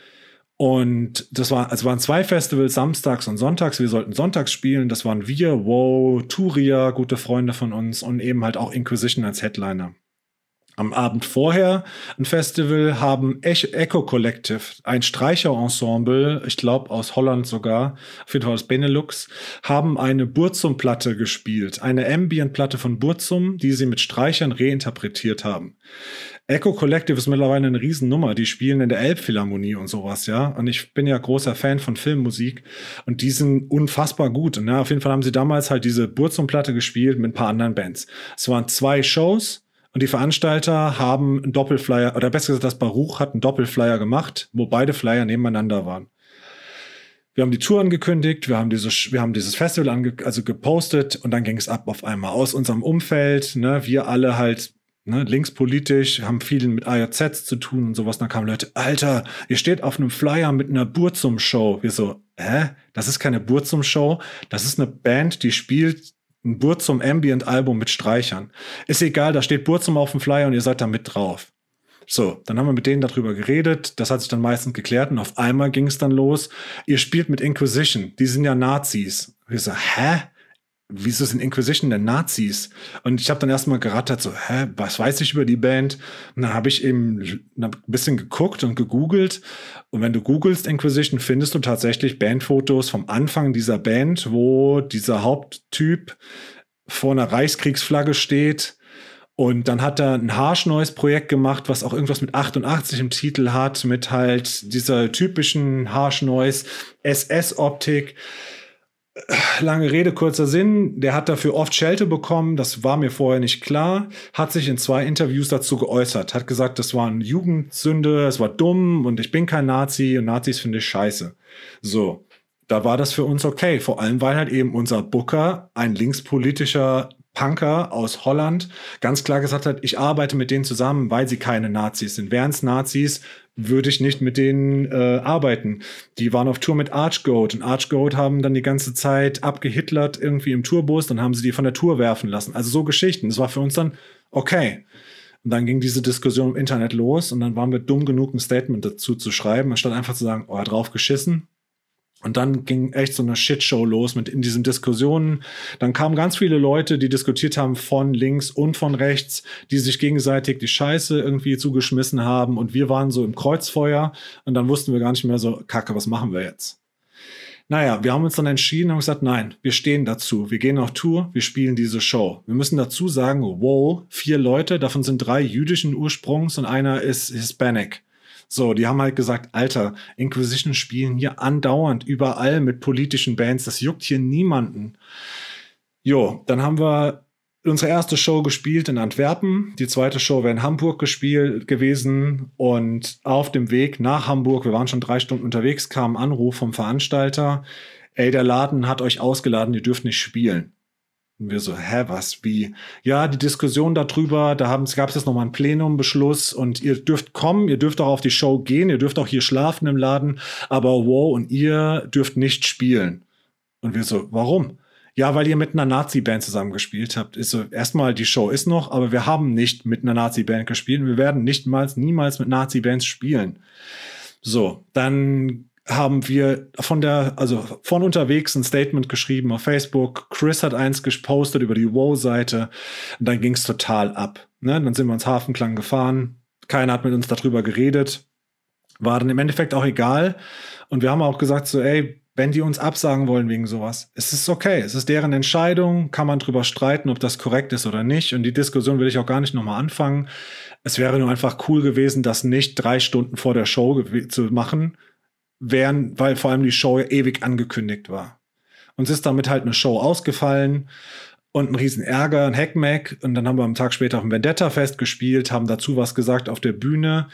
und das war, also waren zwei Festivals, samstags und sonntags. Wir sollten sonntags spielen. Das waren wir, Wow, Turia, gute Freunde von uns und eben halt auch Inquisition als Headliner. Am Abend vorher ein Festival haben Echo Collective, ein Streicherensemble, ich glaube aus Holland sogar, auf jeden Fall aus Benelux, haben eine Burzum-Platte gespielt. Eine Ambient-Platte von Burzum, die sie mit Streichern reinterpretiert haben. Echo Collective ist mittlerweile eine Riesennummer. Die spielen in der Elbphilharmonie und sowas, ja. Und ich bin ja großer Fan von Filmmusik und die sind unfassbar gut. Und ja, auf jeden Fall haben sie damals halt diese Burzum-Platte gespielt mit ein paar anderen Bands. Es waren zwei Shows und die Veranstalter haben einen Doppelflyer, oder besser gesagt, das Baruch hat einen Doppelflyer gemacht, wo beide Flyer nebeneinander waren. Wir haben die Tour angekündigt, wir haben dieses, wir haben dieses Festival ange, also gepostet und dann ging es ab auf einmal aus unserem Umfeld. Ne, wir alle halt ne, linkspolitisch, haben viel mit AJZs zu tun und sowas. Dann kamen Leute, Alter, ihr steht auf einem Flyer mit einer Burzum-Show. Wir so, hä? Das ist keine Burzum-Show. Das ist eine Band, die spielt ein Burzum Ambient-Album mit Streichern. Ist egal, da steht Burzum auf dem Flyer und ihr seid da mit drauf. So, dann haben wir mit denen darüber geredet. Das hat sich dann meistens geklärt und auf einmal ging es dann los. Ihr spielt mit Inquisition. Die sind ja Nazis. Wir so, hä? Wieso sind Inquisition denn Nazis? Und ich habe dann erstmal gerattert, so, hä, was weiß ich über die Band? Und dann habe ich eben ein bisschen geguckt und gegoogelt. Und wenn du googelst Inquisition, findest du tatsächlich Bandfotos vom Anfang dieser Band, wo dieser Haupttyp vor einer Reichskriegsflagge steht. Und dann hat er ein Harsh Noise Projekt gemacht, was auch irgendwas mit 88 im Titel hat, mit halt dieser typischen Harsh Noise SS Optik lange Rede, kurzer Sinn, der hat dafür oft Schelte bekommen, das war mir vorher nicht klar, hat sich in zwei Interviews dazu geäußert, hat gesagt, das war eine Jugendsünde, es war dumm und ich bin kein Nazi und Nazis finde ich scheiße. So, da war das für uns okay, vor allem weil halt eben unser Booker ein linkspolitischer Punker aus Holland ganz klar gesagt hat, ich arbeite mit denen zusammen, weil sie keine Nazis sind. Wären es Nazis, würde ich nicht mit denen äh, arbeiten. Die waren auf Tour mit Archgoat und Archgoat haben dann die ganze Zeit abgehitlert irgendwie im Tourbus, dann haben sie die von der Tour werfen lassen. Also so Geschichten. Das war für uns dann okay. Und dann ging diese Diskussion im Internet los und dann waren wir dumm genug, ein Statement dazu zu schreiben, anstatt einfach zu sagen, oh, drauf geschissen. Und dann ging echt so eine Shitshow los mit in diesen Diskussionen. Dann kamen ganz viele Leute, die diskutiert haben von links und von rechts, die sich gegenseitig die Scheiße irgendwie zugeschmissen haben. Und wir waren so im Kreuzfeuer und dann wussten wir gar nicht mehr so, Kacke, was machen wir jetzt? Naja, wir haben uns dann entschieden und gesagt, nein, wir stehen dazu. Wir gehen auf Tour, wir spielen diese Show. Wir müssen dazu sagen, wow, vier Leute, davon sind drei jüdischen Ursprungs und einer ist Hispanic. So, die haben halt gesagt, Alter, Inquisition spielen hier andauernd überall mit politischen Bands, das juckt hier niemanden. Jo, dann haben wir unsere erste Show gespielt in Antwerpen, die zweite Show wäre in Hamburg gespielt gewesen und auf dem Weg nach Hamburg, wir waren schon drei Stunden unterwegs, kam ein Anruf vom Veranstalter, ey, der Laden hat euch ausgeladen, ihr dürft nicht spielen. Und wir so, hä, was, wie? Ja, die Diskussion darüber, da gab es jetzt nochmal einen Plenumbeschluss und ihr dürft kommen, ihr dürft auch auf die Show gehen, ihr dürft auch hier schlafen im Laden, aber wow, und ihr dürft nicht spielen. Und wir so, warum? Ja, weil ihr mit einer Nazi-Band zusammengespielt habt. Ist so, erstmal, die Show ist noch, aber wir haben nicht mit einer Nazi-Band gespielt. Wir werden nicht mal, niemals mit Nazi-Bands spielen. So, dann haben wir von der, also von unterwegs ein Statement geschrieben auf Facebook. Chris hat eins gepostet über die Wow-Seite. Und dann ging es total ab. Ne? Dann sind wir ins Hafenklang gefahren. Keiner hat mit uns darüber geredet. War dann im Endeffekt auch egal. Und wir haben auch gesagt so, ey, wenn die uns absagen wollen wegen sowas. Es ist okay, es ist deren Entscheidung, kann man drüber streiten, ob das korrekt ist oder nicht. Und die Diskussion will ich auch gar nicht nochmal anfangen. Es wäre nur einfach cool gewesen, das nicht drei Stunden vor der Show zu machen, während, weil vor allem die Show ewig angekündigt war. Uns ist damit halt eine Show ausgefallen und ein riesen Ärger, ein Hackmack. Und dann haben wir am Tag später auf dem Vendetta-Fest gespielt, haben dazu was gesagt auf der Bühne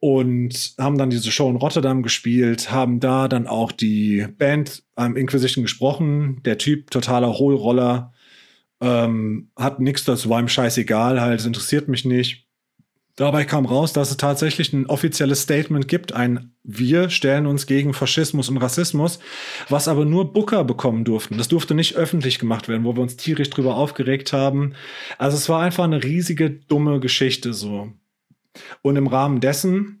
und haben dann diese Show in Rotterdam gespielt, haben da dann auch die Band am Inquisition gesprochen. Der Typ, totaler Hohlroller, ähm, hat nichts dazu, war ihm scheißegal, halt, es interessiert mich nicht. Dabei kam raus, dass es tatsächlich ein offizielles Statement gibt, ein Wir stellen uns gegen Faschismus und Rassismus, was aber nur Booker bekommen durften. Das durfte nicht öffentlich gemacht werden, wo wir uns tierisch drüber aufgeregt haben. Also es war einfach eine riesige, dumme Geschichte so. Und im Rahmen dessen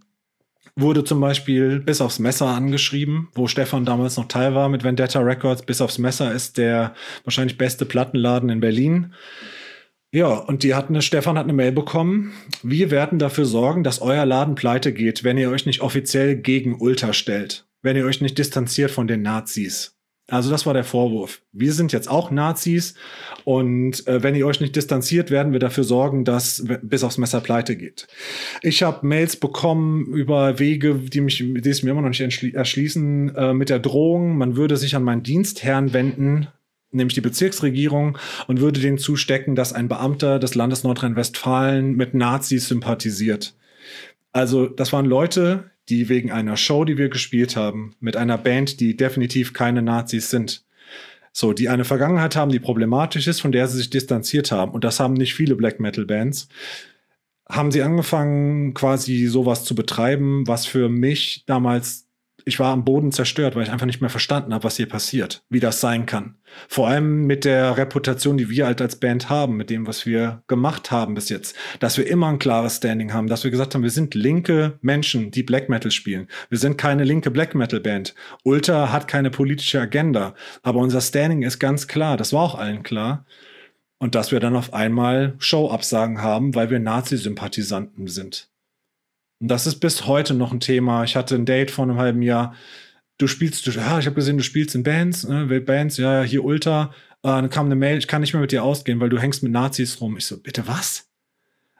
wurde zum Beispiel bis aufs Messer angeschrieben, wo Stefan damals noch Teil war mit Vendetta Records. Bis aufs Messer ist der wahrscheinlich beste Plattenladen in Berlin. Ja, und die hatten, Stefan hat eine Mail bekommen. Wir werden dafür sorgen, dass euer Laden pleite geht, wenn ihr euch nicht offiziell gegen Ultra stellt. Wenn ihr euch nicht distanziert von den Nazis. Also das war der Vorwurf. Wir sind jetzt auch Nazis und äh, wenn ihr euch nicht distanziert, werden wir dafür sorgen, dass bis aufs Messer pleite geht. Ich habe Mails bekommen über Wege, die mich, die es mir immer noch nicht erschließen, äh, mit der Drohung, man würde sich an meinen Dienstherrn wenden, nämlich die Bezirksregierung, und würde denen zustecken, dass ein Beamter des Landes Nordrhein-Westfalen mit Nazis sympathisiert. Also das waren Leute, die wegen einer Show, die wir gespielt haben, mit einer Band, die definitiv keine Nazis sind, so, die eine Vergangenheit haben, die problematisch ist, von der sie sich distanziert haben, und das haben nicht viele Black Metal Bands, haben sie angefangen, quasi sowas zu betreiben, was für mich damals ich war am Boden zerstört, weil ich einfach nicht mehr verstanden habe, was hier passiert, wie das sein kann. Vor allem mit der Reputation, die wir halt als Band haben, mit dem, was wir gemacht haben bis jetzt, dass wir immer ein klares Standing haben, dass wir gesagt haben, wir sind linke Menschen, die Black Metal spielen. Wir sind keine linke Black Metal Band. Ultra hat keine politische Agenda, aber unser Standing ist ganz klar. Das war auch allen klar. Und dass wir dann auf einmal Show-Absagen haben, weil wir Nazi-Sympathisanten sind. Und das ist bis heute noch ein Thema. Ich hatte ein Date vor einem halben Jahr. Du spielst, du, ja, ich habe gesehen, du spielst in Bands, ne, Bands, ja, hier Ultra. Äh, dann kam eine Mail, ich kann nicht mehr mit dir ausgehen, weil du hängst mit Nazis rum. Ich so, bitte was?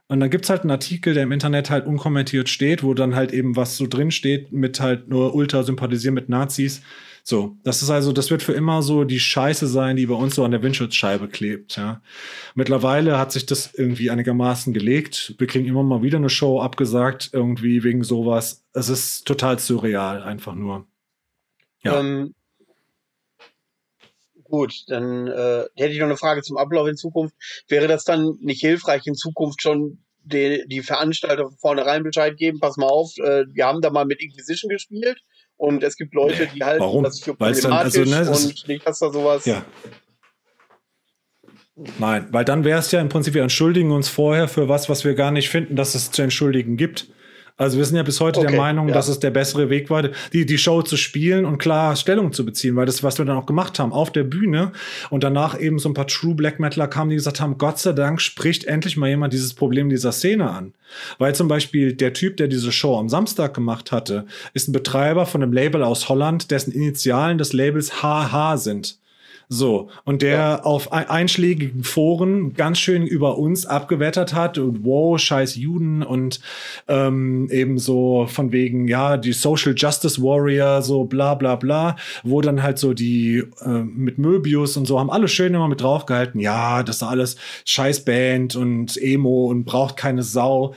Und dann gibt's halt einen Artikel, der im Internet halt unkommentiert steht, wo dann halt eben was so drin steht mit halt nur Ultra sympathisieren mit Nazis. So, das ist also, das wird für immer so die Scheiße sein, die bei uns so an der Windschutzscheibe klebt. Ja. Mittlerweile hat sich das irgendwie einigermaßen gelegt. Wir kriegen immer mal wieder eine Show abgesagt, irgendwie wegen sowas. Es ist total surreal, einfach nur. Ja. Ähm, gut, dann äh, hätte ich noch eine Frage zum Ablauf in Zukunft. Wäre das dann nicht hilfreich, in Zukunft schon die, die Veranstalter vornherein Bescheid geben? Pass mal auf, äh, wir haben da mal mit Inquisition gespielt und es gibt Leute, die halten Warum? das für problematisch dann, also, ne, und nicht, dass da sowas. Ja. Nein, weil dann wäre es ja im Prinzip, wir entschuldigen uns vorher für was, was wir gar nicht finden, dass es zu entschuldigen gibt. Also wir sind ja bis heute okay, der Meinung, ja. dass es der bessere Weg war, die, die Show zu spielen und klar Stellung zu beziehen, weil das, was wir dann auch gemacht haben, auf der Bühne und danach eben so ein paar True Black Metaler kamen, die gesagt haben, Gott sei Dank spricht endlich mal jemand dieses Problem dieser Szene an. Weil zum Beispiel der Typ, der diese Show am Samstag gemacht hatte, ist ein Betreiber von einem Label aus Holland, dessen Initialen des Labels HH sind. So, und der ja. auf einschlägigen Foren ganz schön über uns abgewettert hat und wow, scheiß Juden und ähm, eben so von wegen, ja, die Social Justice Warrior, so bla bla bla, wo dann halt so die äh, mit Möbius und so haben alle schön immer mit draufgehalten, ja, das ist alles scheiß Band und Emo und braucht keine Sau.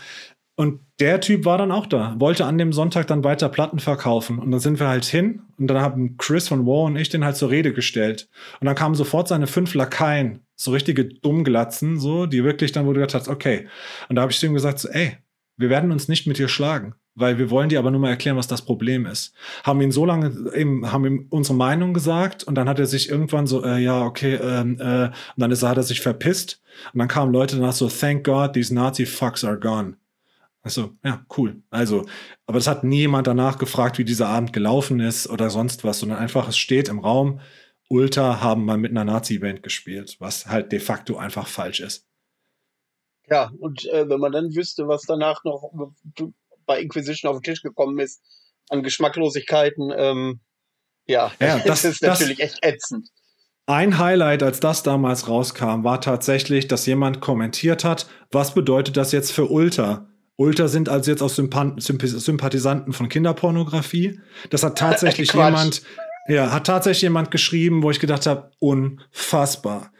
Und der Typ war dann auch da, wollte an dem Sonntag dann weiter Platten verkaufen. Und dann sind wir halt hin und dann haben Chris von War und ich den halt zur Rede gestellt. Und dann kamen sofort seine fünf Lakaien, so richtige Dummglatzen, so, die wirklich dann, wo du gedacht hast, okay. Und da habe ich zu ihm gesagt, so, ey, wir werden uns nicht mit dir schlagen, weil wir wollen dir aber nur mal erklären, was das Problem ist. Haben ihn so lange eben, haben ihm unsere Meinung gesagt und dann hat er sich irgendwann so, äh, ja, okay, ähm, äh, und dann ist, hat er sich verpisst und dann kamen Leute danach so, thank God, these Nazi fucks are gone. Also, ja, cool. Also, aber es hat niemand danach gefragt, wie dieser Abend gelaufen ist oder sonst was, sondern einfach, es steht im Raum, Ultra haben mal mit einer Nazi-Band gespielt, was halt de facto einfach falsch ist. Ja, und äh, wenn man dann wüsste, was danach noch bei Inquisition auf den Tisch gekommen ist, an Geschmacklosigkeiten, ähm, Ja, ja das, das ist natürlich das, echt ätzend. Ein Highlight, als das damals rauskam, war tatsächlich, dass jemand kommentiert hat, was bedeutet das jetzt für Ultra? Ultra sind also jetzt auch Sympathisanten von Kinderpornografie. Das hat tatsächlich jemand, ja, hat tatsächlich jemand geschrieben, wo ich gedacht habe, unfassbar.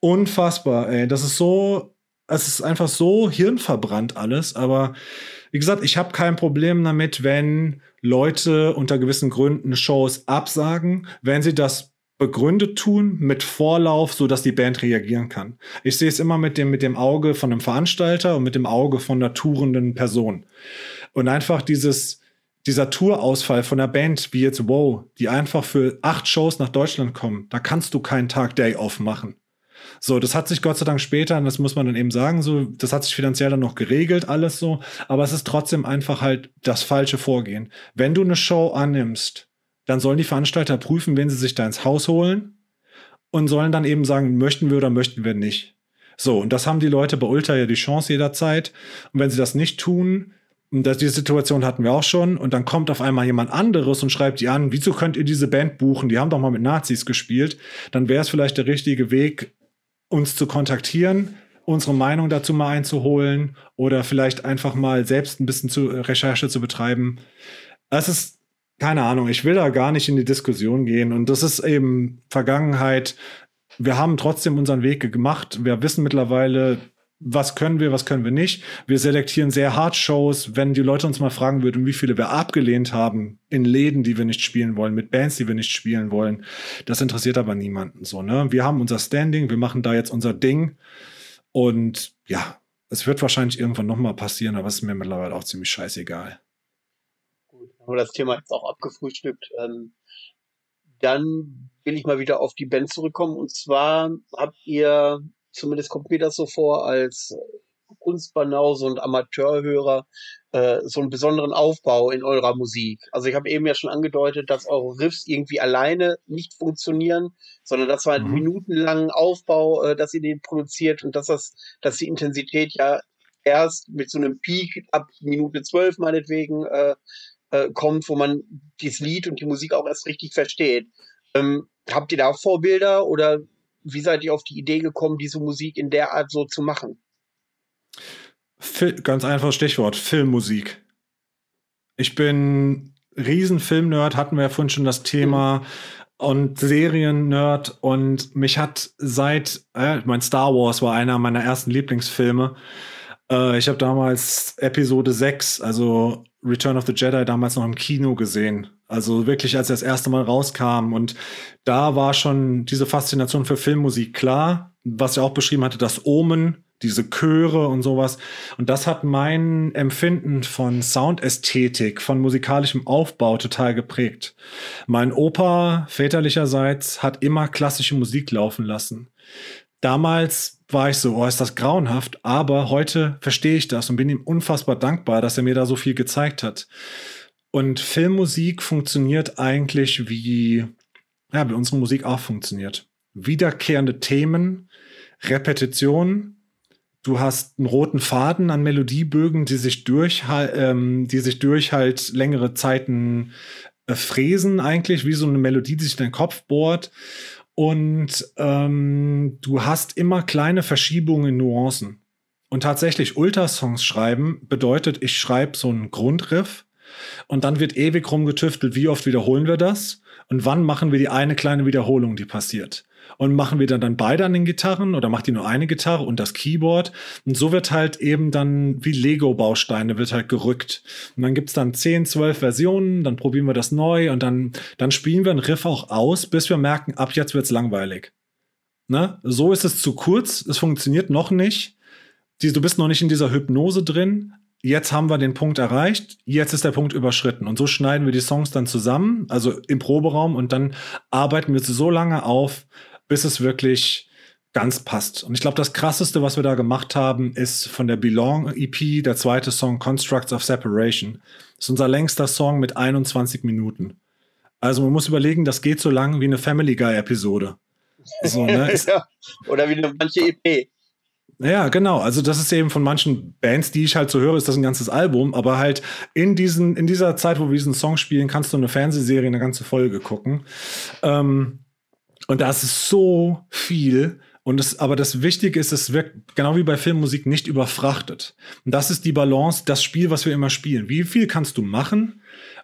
Unfassbar, ey. Das ist so, es ist einfach so hirnverbrannt alles, aber wie gesagt, ich habe kein Problem damit, wenn Leute unter gewissen Gründen Shows absagen, wenn sie das begründet tun, mit Vorlauf, so dass die Band reagieren kann. Ich sehe es immer mit dem, mit dem Auge von einem Veranstalter und mit dem Auge von einer tourenden Person. Und einfach dieses, dieser Tourausfall von der Band, wie jetzt Wow, die einfach für acht Shows nach Deutschland kommen, da kannst du keinen Tag Day off machen. So, das hat sich Gott sei Dank später, und das muss man dann eben sagen, so, das hat sich finanziell dann noch geregelt, alles so, aber es ist trotzdem einfach halt das falsche Vorgehen. Wenn du eine Show annimmst, dann sollen die Veranstalter prüfen, wen sie sich da ins Haus holen und sollen dann eben sagen, möchten wir oder möchten wir nicht. So, und das haben die Leute bei Ultra ja die Chance jederzeit. Und wenn sie das nicht tun, und das, die Situation hatten wir auch schon, und dann kommt auf einmal jemand anderes und schreibt die an, wieso könnt ihr diese Band buchen? Die haben doch mal mit Nazis gespielt. Dann wäre es vielleicht der richtige Weg, uns zu kontaktieren, unsere Meinung dazu mal einzuholen oder vielleicht einfach mal selbst ein bisschen zu, Recherche zu betreiben. Es ist keine Ahnung, ich will da gar nicht in die Diskussion gehen. Und das ist eben Vergangenheit. Wir haben trotzdem unseren Weg gemacht. Wir wissen mittlerweile, was können wir, was können wir nicht. Wir selektieren sehr hart Shows. Wenn die Leute uns mal fragen würden, wie viele wir abgelehnt haben in Läden, die wir nicht spielen wollen, mit Bands, die wir nicht spielen wollen, das interessiert aber niemanden so. Ne? Wir haben unser Standing, wir machen da jetzt unser Ding. Und ja, es wird wahrscheinlich irgendwann nochmal passieren, aber es ist mir mittlerweile auch ziemlich scheißegal haben wir das Thema jetzt auch abgefrühstückt. Ähm, dann will ich mal wieder auf die Band zurückkommen. Und zwar habt ihr, zumindest kommt mir das so vor, als Kunstbanause und Amateurhörer äh, so einen besonderen Aufbau in eurer Musik. Also ich habe eben ja schon angedeutet, dass eure Riffs irgendwie alleine nicht funktionieren, sondern das war ein mhm. minutenlangen Aufbau, äh, dass ihr den produziert und dass das, dass die Intensität ja erst mit so einem Peak ab Minute zwölf meinetwegen äh, äh, kommt, wo man dieses Lied und die Musik auch erst richtig versteht. Ähm, habt ihr da Vorbilder oder wie seid ihr auf die Idee gekommen, diese Musik in der Art so zu machen? ganz einfaches Stichwort, Filmmusik. Ich bin Riesenfilm-Nerd, hatten wir ja vorhin schon das Thema. Mhm. Und Serien-Nerd und mich hat seit, äh, mein Star Wars war einer meiner ersten Lieblingsfilme. Äh, ich habe damals Episode 6, also Return of the Jedi damals noch im Kino gesehen. Also wirklich, als er das erste Mal rauskam. Und da war schon diese Faszination für Filmmusik klar. Was er auch beschrieben hatte, das Omen, diese Chöre und sowas. Und das hat mein Empfinden von Soundästhetik, von musikalischem Aufbau total geprägt. Mein Opa väterlicherseits hat immer klassische Musik laufen lassen. Damals war ich so, oh, ist das grauenhaft, aber heute verstehe ich das und bin ihm unfassbar dankbar, dass er mir da so viel gezeigt hat. Und Filmmusik funktioniert eigentlich wie, ja, wie unsere Musik auch funktioniert. Wiederkehrende Themen, Repetition, du hast einen roten Faden an Melodiebögen, die sich durch, ähm, die sich durch halt längere Zeiten äh, fräsen eigentlich, wie so eine Melodie, die sich in den Kopf bohrt. Und ähm, du hast immer kleine Verschiebungen in Nuancen. Und tatsächlich Ultrasongs schreiben bedeutet, ich schreibe so einen Grundriff und dann wird ewig rumgetüftelt, wie oft wiederholen wir das und wann machen wir die eine kleine Wiederholung, die passiert und machen wir dann, dann beide an den Gitarren oder macht die nur eine Gitarre und das Keyboard. Und so wird halt eben dann wie Lego-Bausteine wird halt gerückt. Und dann gibt's dann 10, 12 Versionen, dann probieren wir das neu und dann, dann spielen wir einen Riff auch aus, bis wir merken, ab jetzt wird's langweilig. Ne? So ist es zu kurz, es funktioniert noch nicht. Du bist noch nicht in dieser Hypnose drin, jetzt haben wir den Punkt erreicht, jetzt ist der Punkt überschritten. Und so schneiden wir die Songs dann zusammen, also im Proberaum, und dann arbeiten wir sie so lange auf, bis es wirklich ganz passt. Und ich glaube, das krasseste, was wir da gemacht haben, ist von der Belong EP, der zweite Song Constructs of Separation. Das ist unser längster Song mit 21 Minuten. Also man muss überlegen, das geht so lang wie eine Family Guy Episode. So, ne? ja, oder wie eine manche EP. Ja, genau. Also das ist eben von manchen Bands, die ich halt so höre, ist das ein ganzes Album. Aber halt in diesen, in dieser Zeit, wo wir diesen Song spielen, kannst du eine Fernsehserie, eine ganze Folge gucken. Ähm, und da ist so viel. Und es, aber das Wichtige ist, es wirkt genau wie bei Filmmusik nicht überfrachtet. Und das ist die Balance, das Spiel, was wir immer spielen. Wie viel kannst du machen,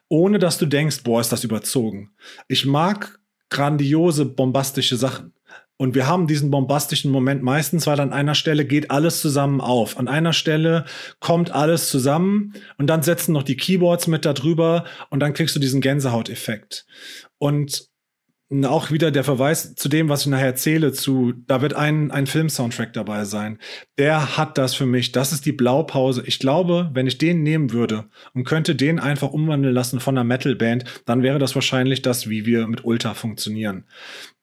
ohne dass du denkst, boah, ist das überzogen. Ich mag grandiose, bombastische Sachen. Und wir haben diesen bombastischen Moment meistens, weil an einer Stelle geht alles zusammen auf. An einer Stelle kommt alles zusammen und dann setzen noch die Keyboards mit da drüber und dann kriegst du diesen Gänsehauteffekt. Und auch wieder der Verweis zu dem, was ich nachher erzähle, zu, da wird ein, ein Film-Soundtrack dabei sein. Der hat das für mich. Das ist die Blaupause. Ich glaube, wenn ich den nehmen würde und könnte den einfach umwandeln lassen von einer Metal-Band, dann wäre das wahrscheinlich das, wie wir mit Ultra funktionieren.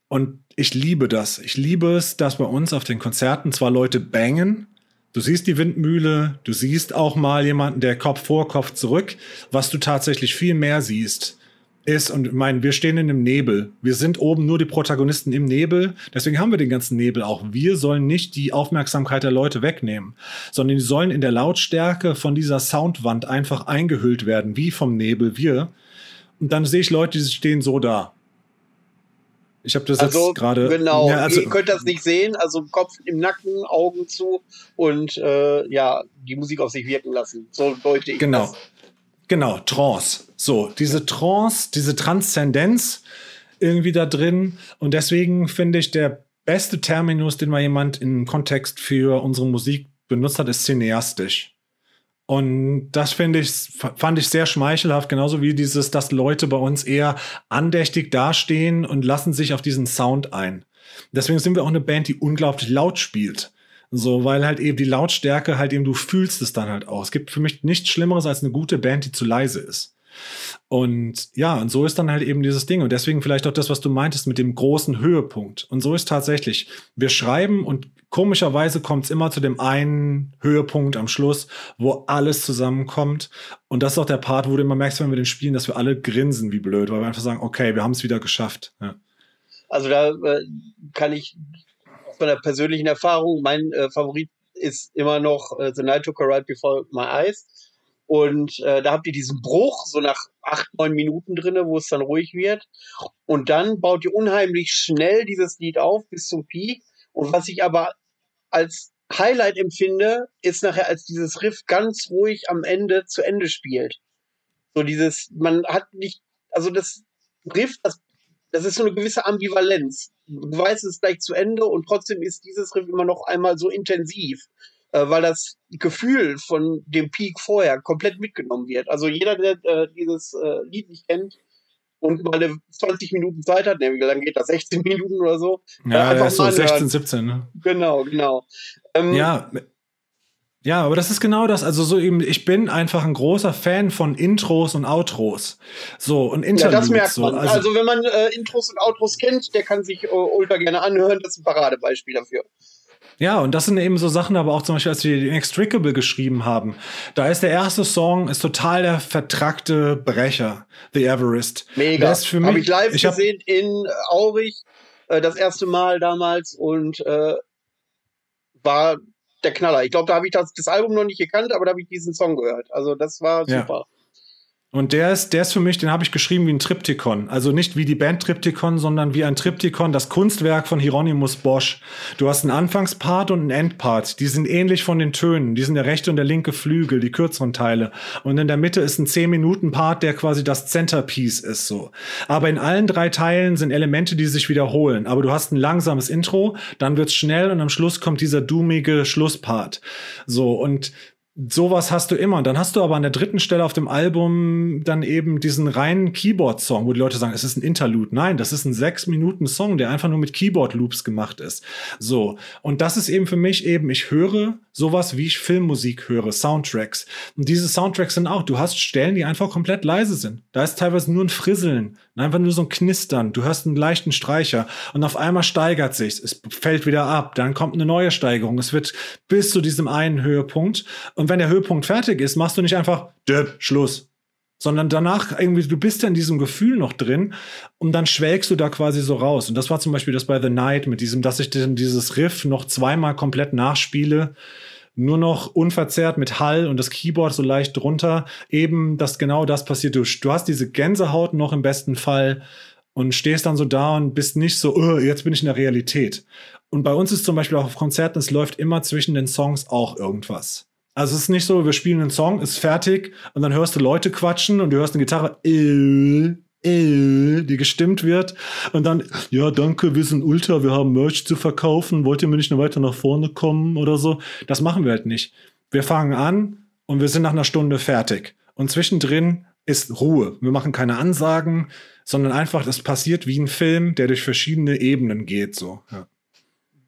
Und ich liebe das. Ich liebe es, dass bei uns auf den Konzerten zwar Leute bangen, Du siehst die Windmühle, du siehst auch mal jemanden, der Kopf vor, Kopf zurück. Was du tatsächlich viel mehr siehst, ist, und ich meine, wir stehen in einem Nebel. Wir sind oben nur die Protagonisten im Nebel. Deswegen haben wir den ganzen Nebel auch. Wir sollen nicht die Aufmerksamkeit der Leute wegnehmen, sondern die sollen in der Lautstärke von dieser Soundwand einfach eingehüllt werden, wie vom Nebel wir. Und dann sehe ich Leute, die stehen so da. Ich habe das also, jetzt gerade. Genau, ja, also, ihr könnt das nicht sehen. Also Kopf im Nacken, Augen zu und äh, ja, die Musik auf sich wirken lassen. So deute ich genau. das. Genau, Trance. So, diese Trance, diese Transzendenz irgendwie da drin. Und deswegen finde ich, der beste Terminus, den mal jemand im Kontext für unsere Musik benutzt hat, ist cineastisch. Und das finde ich, fand ich sehr schmeichelhaft, genauso wie dieses, dass Leute bei uns eher andächtig dastehen und lassen sich auf diesen Sound ein. Deswegen sind wir auch eine Band, die unglaublich laut spielt. So, weil halt eben die Lautstärke halt eben, du fühlst es dann halt auch. Es gibt für mich nichts Schlimmeres als eine gute Band, die zu leise ist. Und ja, und so ist dann halt eben dieses Ding. Und deswegen vielleicht auch das, was du meintest mit dem großen Höhepunkt. Und so ist tatsächlich, wir schreiben und komischerweise kommt es immer zu dem einen Höhepunkt am Schluss, wo alles zusammenkommt. Und das ist auch der Part, wo du immer merkst, wenn wir den spielen, dass wir alle grinsen wie blöd, weil wir einfach sagen, okay, wir haben es wieder geschafft. Ja. Also da äh, kann ich aus meiner persönlichen Erfahrung, mein äh, Favorit ist immer noch äh, The Night Took a Ride Before My Eyes. Und äh, da habt ihr diesen Bruch, so nach acht, neun Minuten drinne, wo es dann ruhig wird. Und dann baut ihr unheimlich schnell dieses Lied auf bis zum Peak. Und was ich aber als Highlight empfinde, ist nachher, als dieses Riff ganz ruhig am Ende zu Ende spielt. So dieses, man hat nicht, also das Riff, das, das ist so eine gewisse Ambivalenz. Du weißt, es ist gleich zu Ende und trotzdem ist dieses Riff immer noch einmal so intensiv äh, weil das Gefühl von dem Peak vorher komplett mitgenommen wird. Also jeder, der äh, dieses äh, Lied nicht kennt und mal eine 20 Minuten Zeit hat, nämlich dann geht das 16 Minuten oder so. Ja, äh, so 16, 17, ne? Genau, genau. Ähm, ja, ja, aber das ist genau das. Also so eben, ich bin einfach ein großer Fan von Intros und Outros. So und Interludes. Ja, das merkt man. So. Also, also, wenn man äh, Intros und Outros kennt, der kann sich äh, ultra gerne anhören. Das ist ein Paradebeispiel dafür. Ja, und das sind eben so Sachen, aber auch zum Beispiel, als wir den Inextricable geschrieben haben, da ist der erste Song ist total der vertrackte Brecher, The Everest. Mega. Habe ich live ich hab, gesehen in Aurich äh, das erste Mal damals und äh, war der Knaller. Ich glaube, da habe ich das, das Album noch nicht gekannt, aber da habe ich diesen Song gehört. Also das war super. Ja. Und der ist, der ist für mich, den habe ich geschrieben wie ein Triptychon. Also nicht wie die Band Triptychon, sondern wie ein Triptychon, das Kunstwerk von Hieronymus Bosch. Du hast einen Anfangspart und einen Endpart. Die sind ähnlich von den Tönen. Die sind der rechte und der linke Flügel, die kürzeren Teile. Und in der Mitte ist ein 10-Minuten-Part, der quasi das Centerpiece ist, so. Aber in allen drei Teilen sind Elemente, die sich wiederholen. Aber du hast ein langsames Intro, dann wird's schnell und am Schluss kommt dieser doomige Schlusspart. So. Und sowas hast du immer. Und dann hast du aber an der dritten Stelle auf dem Album dann eben diesen reinen Keyboard-Song, wo die Leute sagen, es ist ein Interlude. Nein, das ist ein sechs Minuten Song, der einfach nur mit Keyboard-Loops gemacht ist. So. Und das ist eben für mich eben, ich höre sowas, wie ich Filmmusik höre, Soundtracks. Und diese Soundtracks sind auch, du hast Stellen, die einfach komplett leise sind. Da ist teilweise nur ein Frisseln, einfach nur so ein Knistern. Du hörst einen leichten Streicher und auf einmal steigert sich's. Es fällt wieder ab, dann kommt eine neue Steigerung. Es wird bis zu diesem einen Höhepunkt. Und wenn der Höhepunkt fertig ist, machst du nicht einfach, Döp, Schluss. sondern danach irgendwie, du bist ja in diesem Gefühl noch drin und dann schwelgst du da quasi so raus. Und das war zum Beispiel das bei The Night mit diesem, dass ich dieses Riff noch zweimal komplett nachspiele, nur noch unverzerrt mit Hall und das Keyboard so leicht drunter, eben, dass genau das passiert. Du, du hast diese Gänsehaut noch im besten Fall und stehst dann so da und bist nicht so, oh, jetzt bin ich in der Realität. Und bei uns ist zum Beispiel auch auf Konzerten, es läuft immer zwischen den Songs auch irgendwas. Also es ist nicht so, wir spielen einen Song, ist fertig und dann hörst du Leute quatschen und du hörst eine Gitarre, äh, äh, die gestimmt wird und dann, ja, danke, wir sind Ultra, wir haben Merch zu verkaufen, wollt ihr mir nicht noch weiter nach vorne kommen oder so? Das machen wir halt nicht. Wir fangen an und wir sind nach einer Stunde fertig. Und zwischendrin ist Ruhe. Wir machen keine Ansagen, sondern einfach, das passiert wie ein Film, der durch verschiedene Ebenen geht, so. Ja.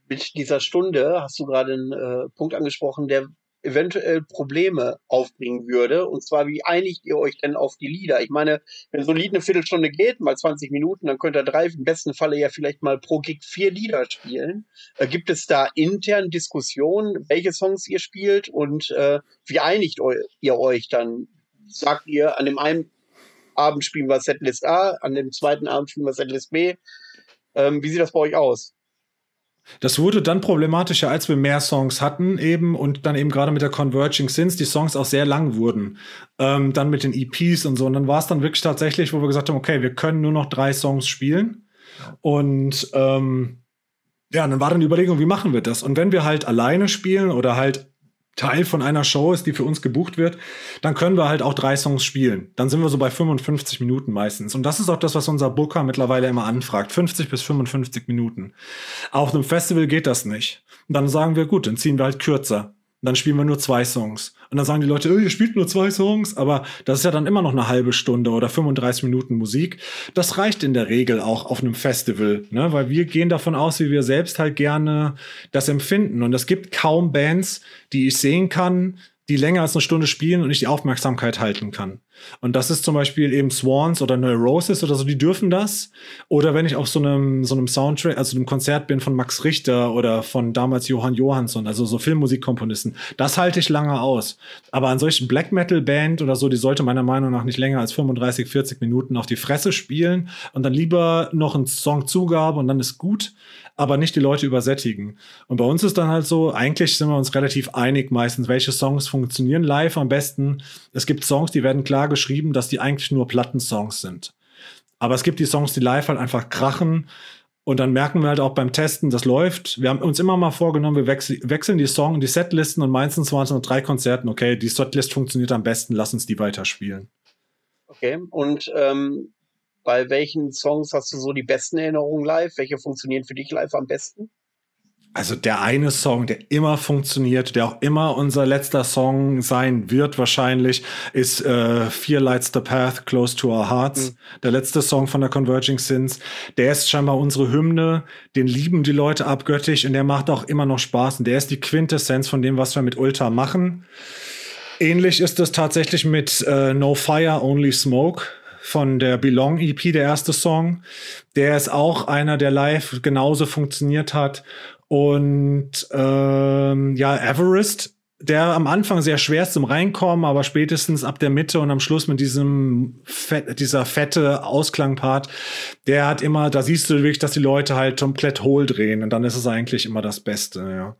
Mit dieser Stunde hast du gerade einen äh, Punkt angesprochen, der eventuell Probleme aufbringen würde. Und zwar, wie einigt ihr euch denn auf die Lieder? Ich meine, wenn so ein Lied eine Viertelstunde geht, mal 20 Minuten, dann könnt ihr drei, im besten Falle ja vielleicht mal pro Gig vier Lieder spielen. Äh, gibt es da intern Diskussionen, welche Songs ihr spielt und äh, wie einigt eu ihr euch dann? Sagt ihr, an dem einen Abend spielen wir Setlist A, an dem zweiten Abend spielen wir Setlist B. Ähm, wie sieht das bei euch aus? Das wurde dann problematischer, als wir mehr Songs hatten eben und dann eben gerade mit der Converging Sins die Songs auch sehr lang wurden. Ähm, dann mit den EPs und so. Und dann war es dann wirklich tatsächlich, wo wir gesagt haben, okay, wir können nur noch drei Songs spielen. Und ähm, ja, dann war dann die Überlegung, wie machen wir das? Und wenn wir halt alleine spielen oder halt Teil von einer Show ist, die für uns gebucht wird, dann können wir halt auch drei Songs spielen. Dann sind wir so bei 55 Minuten meistens. Und das ist auch das, was unser Booker mittlerweile immer anfragt. 50 bis 55 Minuten. Auf einem Festival geht das nicht. Und dann sagen wir, gut, dann ziehen wir halt kürzer. Und dann spielen wir nur zwei Songs. Und dann sagen die Leute, oh, ihr spielt nur zwei Songs, aber das ist ja dann immer noch eine halbe Stunde oder 35 Minuten Musik. Das reicht in der Regel auch auf einem Festival, ne? weil wir gehen davon aus, wie wir selbst halt gerne das empfinden. Und es gibt kaum Bands, die ich sehen kann, die länger als eine Stunde spielen und ich die Aufmerksamkeit halten kann. Und das ist zum Beispiel eben Swans oder Neurosis oder so, die dürfen das. Oder wenn ich auf so einem, so einem Soundtrack, also einem Konzert bin von Max Richter oder von damals Johann Johansson, also so Filmmusikkomponisten, das halte ich lange aus. Aber an solchen Black Metal Band oder so, die sollte meiner Meinung nach nicht länger als 35, 40 Minuten auf die Fresse spielen und dann lieber noch einen Song Zugabe und dann ist gut, aber nicht die Leute übersättigen. Und bei uns ist dann halt so, eigentlich sind wir uns relativ einig meistens, welche Songs funktionieren live am besten. Es gibt Songs, die werden klar geschrieben, dass die eigentlich nur Plattensongs sind. Aber es gibt die Songs, die live halt einfach krachen. Und dann merken wir halt auch beim Testen, das läuft. Wir haben uns immer mal vorgenommen, wir wechsel wechseln die Song, die Setlisten und meistens waren es nur drei Konzerten. Okay, die Setlist funktioniert am besten, lass uns die weiterspielen. Okay, und ähm, bei welchen Songs hast du so die besten Erinnerungen live? Welche funktionieren für dich live am besten? also der eine Song, der immer funktioniert, der auch immer unser letzter Song sein wird wahrscheinlich, ist äh, Fear Lights the Path, Close to Our Hearts. Mhm. Der letzte Song von der Converging Sins. Der ist scheinbar unsere Hymne. Den lieben die Leute abgöttisch und der macht auch immer noch Spaß. Und der ist die Quintessenz von dem, was wir mit Ultra machen. Ähnlich ist es tatsächlich mit äh, No Fire, Only Smoke von der Belong EP, der erste Song. Der ist auch einer, der live genauso funktioniert hat. Und ähm, ja, Everest, der am Anfang sehr schwer ist zum Reinkommen, aber spätestens ab der Mitte und am Schluss mit diesem Fett, dieser fette Ausklangpart, der hat immer, da siehst du wirklich, dass die Leute halt komplett hohl drehen und dann ist es eigentlich immer das Beste, ja.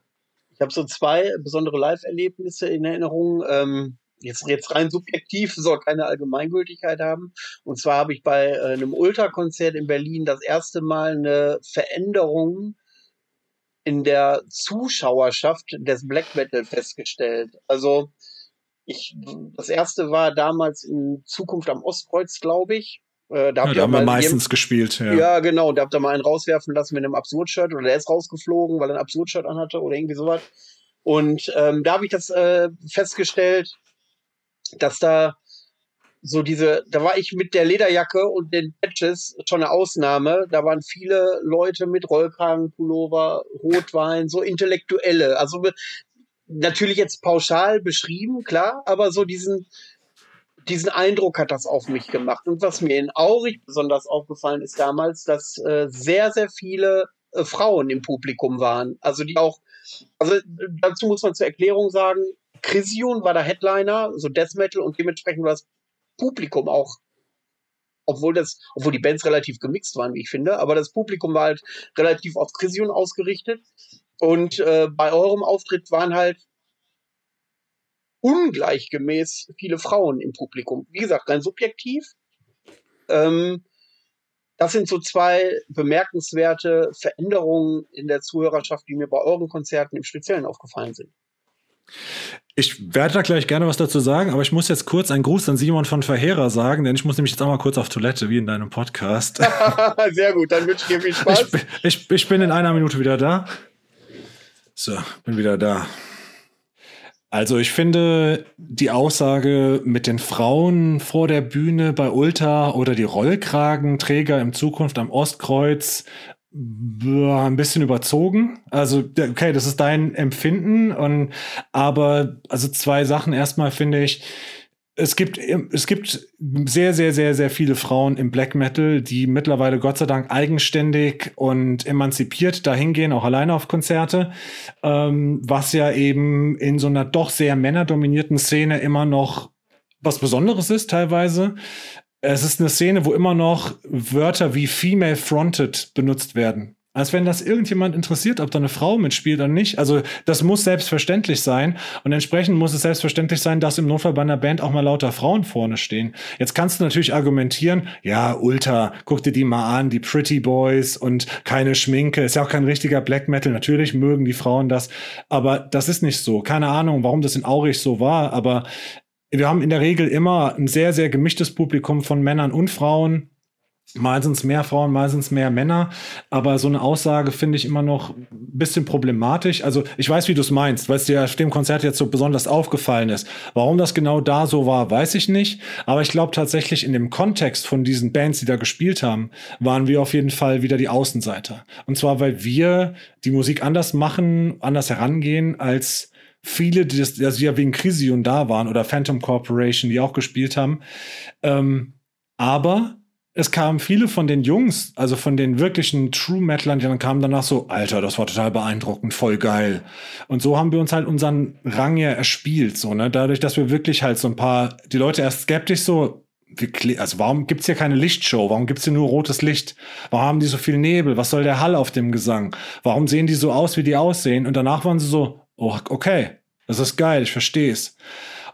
Ich habe so zwei besondere Live-Erlebnisse in Erinnerung. Ähm, jetzt, jetzt rein subjektiv, soll keine Allgemeingültigkeit haben. Und zwar habe ich bei äh, einem Ultrakonzert in Berlin das erste Mal eine Veränderung in der Zuschauerschaft des Black Metal festgestellt. Also ich, das erste war damals in Zukunft am Ostkreuz, glaube ich. Äh, da, ja, da haben wir meistens jedem, gespielt. Ja. ja, genau. Da habt ihr mal einen rauswerfen lassen mit einem Absurd-Shirt oder der ist rausgeflogen, weil er ein Absurd-Shirt anhatte oder irgendwie sowas. Und ähm, da habe ich das äh, festgestellt, dass da so diese, da war ich mit der Lederjacke und den Patches schon eine Ausnahme. Da waren viele Leute mit Rollkragen, Pullover, Rotwein, so intellektuelle. Also natürlich jetzt pauschal beschrieben, klar, aber so diesen, diesen Eindruck hat das auf mich gemacht. Und was mir in Aurich besonders aufgefallen ist damals, dass äh, sehr, sehr viele äh, Frauen im Publikum waren. Also die auch, also dazu muss man zur Erklärung sagen, Chrysion war der Headliner, so Death Metal und dementsprechend war das Publikum auch, obwohl das, obwohl die Bands relativ gemixt waren, wie ich finde, aber das Publikum war halt relativ auf Krision ausgerichtet. Und äh, bei eurem Auftritt waren halt ungleichgemäß viele Frauen im Publikum. Wie gesagt, rein subjektiv. Ähm, das sind so zwei bemerkenswerte Veränderungen in der Zuhörerschaft, die mir bei euren Konzerten im Speziellen aufgefallen sind. Ich werde da gleich gerne was dazu sagen, aber ich muss jetzt kurz einen Gruß an Simon von Verheerer sagen, denn ich muss nämlich jetzt auch mal kurz auf Toilette, wie in deinem Podcast. Sehr gut, dann wünsche ich dir viel Spaß. Ich, ich, ich bin in einer Minute wieder da. So, bin wieder da. Also ich finde die Aussage mit den Frauen vor der Bühne bei Ulta oder die Rollkragenträger in Zukunft am Ostkreuz ein bisschen überzogen. Also, okay, das ist dein Empfinden und aber also zwei Sachen. Erstmal finde ich, es gibt, es gibt sehr, sehr, sehr, sehr viele Frauen im Black Metal, die mittlerweile Gott sei Dank eigenständig und emanzipiert dahingehen, auch alleine auf Konzerte, ähm, was ja eben in so einer doch sehr männerdominierten Szene immer noch was Besonderes ist teilweise. Es ist eine Szene, wo immer noch Wörter wie female fronted benutzt werden. Als wenn das irgendjemand interessiert, ob da eine Frau mitspielt oder nicht. Also das muss selbstverständlich sein. Und entsprechend muss es selbstverständlich sein, dass im Notfall bei einer Band auch mal lauter Frauen vorne stehen. Jetzt kannst du natürlich argumentieren, ja, Ultra, guck dir die mal an, die Pretty Boys und keine Schminke. Ist ja auch kein richtiger Black Metal. Natürlich mögen die Frauen das. Aber das ist nicht so. Keine Ahnung, warum das in Aurich so war. Aber wir haben in der Regel immer ein sehr, sehr gemischtes Publikum von Männern und Frauen. Mal sind es mehr Frauen, mal sind es mehr Männer. Aber so eine Aussage finde ich immer noch ein bisschen problematisch. Also ich weiß, wie du es meinst, weil es dir auf dem Konzert jetzt so besonders aufgefallen ist. Warum das genau da so war, weiß ich nicht. Aber ich glaube tatsächlich in dem Kontext von diesen Bands, die da gespielt haben, waren wir auf jeden Fall wieder die Außenseiter. Und zwar, weil wir die Musik anders machen, anders herangehen als viele, die, das, also ja wegen Crisium da waren oder Phantom Corporation, die auch gespielt haben. Ähm, aber es kamen viele von den Jungs, also von den wirklichen True Metalern, die dann kamen danach so, Alter, das war total beeindruckend, voll geil. Und so haben wir uns halt unseren Rang ja erspielt, so, ne, dadurch, dass wir wirklich halt so ein paar, die Leute erst skeptisch so, also warum gibt's hier keine Lichtshow? Warum gibt's hier nur rotes Licht? Warum haben die so viel Nebel? Was soll der Hall auf dem Gesang? Warum sehen die so aus, wie die aussehen? Und danach waren sie so, oh, okay, das ist geil, ich verstehe es.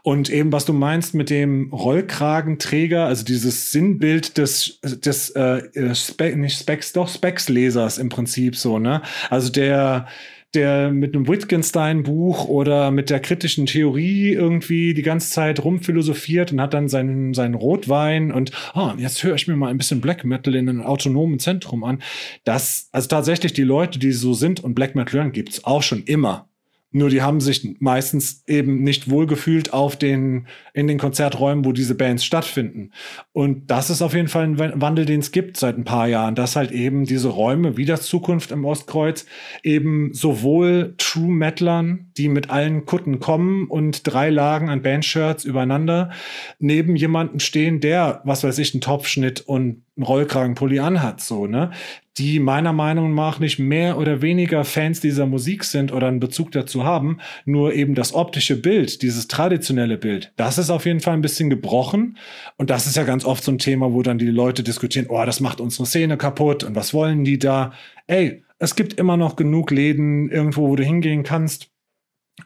Und eben, was du meinst mit dem Rollkragenträger, also dieses Sinnbild des, des äh, Spe nicht Specs, doch Specs-Lesers im Prinzip so, ne? Also der, der mit einem Wittgenstein-Buch oder mit der kritischen Theorie irgendwie die ganze Zeit rumphilosophiert und hat dann seinen, seinen Rotwein und oh, jetzt höre ich mir mal ein bisschen Black Metal in einem autonomen Zentrum an. Das, also tatsächlich die Leute, die so sind und Black Metal hören, gibt's auch schon immer. Nur die haben sich meistens eben nicht wohlgefühlt auf den, in den Konzerträumen, wo diese Bands stattfinden. Und das ist auf jeden Fall ein Wandel, den es gibt seit ein paar Jahren, dass halt eben diese Räume wie das Zukunft im Ostkreuz eben sowohl True Metlern, die mit allen Kutten kommen und drei Lagen an Bandshirts übereinander, neben jemanden stehen, der, was weiß ich, einen Topfschnitt und einen Rollkragenpulli anhat, so, ne? Die meiner Meinung nach nicht mehr oder weniger Fans dieser Musik sind oder einen Bezug dazu haben, nur eben das optische Bild, dieses traditionelle Bild, das ist auf jeden Fall ein bisschen gebrochen. Und das ist ja ganz oft so ein Thema, wo dann die Leute diskutieren, oh, das macht unsere Szene kaputt und was wollen die da? Ey, es gibt immer noch genug Läden irgendwo, wo du hingehen kannst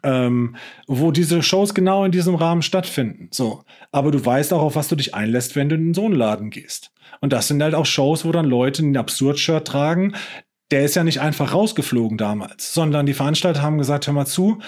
ähm, wo diese Shows genau in diesem Rahmen stattfinden. So. Aber du weißt auch, auf was du dich einlässt, wenn du in so einen Laden gehst. Und das sind halt auch Shows, wo dann Leute ein Absurd-Shirt tragen. Der ist ja nicht einfach rausgeflogen damals, sondern die Veranstalter haben gesagt, hör mal zu,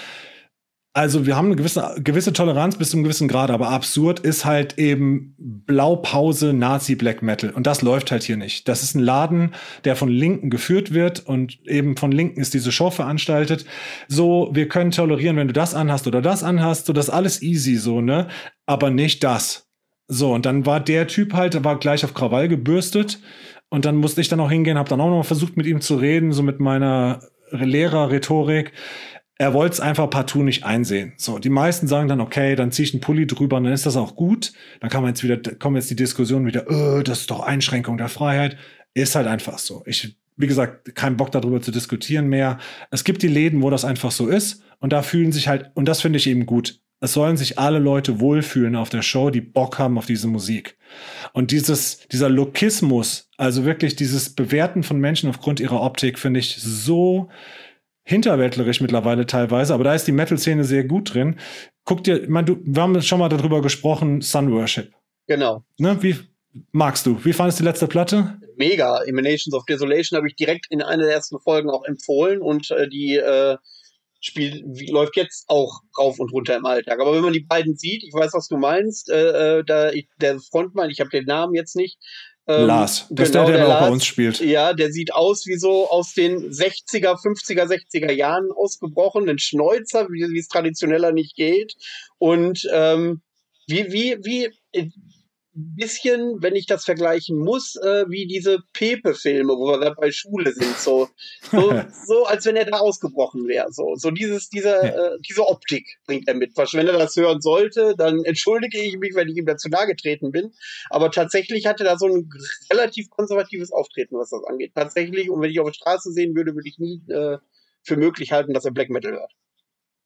also wir haben eine gewisse, gewisse Toleranz bis zu einem gewissen Grad, aber absurd ist halt eben Blaupause Nazi Black Metal. Und das läuft halt hier nicht. Das ist ein Laden, der von Linken geführt wird und eben von Linken ist diese Show veranstaltet. So, wir können tolerieren, wenn du das anhast oder das anhast, so das alles easy, so, ne? Aber nicht das. So, und dann war der Typ halt, war gleich auf Krawall gebürstet. Und dann musste ich dann auch hingehen, habe dann auch noch versucht, mit ihm zu reden, so mit meiner Lehrer-Rhetorik er wollte es einfach partout nicht einsehen. So, die meisten sagen dann, okay, dann ziehe ich einen Pulli drüber und dann ist das auch gut. Dann kann man jetzt wieder, kommen jetzt die Diskussion wieder, öh, das ist doch Einschränkung der Freiheit. Ist halt einfach so. Ich, wie gesagt, keinen Bock darüber zu diskutieren mehr. Es gibt die Läden, wo das einfach so ist und da fühlen sich halt, und das finde ich eben gut. es sollen sich alle Leute wohlfühlen auf der Show, die Bock haben auf diese Musik. Und dieses, dieser Lokismus, also wirklich dieses Bewerten von Menschen aufgrund ihrer Optik, finde ich so hinterwäldlerisch mittlerweile teilweise, aber da ist die Metal-Szene sehr gut drin. Guck dir, man, du, wir haben schon mal darüber gesprochen, Sun Worship. Genau. Ne, wie magst du? Wie fandest du die letzte Platte? Mega. Emanations of Desolation habe ich direkt in einer der ersten Folgen auch empfohlen und äh, die äh, Spiel wie, läuft jetzt auch rauf und runter im Alltag. Aber wenn man die beiden sieht, ich weiß, was du meinst, äh, äh da der Frontmann, ich habe den Namen jetzt nicht, ähm, Lars, das genau, ist der, der, der auch bei uns spielt. Ja, der sieht aus wie so aus den 60er, 50er, 60er Jahren ausgebrochen, ein Schnäuzer, wie es traditioneller nicht geht. Und ähm, wie, wie, wie, bisschen, wenn ich das vergleichen muss, äh, wie diese Pepe-Filme, wo wir gerade bei Schule sind, so, so, so, als wenn er da ausgebrochen wäre, so, so dieses, diese, äh, diese Optik bringt er mit. Wenn er das hören sollte, dann entschuldige ich mich, wenn ich ihm dazu nahe getreten bin. Aber tatsächlich hatte er da so ein relativ konservatives Auftreten, was das angeht. Tatsächlich, und wenn ich auf der Straße sehen würde, würde ich nie äh, für möglich halten, dass er Black Metal hört.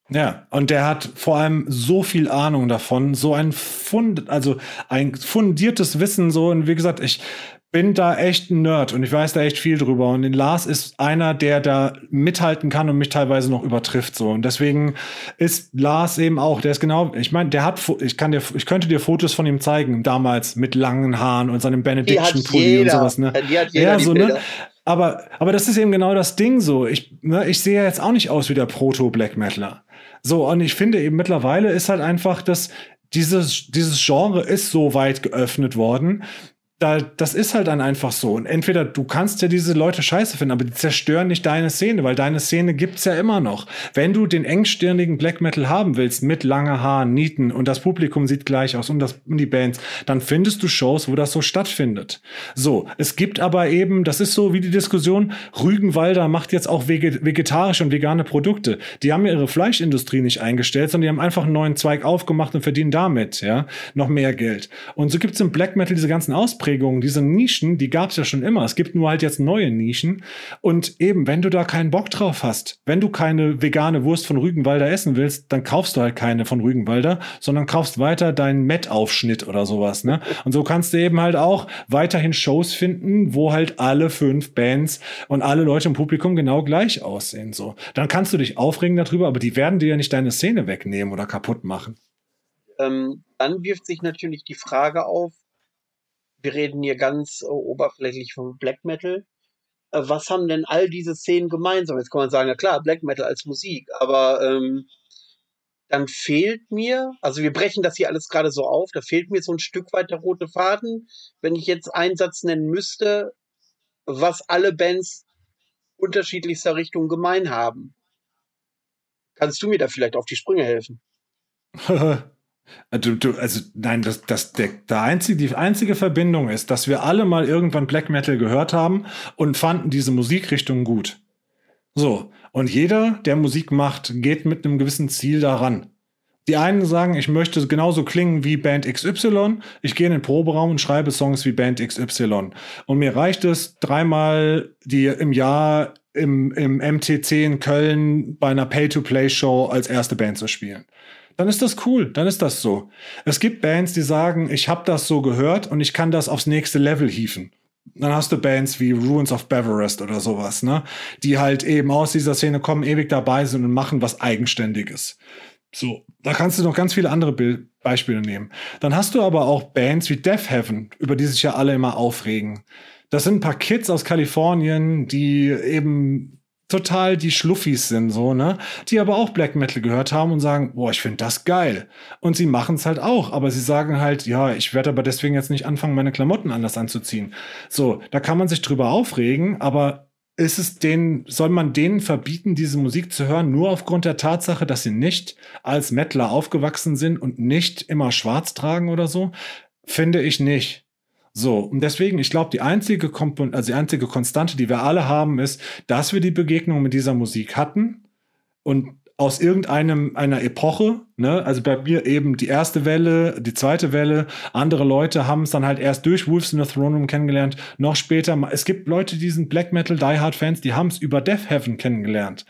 Ja, und der hat vor allem so viel Ahnung davon, so ein Fund, also ein fundiertes Wissen, so, und wie gesagt, ich bin da echt ein Nerd und ich weiß da echt viel drüber. Und den Lars ist einer, der da mithalten kann und mich teilweise noch übertrifft, so. Und deswegen ist Lars eben auch, der ist genau, ich meine, der hat, ich kann dir, ich könnte dir Fotos von ihm zeigen, damals mit langen Haaren und seinem Benediction-Pulli und sowas, ne? Die hat jeder, ja, so, ne? Aber, aber das ist eben genau das Ding so. Ich, ne, ich sehe jetzt auch nicht aus wie der Proto-Black Metaler. So, und ich finde eben mittlerweile ist halt einfach, dass dieses, dieses Genre ist so weit geöffnet worden, da, das ist halt dann einfach so. Und entweder du kannst ja diese Leute scheiße finden, aber die zerstören nicht deine Szene, weil deine Szene gibt's ja immer noch. Wenn du den engstirnigen Black Metal haben willst, mit lange Haaren, Nieten und das Publikum sieht gleich aus und, das, und die Bands, dann findest du Shows, wo das so stattfindet. So, es gibt aber eben, das ist so wie die Diskussion, Rügenwalder macht jetzt auch vegetarische und vegane Produkte. Die haben ja ihre Fleischindustrie nicht eingestellt, sondern die haben einfach einen neuen Zweig aufgemacht und verdienen damit, ja, noch mehr Geld. Und so gibt's im Black Metal diese ganzen Ausprägungen Ausprägungen, diese Nischen, die gab es ja schon immer. Es gibt nur halt jetzt neue Nischen. Und eben, wenn du da keinen Bock drauf hast, wenn du keine vegane Wurst von Rügenwalder essen willst, dann kaufst du halt keine von Rügenwalder, sondern kaufst weiter deinen Met-Aufschnitt oder sowas. Ne? Und so kannst du eben halt auch weiterhin Shows finden, wo halt alle fünf Bands und alle Leute im Publikum genau gleich aussehen. So, dann kannst du dich aufregen darüber, aber die werden dir ja nicht deine Szene wegnehmen oder kaputt machen. Ähm, dann wirft sich natürlich die Frage auf, wir reden hier ganz äh, oberflächlich vom Black Metal. Äh, was haben denn all diese Szenen gemeinsam? Jetzt kann man sagen, ja klar, Black Metal als Musik, aber ähm, dann fehlt mir, also wir brechen das hier alles gerade so auf, da fehlt mir so ein Stück weit der rote Faden, wenn ich jetzt einen Satz nennen müsste, was alle Bands unterschiedlichster Richtung gemein haben. Kannst du mir da vielleicht auf die Sprünge helfen? Äh, du, du, also nein, das, das, der, der einzige, die einzige Verbindung ist, dass wir alle mal irgendwann Black Metal gehört haben und fanden diese Musikrichtung gut. So, und jeder, der Musik macht, geht mit einem gewissen Ziel daran. Die einen sagen, ich möchte genauso klingen wie Band XY. Ich gehe in den Proberaum und schreibe Songs wie Band XY. Und mir reicht es, dreimal die im Jahr im, im MTC in Köln bei einer Pay-to-Play-Show als erste Band zu spielen dann ist das cool, dann ist das so. Es gibt Bands, die sagen, ich habe das so gehört und ich kann das aufs nächste Level hieven. Dann hast du Bands wie Ruins of Beverest oder sowas, ne? Die halt eben aus dieser Szene kommen, ewig dabei sind und machen was Eigenständiges. So, da kannst du noch ganz viele andere Be Beispiele nehmen. Dann hast du aber auch Bands wie Death Heaven, über die sich ja alle immer aufregen. Das sind ein paar Kids aus Kalifornien, die eben total die Schluffis sind, so, ne? Die aber auch Black Metal gehört haben und sagen, boah, ich finde das geil. Und sie machen es halt auch, aber sie sagen halt, ja, ich werde aber deswegen jetzt nicht anfangen, meine Klamotten anders anzuziehen. So, da kann man sich drüber aufregen, aber ist es denen, soll man denen verbieten, diese Musik zu hören, nur aufgrund der Tatsache, dass sie nicht als Mettler aufgewachsen sind und nicht immer schwarz tragen oder so? Finde ich nicht. So, und deswegen, ich glaube, die einzige Kompon also die einzige Konstante, die wir alle haben, ist, dass wir die Begegnung mit dieser Musik hatten und aus irgendeinem einer Epoche, ne, also bei mir eben die erste Welle, die zweite Welle, andere Leute haben es dann halt erst durch Wolves in the Throne Room kennengelernt, noch später, es gibt Leute, die sind Black Metal Die Hard Fans, die haben es über Death Heaven kennengelernt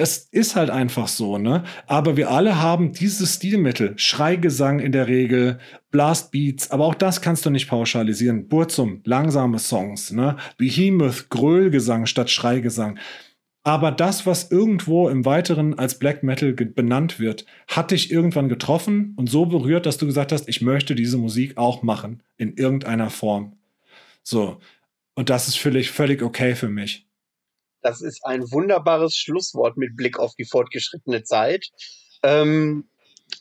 Das ist halt einfach so, ne? Aber wir alle haben dieses Stilmittel. Schreigesang in der Regel, Blastbeats, aber auch das kannst du nicht pauschalisieren. Burzum, langsame Songs, ne? Behemoth, Grölgesang statt Schreigesang. Aber das, was irgendwo im Weiteren als Black Metal benannt wird, hat dich irgendwann getroffen und so berührt, dass du gesagt hast, ich möchte diese Musik auch machen, in irgendeiner Form. So. Und das ist völlig, völlig okay für mich. Das ist ein wunderbares Schlusswort mit Blick auf die fortgeschrittene Zeit. Ähm,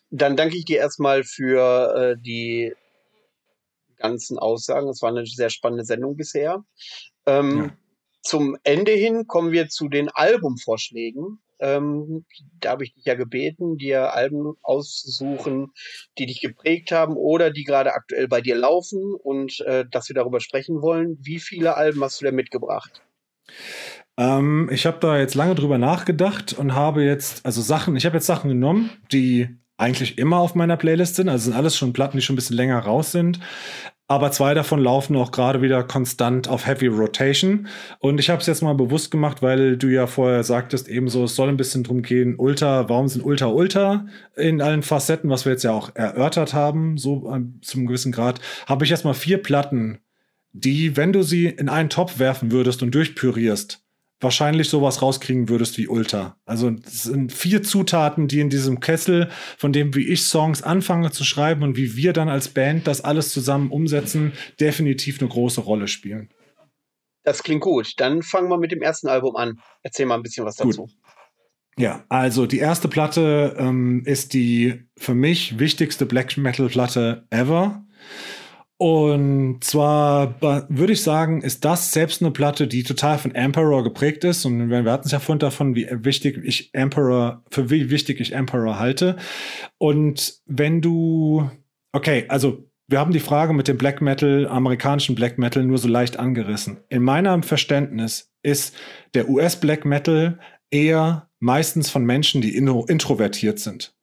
dann danke ich dir erstmal für äh, die ganzen Aussagen. Es war eine sehr spannende Sendung bisher. Ähm, ja. Zum Ende hin kommen wir zu den Albumvorschlägen. Ähm, da habe ich dich ja gebeten, dir Alben auszusuchen, die dich geprägt haben oder die gerade aktuell bei dir laufen und äh, dass wir darüber sprechen wollen. Wie viele Alben hast du denn mitgebracht? Ähm, ich habe da jetzt lange drüber nachgedacht und habe jetzt, also Sachen, ich habe jetzt Sachen genommen, die eigentlich immer auf meiner Playlist sind. Also sind alles schon Platten, die schon ein bisschen länger raus sind. Aber zwei davon laufen auch gerade wieder konstant auf Heavy Rotation. Und ich habe es jetzt mal bewusst gemacht, weil du ja vorher sagtest, ebenso, es soll ein bisschen drum gehen, Ultra, warum sind Ultra Ultra in allen Facetten, was wir jetzt ja auch erörtert haben, so ähm, zum gewissen Grad, habe ich jetzt mal vier Platten, die, wenn du sie in einen Topf werfen würdest und durchpürierst, wahrscheinlich sowas rauskriegen würdest wie Ultra. Also es sind vier Zutaten, die in diesem Kessel, von dem wie ich Songs anfange zu schreiben und wie wir dann als Band das alles zusammen umsetzen, definitiv eine große Rolle spielen. Das klingt gut. Dann fangen wir mit dem ersten Album an. Erzähl mal ein bisschen was dazu. Gut. Ja, also die erste Platte ähm, ist die für mich wichtigste Black Metal Platte ever. Und zwar würde ich sagen, ist das selbst eine Platte, die total von Emperor geprägt ist. Und wir hatten es ja vorhin davon, wie wichtig ich Emperor, für wie wichtig ich Emperor halte. Und wenn du, okay, also wir haben die Frage mit dem Black Metal, amerikanischen Black Metal nur so leicht angerissen. In meinem Verständnis ist der US Black Metal eher meistens von Menschen, die introvertiert sind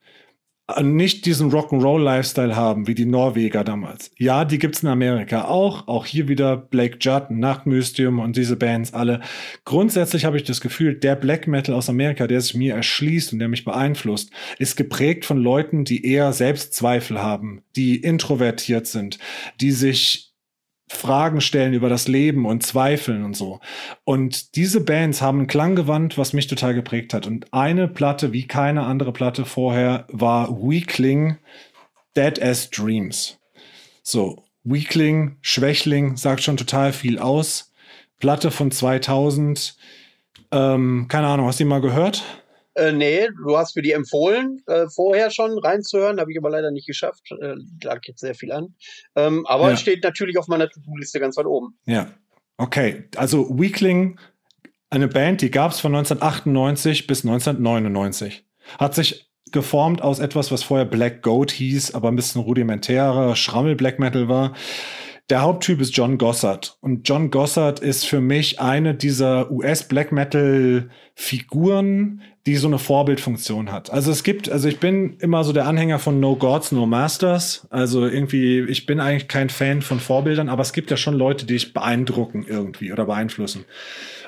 nicht diesen Rock'n'Roll-Lifestyle haben, wie die Norweger damals. Ja, die gibt's in Amerika auch. Auch hier wieder Blake Judd, Nachtmystium und diese Bands alle. Grundsätzlich habe ich das Gefühl, der Black Metal aus Amerika, der sich mir erschließt und der mich beeinflusst, ist geprägt von Leuten, die eher Selbstzweifel haben, die introvertiert sind, die sich Fragen stellen über das Leben und zweifeln und so. Und diese Bands haben einen Klanggewand, was mich total geprägt hat. Und eine Platte, wie keine andere Platte vorher, war Weakling, Dead as Dreams. So, Weakling, Schwächling, sagt schon total viel aus. Platte von 2000. Ähm, keine Ahnung, hast du die mal gehört? Äh, nee, du hast mir die empfohlen, äh, vorher schon reinzuhören, habe ich aber leider nicht geschafft. Äh, lag jetzt sehr viel an. Ähm, aber ja. steht natürlich auf meiner To-Do-Liste ganz weit oben. Ja. Okay, also Weakling, eine Band, die gab es von 1998 bis 1999. Hat sich geformt aus etwas, was vorher Black Goat hieß, aber ein bisschen rudimentärer Schrammel Black Metal war. Der Haupttyp ist John Gossard. Und John Gossard ist für mich eine dieser US-Black Metal-Figuren, die so eine Vorbildfunktion hat. Also es gibt, also ich bin immer so der Anhänger von No Gods, No Masters. Also irgendwie, ich bin eigentlich kein Fan von Vorbildern, aber es gibt ja schon Leute, die ich beeindrucken irgendwie oder beeinflussen.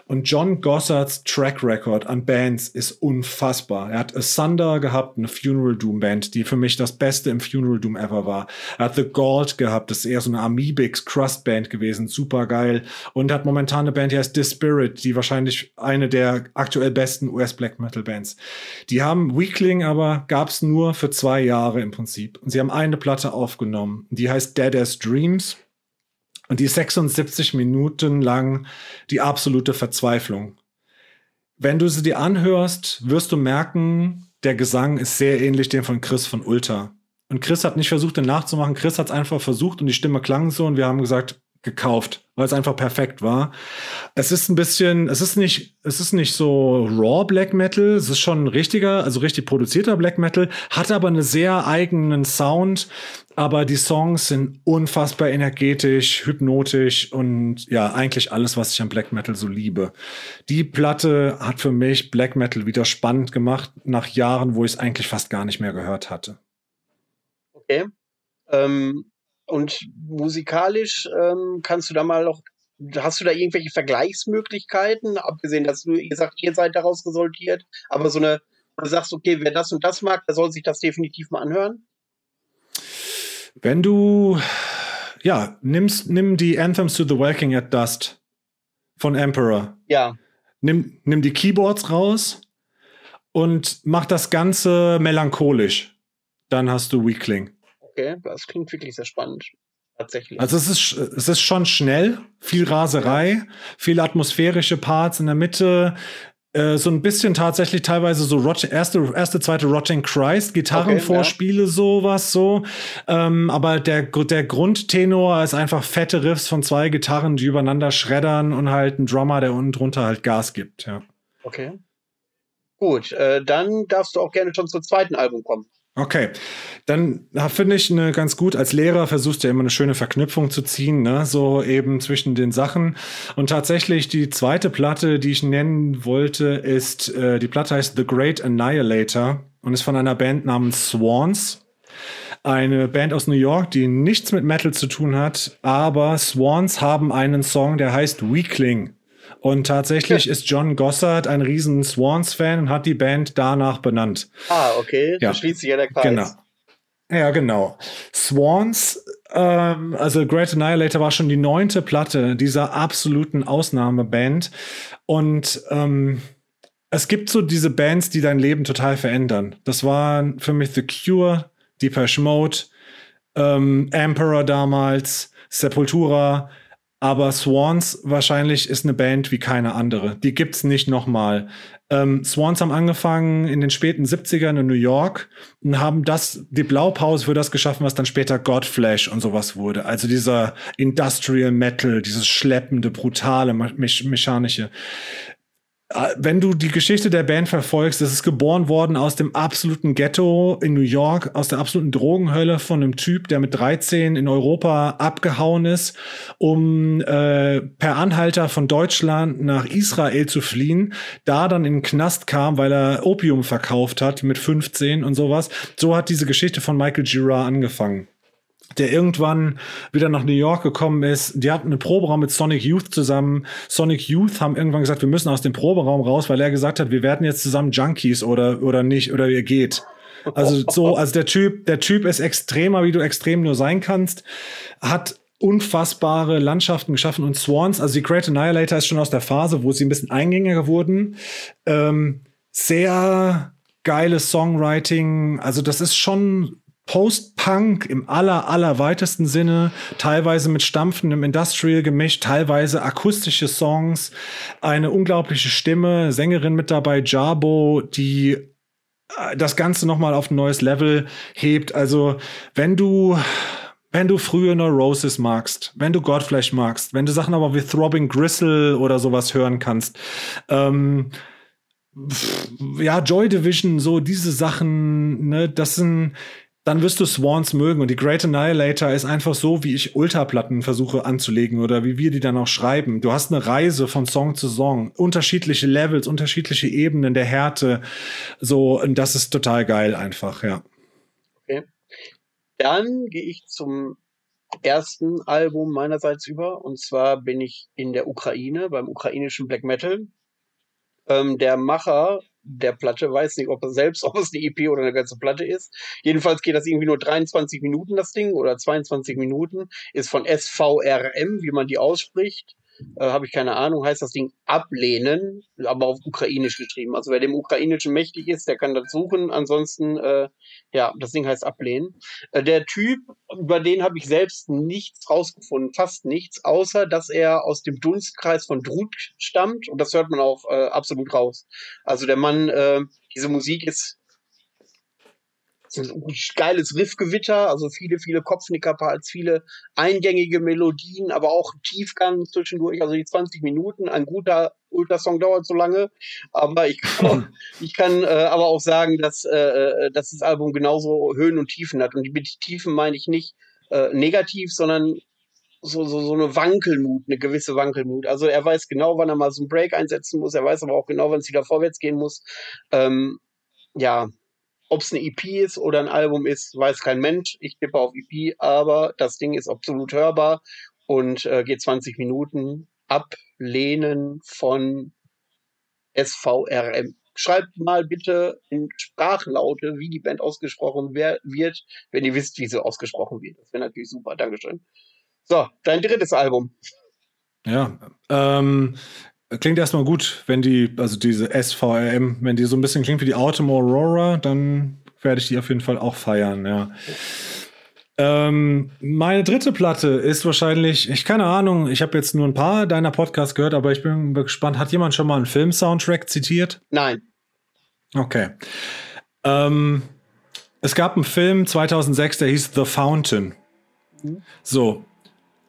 Und John Gossards Track Record an Bands ist unfassbar. Er hat Asunder gehabt, eine Funeral Doom Band, die für mich das Beste im Funeral Doom ever war. Er hat The Gold gehabt, das ist eher so eine Amebix Crust Band gewesen, super geil. Und hat momentan eine Band, die heißt Dispirit, die wahrscheinlich eine der aktuell besten US Black Metal Bands. Die haben Weakling aber gab's nur für zwei Jahre im Prinzip. Und sie haben eine Platte aufgenommen. Die heißt Dead as Dreams. Und die 76 Minuten lang die absolute Verzweiflung. Wenn du sie dir anhörst, wirst du merken, der Gesang ist sehr ähnlich dem von Chris von Ulta. Und Chris hat nicht versucht, den nachzumachen. Chris hat es einfach versucht und die Stimme klang so und wir haben gesagt, gekauft, weil es einfach perfekt war. Es ist ein bisschen, es ist nicht, es ist nicht so raw Black Metal, es ist schon richtiger, also richtig produzierter Black Metal, hat aber einen sehr eigenen Sound, aber die Songs sind unfassbar energetisch, hypnotisch und ja, eigentlich alles, was ich an Black Metal so liebe. Die Platte hat für mich Black Metal wieder spannend gemacht, nach Jahren, wo ich es eigentlich fast gar nicht mehr gehört hatte. Okay. Ähm und musikalisch ähm, kannst du da mal noch hast du da irgendwelche Vergleichsmöglichkeiten, abgesehen, dass du ihr sagt, ihr seid daraus resultiert, aber so eine, du sagst, okay, wer das und das mag, der soll sich das definitiv mal anhören? Wenn du, ja, nimmst, nimm die Anthems to the Walking at Dust von Emperor. Ja. Nimm, nimm die Keyboards raus und mach das Ganze melancholisch. Dann hast du Weakling. Okay, das klingt wirklich sehr spannend. Tatsächlich. Also es ist, es ist schon schnell, viel Raserei, ja. viele atmosphärische Parts in der Mitte, äh, so ein bisschen tatsächlich teilweise so Rot erste, erste, zweite Rotting Christ, Gitarrenvorspiele, okay, ja. sowas so. Ähm, aber der, der Grundtenor ist einfach fette Riffs von zwei Gitarren, die übereinander schreddern und halt ein Drummer, der unten drunter halt Gas gibt, ja. Okay. Gut, äh, dann darfst du auch gerne schon zum zweiten Album kommen. Okay, dann finde ich eine ganz gut. Als Lehrer versuchst du ja immer eine schöne Verknüpfung zu ziehen, ne? so eben zwischen den Sachen. Und tatsächlich die zweite Platte, die ich nennen wollte, ist, äh, die Platte heißt The Great Annihilator und ist von einer Band namens Swans. Eine Band aus New York, die nichts mit Metal zu tun hat, aber Swans haben einen Song, der heißt Weakling. Und tatsächlich ja. ist John Gossard ein riesen Swans-Fan und hat die Band danach benannt. Ah, okay. Ja. Da schließt sich ja der Kreis. Genau. Ja, genau. Swans, ähm, also Great Annihilator war schon die neunte Platte dieser absoluten Ausnahmeband. Und ähm, es gibt so diese Bands, die dein Leben total verändern. Das waren für mich The Cure, Depeche Mode, ähm, Emperor damals, Sepultura, aber Swans wahrscheinlich ist eine Band wie keine andere. Die gibt's nicht nochmal. Ähm, Swans haben angefangen in den späten 70ern in New York und haben das, die Blaupause für das geschaffen, was dann später Godflesh und sowas wurde. Also dieser Industrial Metal, dieses schleppende, brutale, me mechanische. Wenn du die Geschichte der Band verfolgst, das ist geboren worden aus dem absoluten Ghetto in New York, aus der absoluten Drogenhölle von einem Typ, der mit 13 in Europa abgehauen ist, um äh, per Anhalter von Deutschland nach Israel zu fliehen, da dann in den Knast kam, weil er Opium verkauft hat mit 15 und sowas. So hat diese Geschichte von Michael Girard angefangen der irgendwann wieder nach New York gekommen ist. Die hatten einen Proberaum mit Sonic Youth zusammen. Sonic Youth haben irgendwann gesagt, wir müssen aus dem Proberaum raus, weil er gesagt hat, wir werden jetzt zusammen Junkies oder, oder nicht, oder ihr geht. Also so, also der Typ, der Typ ist extremer, wie du extrem nur sein kannst, hat unfassbare Landschaften geschaffen und Swans, also die Great Annihilator ist schon aus der Phase, wo sie ein bisschen eingängiger wurden. Ähm, sehr geiles Songwriting, also das ist schon Post-Punk im aller, aller weitesten Sinne, teilweise mit stampfendem Industrial gemischt, teilweise akustische Songs, eine unglaubliche Stimme, Sängerin mit dabei, Jabo, die äh, das Ganze nochmal auf ein neues Level hebt. Also, wenn du, wenn du frühe Neurosis magst, wenn du Godflesh magst, wenn du Sachen aber wie Throbbing Gristle oder sowas hören kannst, ähm, ja, Joy Division, so diese Sachen, ne, das sind, dann wirst du Swans mögen. Und die Great Annihilator ist einfach so, wie ich Ultraplatten versuche anzulegen oder wie wir die dann auch schreiben. Du hast eine Reise von Song zu Song, unterschiedliche Levels, unterschiedliche Ebenen der Härte. So, und das ist total geil einfach, ja. Okay. Dann gehe ich zum ersten Album meinerseits über. Und zwar bin ich in der Ukraine, beim ukrainischen Black Metal. Ähm, der Macher der Platte, weiß nicht, ob er selbst, ob es eine EP oder eine ganze Platte ist. Jedenfalls geht das irgendwie nur 23 Minuten, das Ding, oder 22 Minuten, ist von SVRM, wie man die ausspricht äh, habe ich keine Ahnung, heißt das Ding ablehnen, aber auf Ukrainisch geschrieben. Also wer dem Ukrainischen mächtig ist, der kann das suchen. Ansonsten, äh, ja, das Ding heißt ablehnen. Äh, der Typ, über den habe ich selbst nichts rausgefunden, fast nichts, außer dass er aus dem Dunstkreis von Drut stammt und das hört man auch äh, absolut raus. Also der Mann, äh, diese Musik ist ein geiles Riffgewitter, also viele, viele Kopfnickerparts, viele eingängige Melodien, aber auch Tiefgang zwischendurch, also die 20 Minuten. Ein guter Ultrasong dauert so lange, aber ich kann, auch, ich kann äh, aber auch sagen, dass, äh, äh, dass das Album genauso Höhen und Tiefen hat. Und mit Tiefen meine ich nicht äh, negativ, sondern so, so, so eine Wankelmut, eine gewisse Wankelmut. Also er weiß genau, wann er mal so einen Break einsetzen muss, er weiß aber auch genau, wann es wieder vorwärts gehen muss. Ähm, ja, ob es eine EP ist oder ein Album ist, weiß kein Mensch. Ich tippe auf EP, aber das Ding ist absolut hörbar und äh, geht 20 Minuten. Ablehnen von SVRM. Schreibt mal bitte in Sprachlaute, wie die Band ausgesprochen wird, wenn ihr wisst, wie sie ausgesprochen wird. Das wäre natürlich super. Dankeschön. So, dein drittes Album. Ja, ähm, klingt erstmal gut, wenn die, also diese SVRM, wenn die so ein bisschen klingt wie die Autumn Aurora, dann werde ich die auf jeden Fall auch feiern, ja. Ähm, meine dritte Platte ist wahrscheinlich, ich keine Ahnung, ich habe jetzt nur ein paar deiner Podcasts gehört, aber ich bin gespannt. Hat jemand schon mal einen Film-Soundtrack zitiert? Nein. Okay. Ähm, es gab einen Film 2006, der hieß The Fountain. Mhm. So.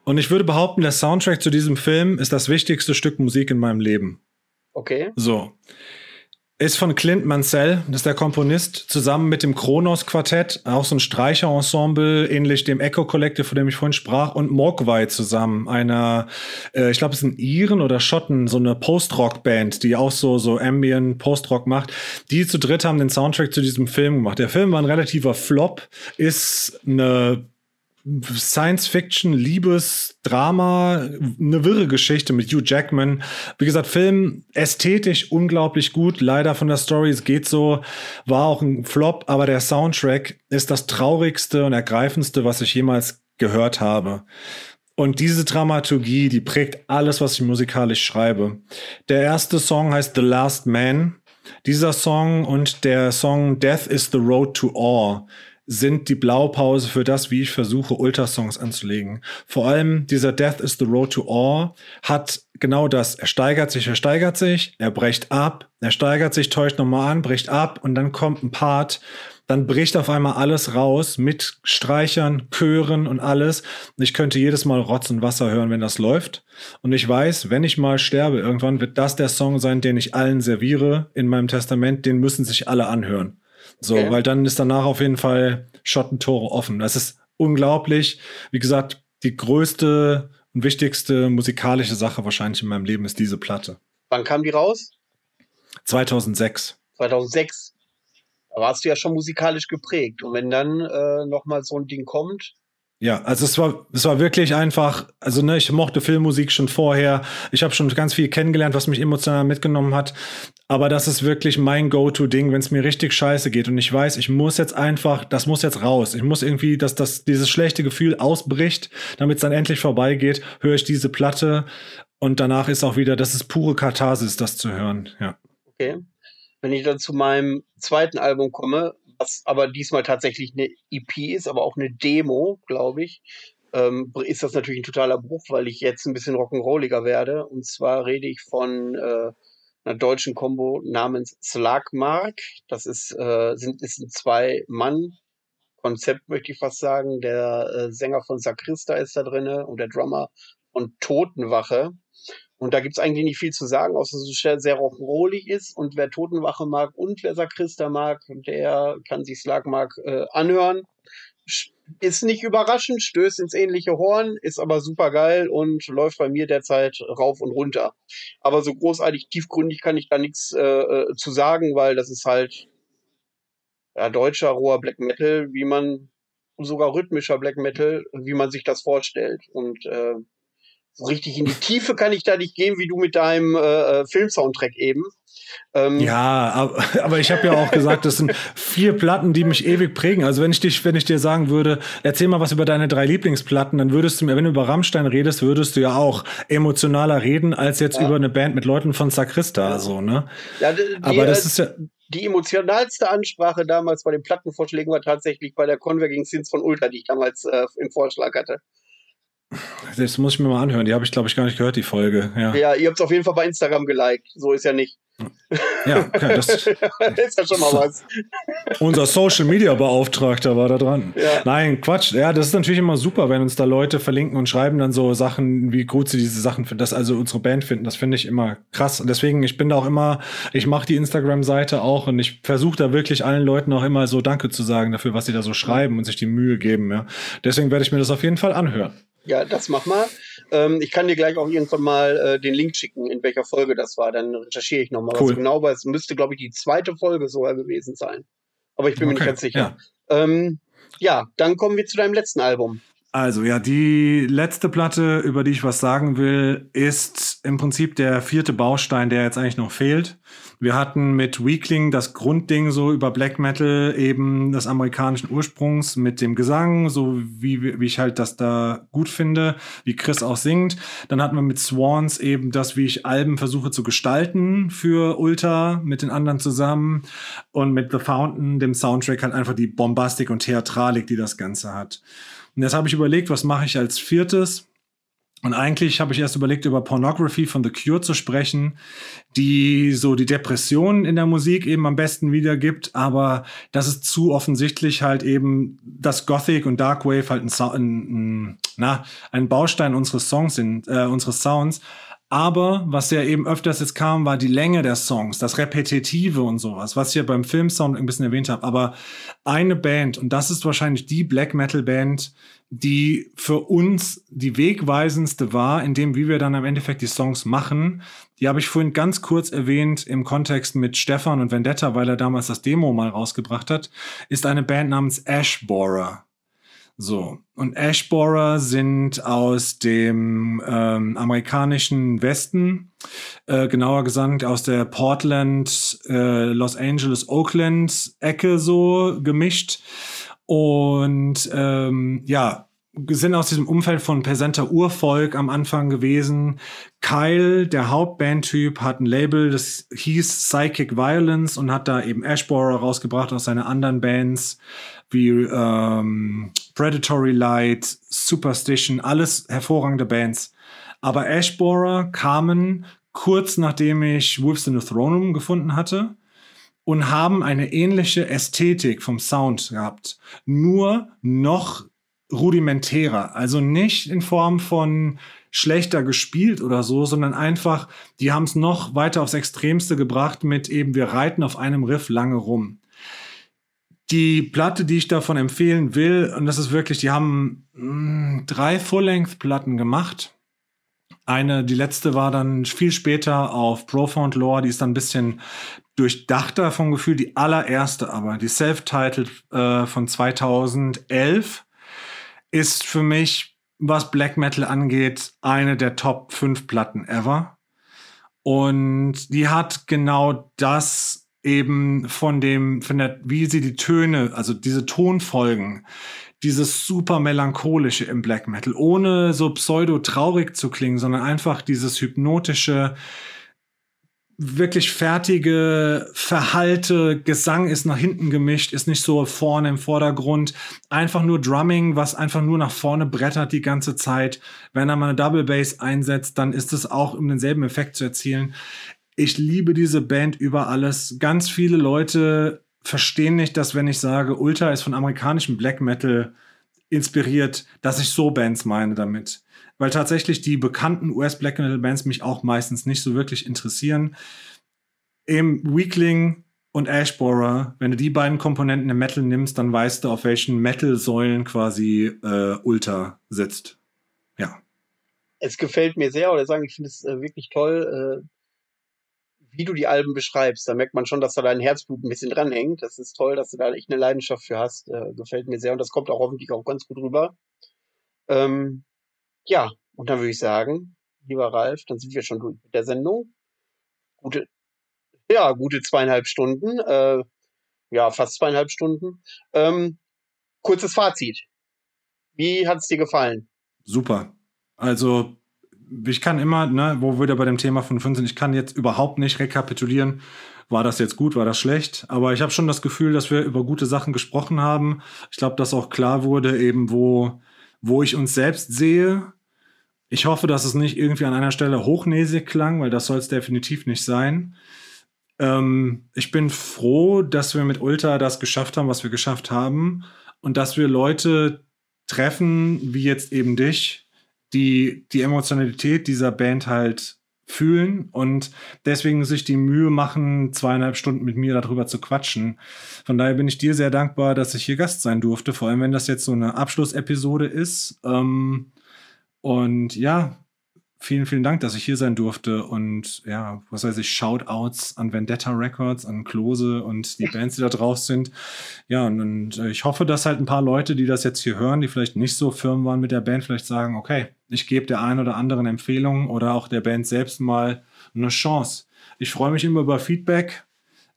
Und ich würde behaupten, der Soundtrack zu diesem Film ist das wichtigste Stück Musik in meinem Leben. Okay. So. Ist von Clint Mansell, das ist der Komponist, zusammen mit dem Kronos Quartett, auch so ein Streicherensemble, ähnlich dem Echo Collective, von dem ich vorhin sprach, und Mogwai zusammen, einer, äh, ich glaube, es sind Iren oder Schotten, so eine Post-Rock-Band, die auch so, so Ambient Post-Rock macht. Die zu dritt haben den Soundtrack zu diesem Film gemacht. Der Film war ein relativer Flop, ist eine Science-Fiction, Liebes, Drama, eine wirre Geschichte mit Hugh Jackman. Wie gesagt, Film ästhetisch unglaublich gut. Leider von der Story, es geht so, war auch ein Flop, aber der Soundtrack ist das traurigste und ergreifendste, was ich jemals gehört habe. Und diese Dramaturgie, die prägt alles, was ich musikalisch schreibe. Der erste Song heißt The Last Man. Dieser Song und der Song Death is the Road to Awe sind die Blaupause für das, wie ich versuche, Ultrasongs anzulegen. Vor allem dieser Death is the Road to Awe hat genau das. Er steigert sich, er steigert sich, er bricht ab, er steigert sich, täuscht nochmal an, bricht ab und dann kommt ein Part, dann bricht auf einmal alles raus mit Streichern, Chören und alles. Ich könnte jedes Mal Rotz und Wasser hören, wenn das läuft. Und ich weiß, wenn ich mal sterbe, irgendwann wird das der Song sein, den ich allen serviere in meinem Testament. Den müssen sich alle anhören. So, okay. weil dann ist danach auf jeden Fall Schottentore offen. Das ist unglaublich. Wie gesagt, die größte und wichtigste musikalische Sache wahrscheinlich in meinem Leben ist diese Platte. Wann kam die raus? 2006. 2006. Da warst du ja schon musikalisch geprägt. Und wenn dann äh, nochmal so ein Ding kommt, ja, also es war, es war wirklich einfach, also ne, ich mochte Filmmusik schon vorher. Ich habe schon ganz viel kennengelernt, was mich emotional mitgenommen hat. Aber das ist wirklich mein Go-To-Ding, wenn es mir richtig scheiße geht und ich weiß, ich muss jetzt einfach, das muss jetzt raus. Ich muss irgendwie, dass das dieses schlechte Gefühl ausbricht, damit es dann endlich vorbeigeht, höre ich diese Platte und danach ist auch wieder, das ist pure Katharsis, das zu hören. Ja. Okay. Wenn ich dann zu meinem zweiten Album komme, was aber diesmal tatsächlich eine EP ist, aber auch eine Demo, glaube ich, ähm, ist das natürlich ein totaler Bruch, weil ich jetzt ein bisschen rock'n'rolliger werde. Und zwar rede ich von äh, einer deutschen Combo namens Slagmark. Das ist, äh, sind, ist ein Zwei-Mann-Konzept, möchte ich fast sagen. Der äh, Sänger von Sakrista ist da drinne und der Drummer von Totenwache. Und da gibt's eigentlich nicht viel zu sagen, außer dass es sehr rock'n'rollig ist. Und wer Totenwache mag und wer Sakrista mag, der kann sich Slagmark äh, anhören. Ist nicht überraschend, stößt ins ähnliche Horn, ist aber super geil und läuft bei mir derzeit rauf und runter. Aber so großartig tiefgründig kann ich da nichts äh, äh, zu sagen, weil das ist halt ja, deutscher roher Black Metal, wie man sogar rhythmischer Black Metal, wie man sich das vorstellt. Und äh, richtig in die Tiefe kann ich da nicht gehen, wie du mit deinem äh, äh Filmsoundtrack eben. Ähm ja, aber, aber ich habe ja auch gesagt, das sind vier Platten, die mich ewig prägen. Also wenn ich dich, wenn ich dir sagen würde, erzähl mal was über deine drei Lieblingsplatten, dann würdest du mir, wenn du über Rammstein redest, würdest du ja auch emotionaler reden als jetzt ja. über eine Band mit Leuten von Sakrista, ja. so ne? Ja, die, aber das ist ja die emotionalste Ansprache damals bei den Plattenvorschlägen war tatsächlich bei der Converging Sins von Ultra, die ich damals äh, im Vorschlag hatte. Das muss ich mir mal anhören. Die habe ich, glaube ich, gar nicht gehört, die Folge. Ja, ja ihr habt es auf jeden Fall bei Instagram geliked. So ist ja nicht. Ja, okay, das ist ja schon mal was. Unser Social Media Beauftragter war da dran. Ja. Nein, Quatsch. Ja, das ist natürlich immer super, wenn uns da Leute verlinken und schreiben dann so Sachen, wie gut sie diese Sachen finden, das also unsere Band finden. Das finde ich immer krass. Und deswegen, ich bin da auch immer, ich mache die Instagram-Seite auch und ich versuche da wirklich allen Leuten auch immer so Danke zu sagen dafür, was sie da so schreiben und sich die Mühe geben. Ja. Deswegen werde ich mir das auf jeden Fall anhören. Ja, das mach mal. Ähm, ich kann dir gleich auch irgendwann mal äh, den Link schicken, in welcher Folge das war. Dann recherchiere ich nochmal cool. was genau, weil es müsste, glaube ich, die zweite Folge sogar gewesen sein. Aber ich bin okay, mir nicht ganz sicher. Ja. Ähm, ja, dann kommen wir zu deinem letzten Album. Also ja, die letzte Platte, über die ich was sagen will, ist im Prinzip der vierte Baustein, der jetzt eigentlich noch fehlt. Wir hatten mit Weakling das Grundding so über Black Metal eben des amerikanischen Ursprungs mit dem Gesang, so wie, wie ich halt das da gut finde, wie Chris auch singt. Dann hatten wir mit Swans eben das, wie ich Alben versuche zu gestalten für Ultra mit den anderen zusammen und mit The Fountain, dem Soundtrack halt einfach die Bombastik und Theatralik, die das Ganze hat. Und jetzt habe ich überlegt, was mache ich als viertes? Und eigentlich habe ich erst überlegt, über Pornography von The Cure zu sprechen, die so die Depressionen in der Musik eben am besten wiedergibt, aber das ist zu offensichtlich halt eben, dass Gothic und Darkwave halt ein, ein, ein, na, ein Baustein unseres Songs sind, äh, unseres Sounds. Aber was ja eben öfters jetzt kam, war die Länge der Songs, das Repetitive und sowas, was ich ja beim Filmsound ein bisschen erwähnt habe. Aber eine Band, und das ist wahrscheinlich die Black Metal Band, die für uns die wegweisendste war, in dem, wie wir dann am Endeffekt die Songs machen. Die habe ich vorhin ganz kurz erwähnt im Kontext mit Stefan und Vendetta, weil er damals das Demo mal rausgebracht hat, ist eine Band namens Ashborer. So, und Ashborer sind aus dem ähm, amerikanischen Westen, äh, genauer gesagt aus der Portland, äh, Los Angeles, Oakland Ecke so gemischt. Und ähm, ja, sind aus diesem Umfeld von Pesenter Urvolk am Anfang gewesen. Kyle, der Hauptbandtyp, hat ein Label, das hieß Psychic Violence und hat da eben Ashborer rausgebracht aus seinen anderen Bands wie ähm, Predatory Light, Superstition, alles hervorragende Bands. Aber Ashborer kamen kurz nachdem ich Wolves in the Throne Room gefunden hatte und haben eine ähnliche Ästhetik vom Sound gehabt. Nur noch rudimentärer. Also nicht in Form von schlechter gespielt oder so, sondern einfach, die haben es noch weiter aufs Extremste gebracht mit eben, wir reiten auf einem Riff lange rum. Die Platte, die ich davon empfehlen will, und das ist wirklich, die haben mh, hm, drei Full-Length-Platten gemacht. Eine, die letzte war dann viel später auf Profound Lore, die ist dann ein bisschen durchdachter vom Gefühl. Die allererste aber, die Self-Titled äh, von 2011, ist für mich, was Black Metal angeht, eine der Top 5 Platten ever. Und die hat genau das eben von dem, von der, wie sie die Töne, also diese Tonfolgen, dieses super melancholische im Black Metal, ohne so pseudo traurig zu klingen, sondern einfach dieses hypnotische, wirklich fertige Verhalte, Gesang ist nach hinten gemischt, ist nicht so vorne im Vordergrund, einfach nur Drumming, was einfach nur nach vorne brettert die ganze Zeit. Wenn er mal eine Double Bass einsetzt, dann ist es auch, um denselben Effekt zu erzielen. Ich liebe diese Band über alles. Ganz viele Leute verstehen nicht, dass wenn ich sage, Ultra ist von amerikanischem Black Metal inspiriert, dass ich so Bands meine damit. Weil tatsächlich die bekannten US Black Metal Bands mich auch meistens nicht so wirklich interessieren. Im Weakling und Ashborer, wenn du die beiden Komponenten im Metal nimmst, dann weißt du, auf welchen Metal-Säulen quasi äh, Ultra sitzt. Ja. Es gefällt mir sehr, oder sagen, ich finde es äh, wirklich toll, äh, wie du die Alben beschreibst, da merkt man schon, dass da dein Herzblut ein bisschen dranhängt. Das ist toll, dass du da echt eine Leidenschaft für hast. Äh, gefällt mir sehr und das kommt auch hoffentlich auch ganz gut rüber. Ähm, ja, und dann würde ich sagen, lieber Ralf, dann sind wir schon durch mit der Sendung. Gute, ja, gute zweieinhalb Stunden. Äh, ja, fast zweieinhalb Stunden. Ähm, kurzes Fazit. Wie hat es dir gefallen? Super. Also ich kann immer, ne, wo wir bei dem Thema von fünf sind, ich kann jetzt überhaupt nicht rekapitulieren, war das jetzt gut, war das schlecht. Aber ich habe schon das Gefühl, dass wir über gute Sachen gesprochen haben. Ich glaube, dass auch klar wurde, eben wo, wo ich uns selbst sehe. Ich hoffe, dass es nicht irgendwie an einer Stelle hochnäsig klang, weil das soll es definitiv nicht sein. Ähm, ich bin froh, dass wir mit Ultra das geschafft haben, was wir geschafft haben. Und dass wir Leute treffen, wie jetzt eben dich, die die Emotionalität dieser Band halt fühlen und deswegen sich die Mühe machen, zweieinhalb Stunden mit mir darüber zu quatschen. Von daher bin ich dir sehr dankbar, dass ich hier Gast sein durfte, vor allem wenn das jetzt so eine Abschlussepisode ist. Ähm, und ja, vielen, vielen Dank, dass ich hier sein durfte und ja, was weiß ich, Shoutouts an Vendetta Records, an Klose und die Bands, die da drauf sind. Ja, und, und äh, ich hoffe, dass halt ein paar Leute, die das jetzt hier hören, die vielleicht nicht so firm waren mit der Band, vielleicht sagen, okay, ich gebe der einen oder anderen Empfehlung oder auch der Band selbst mal eine Chance. Ich freue mich immer über Feedback.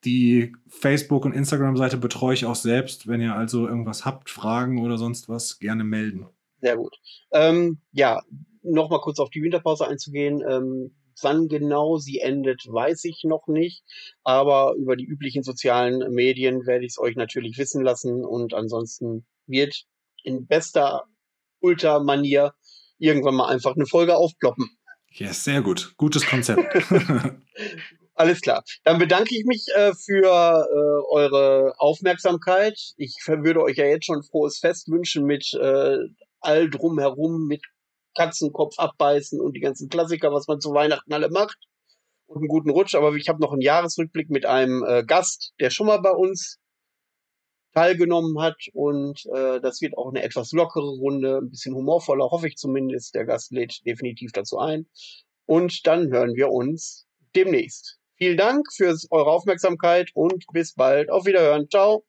Die Facebook- und Instagram-Seite betreue ich auch selbst. Wenn ihr also irgendwas habt, Fragen oder sonst was, gerne melden. Sehr gut. Ähm, ja, nochmal kurz auf die Winterpause einzugehen. Ähm, wann genau sie endet, weiß ich noch nicht. Aber über die üblichen sozialen Medien werde ich es euch natürlich wissen lassen. Und ansonsten wird in bester Ultra-Manier irgendwann mal einfach eine Folge aufploppen. Ja, yes, sehr gut. Gutes Konzept. Alles klar. Dann bedanke ich mich äh, für äh, eure Aufmerksamkeit. Ich würde euch ja jetzt schon frohes Fest wünschen mit äh, all drumherum, mit Katzenkopf abbeißen und die ganzen Klassiker, was man zu Weihnachten alle macht. Und einen guten Rutsch. Aber ich habe noch einen Jahresrückblick mit einem äh, Gast, der schon mal bei uns teilgenommen hat. Und äh, das wird auch eine etwas lockere Runde, ein bisschen humorvoller, hoffe ich zumindest. Der Gast lädt definitiv dazu ein. Und dann hören wir uns demnächst. Vielen Dank für eure Aufmerksamkeit und bis bald. Auf Wiederhören. Ciao.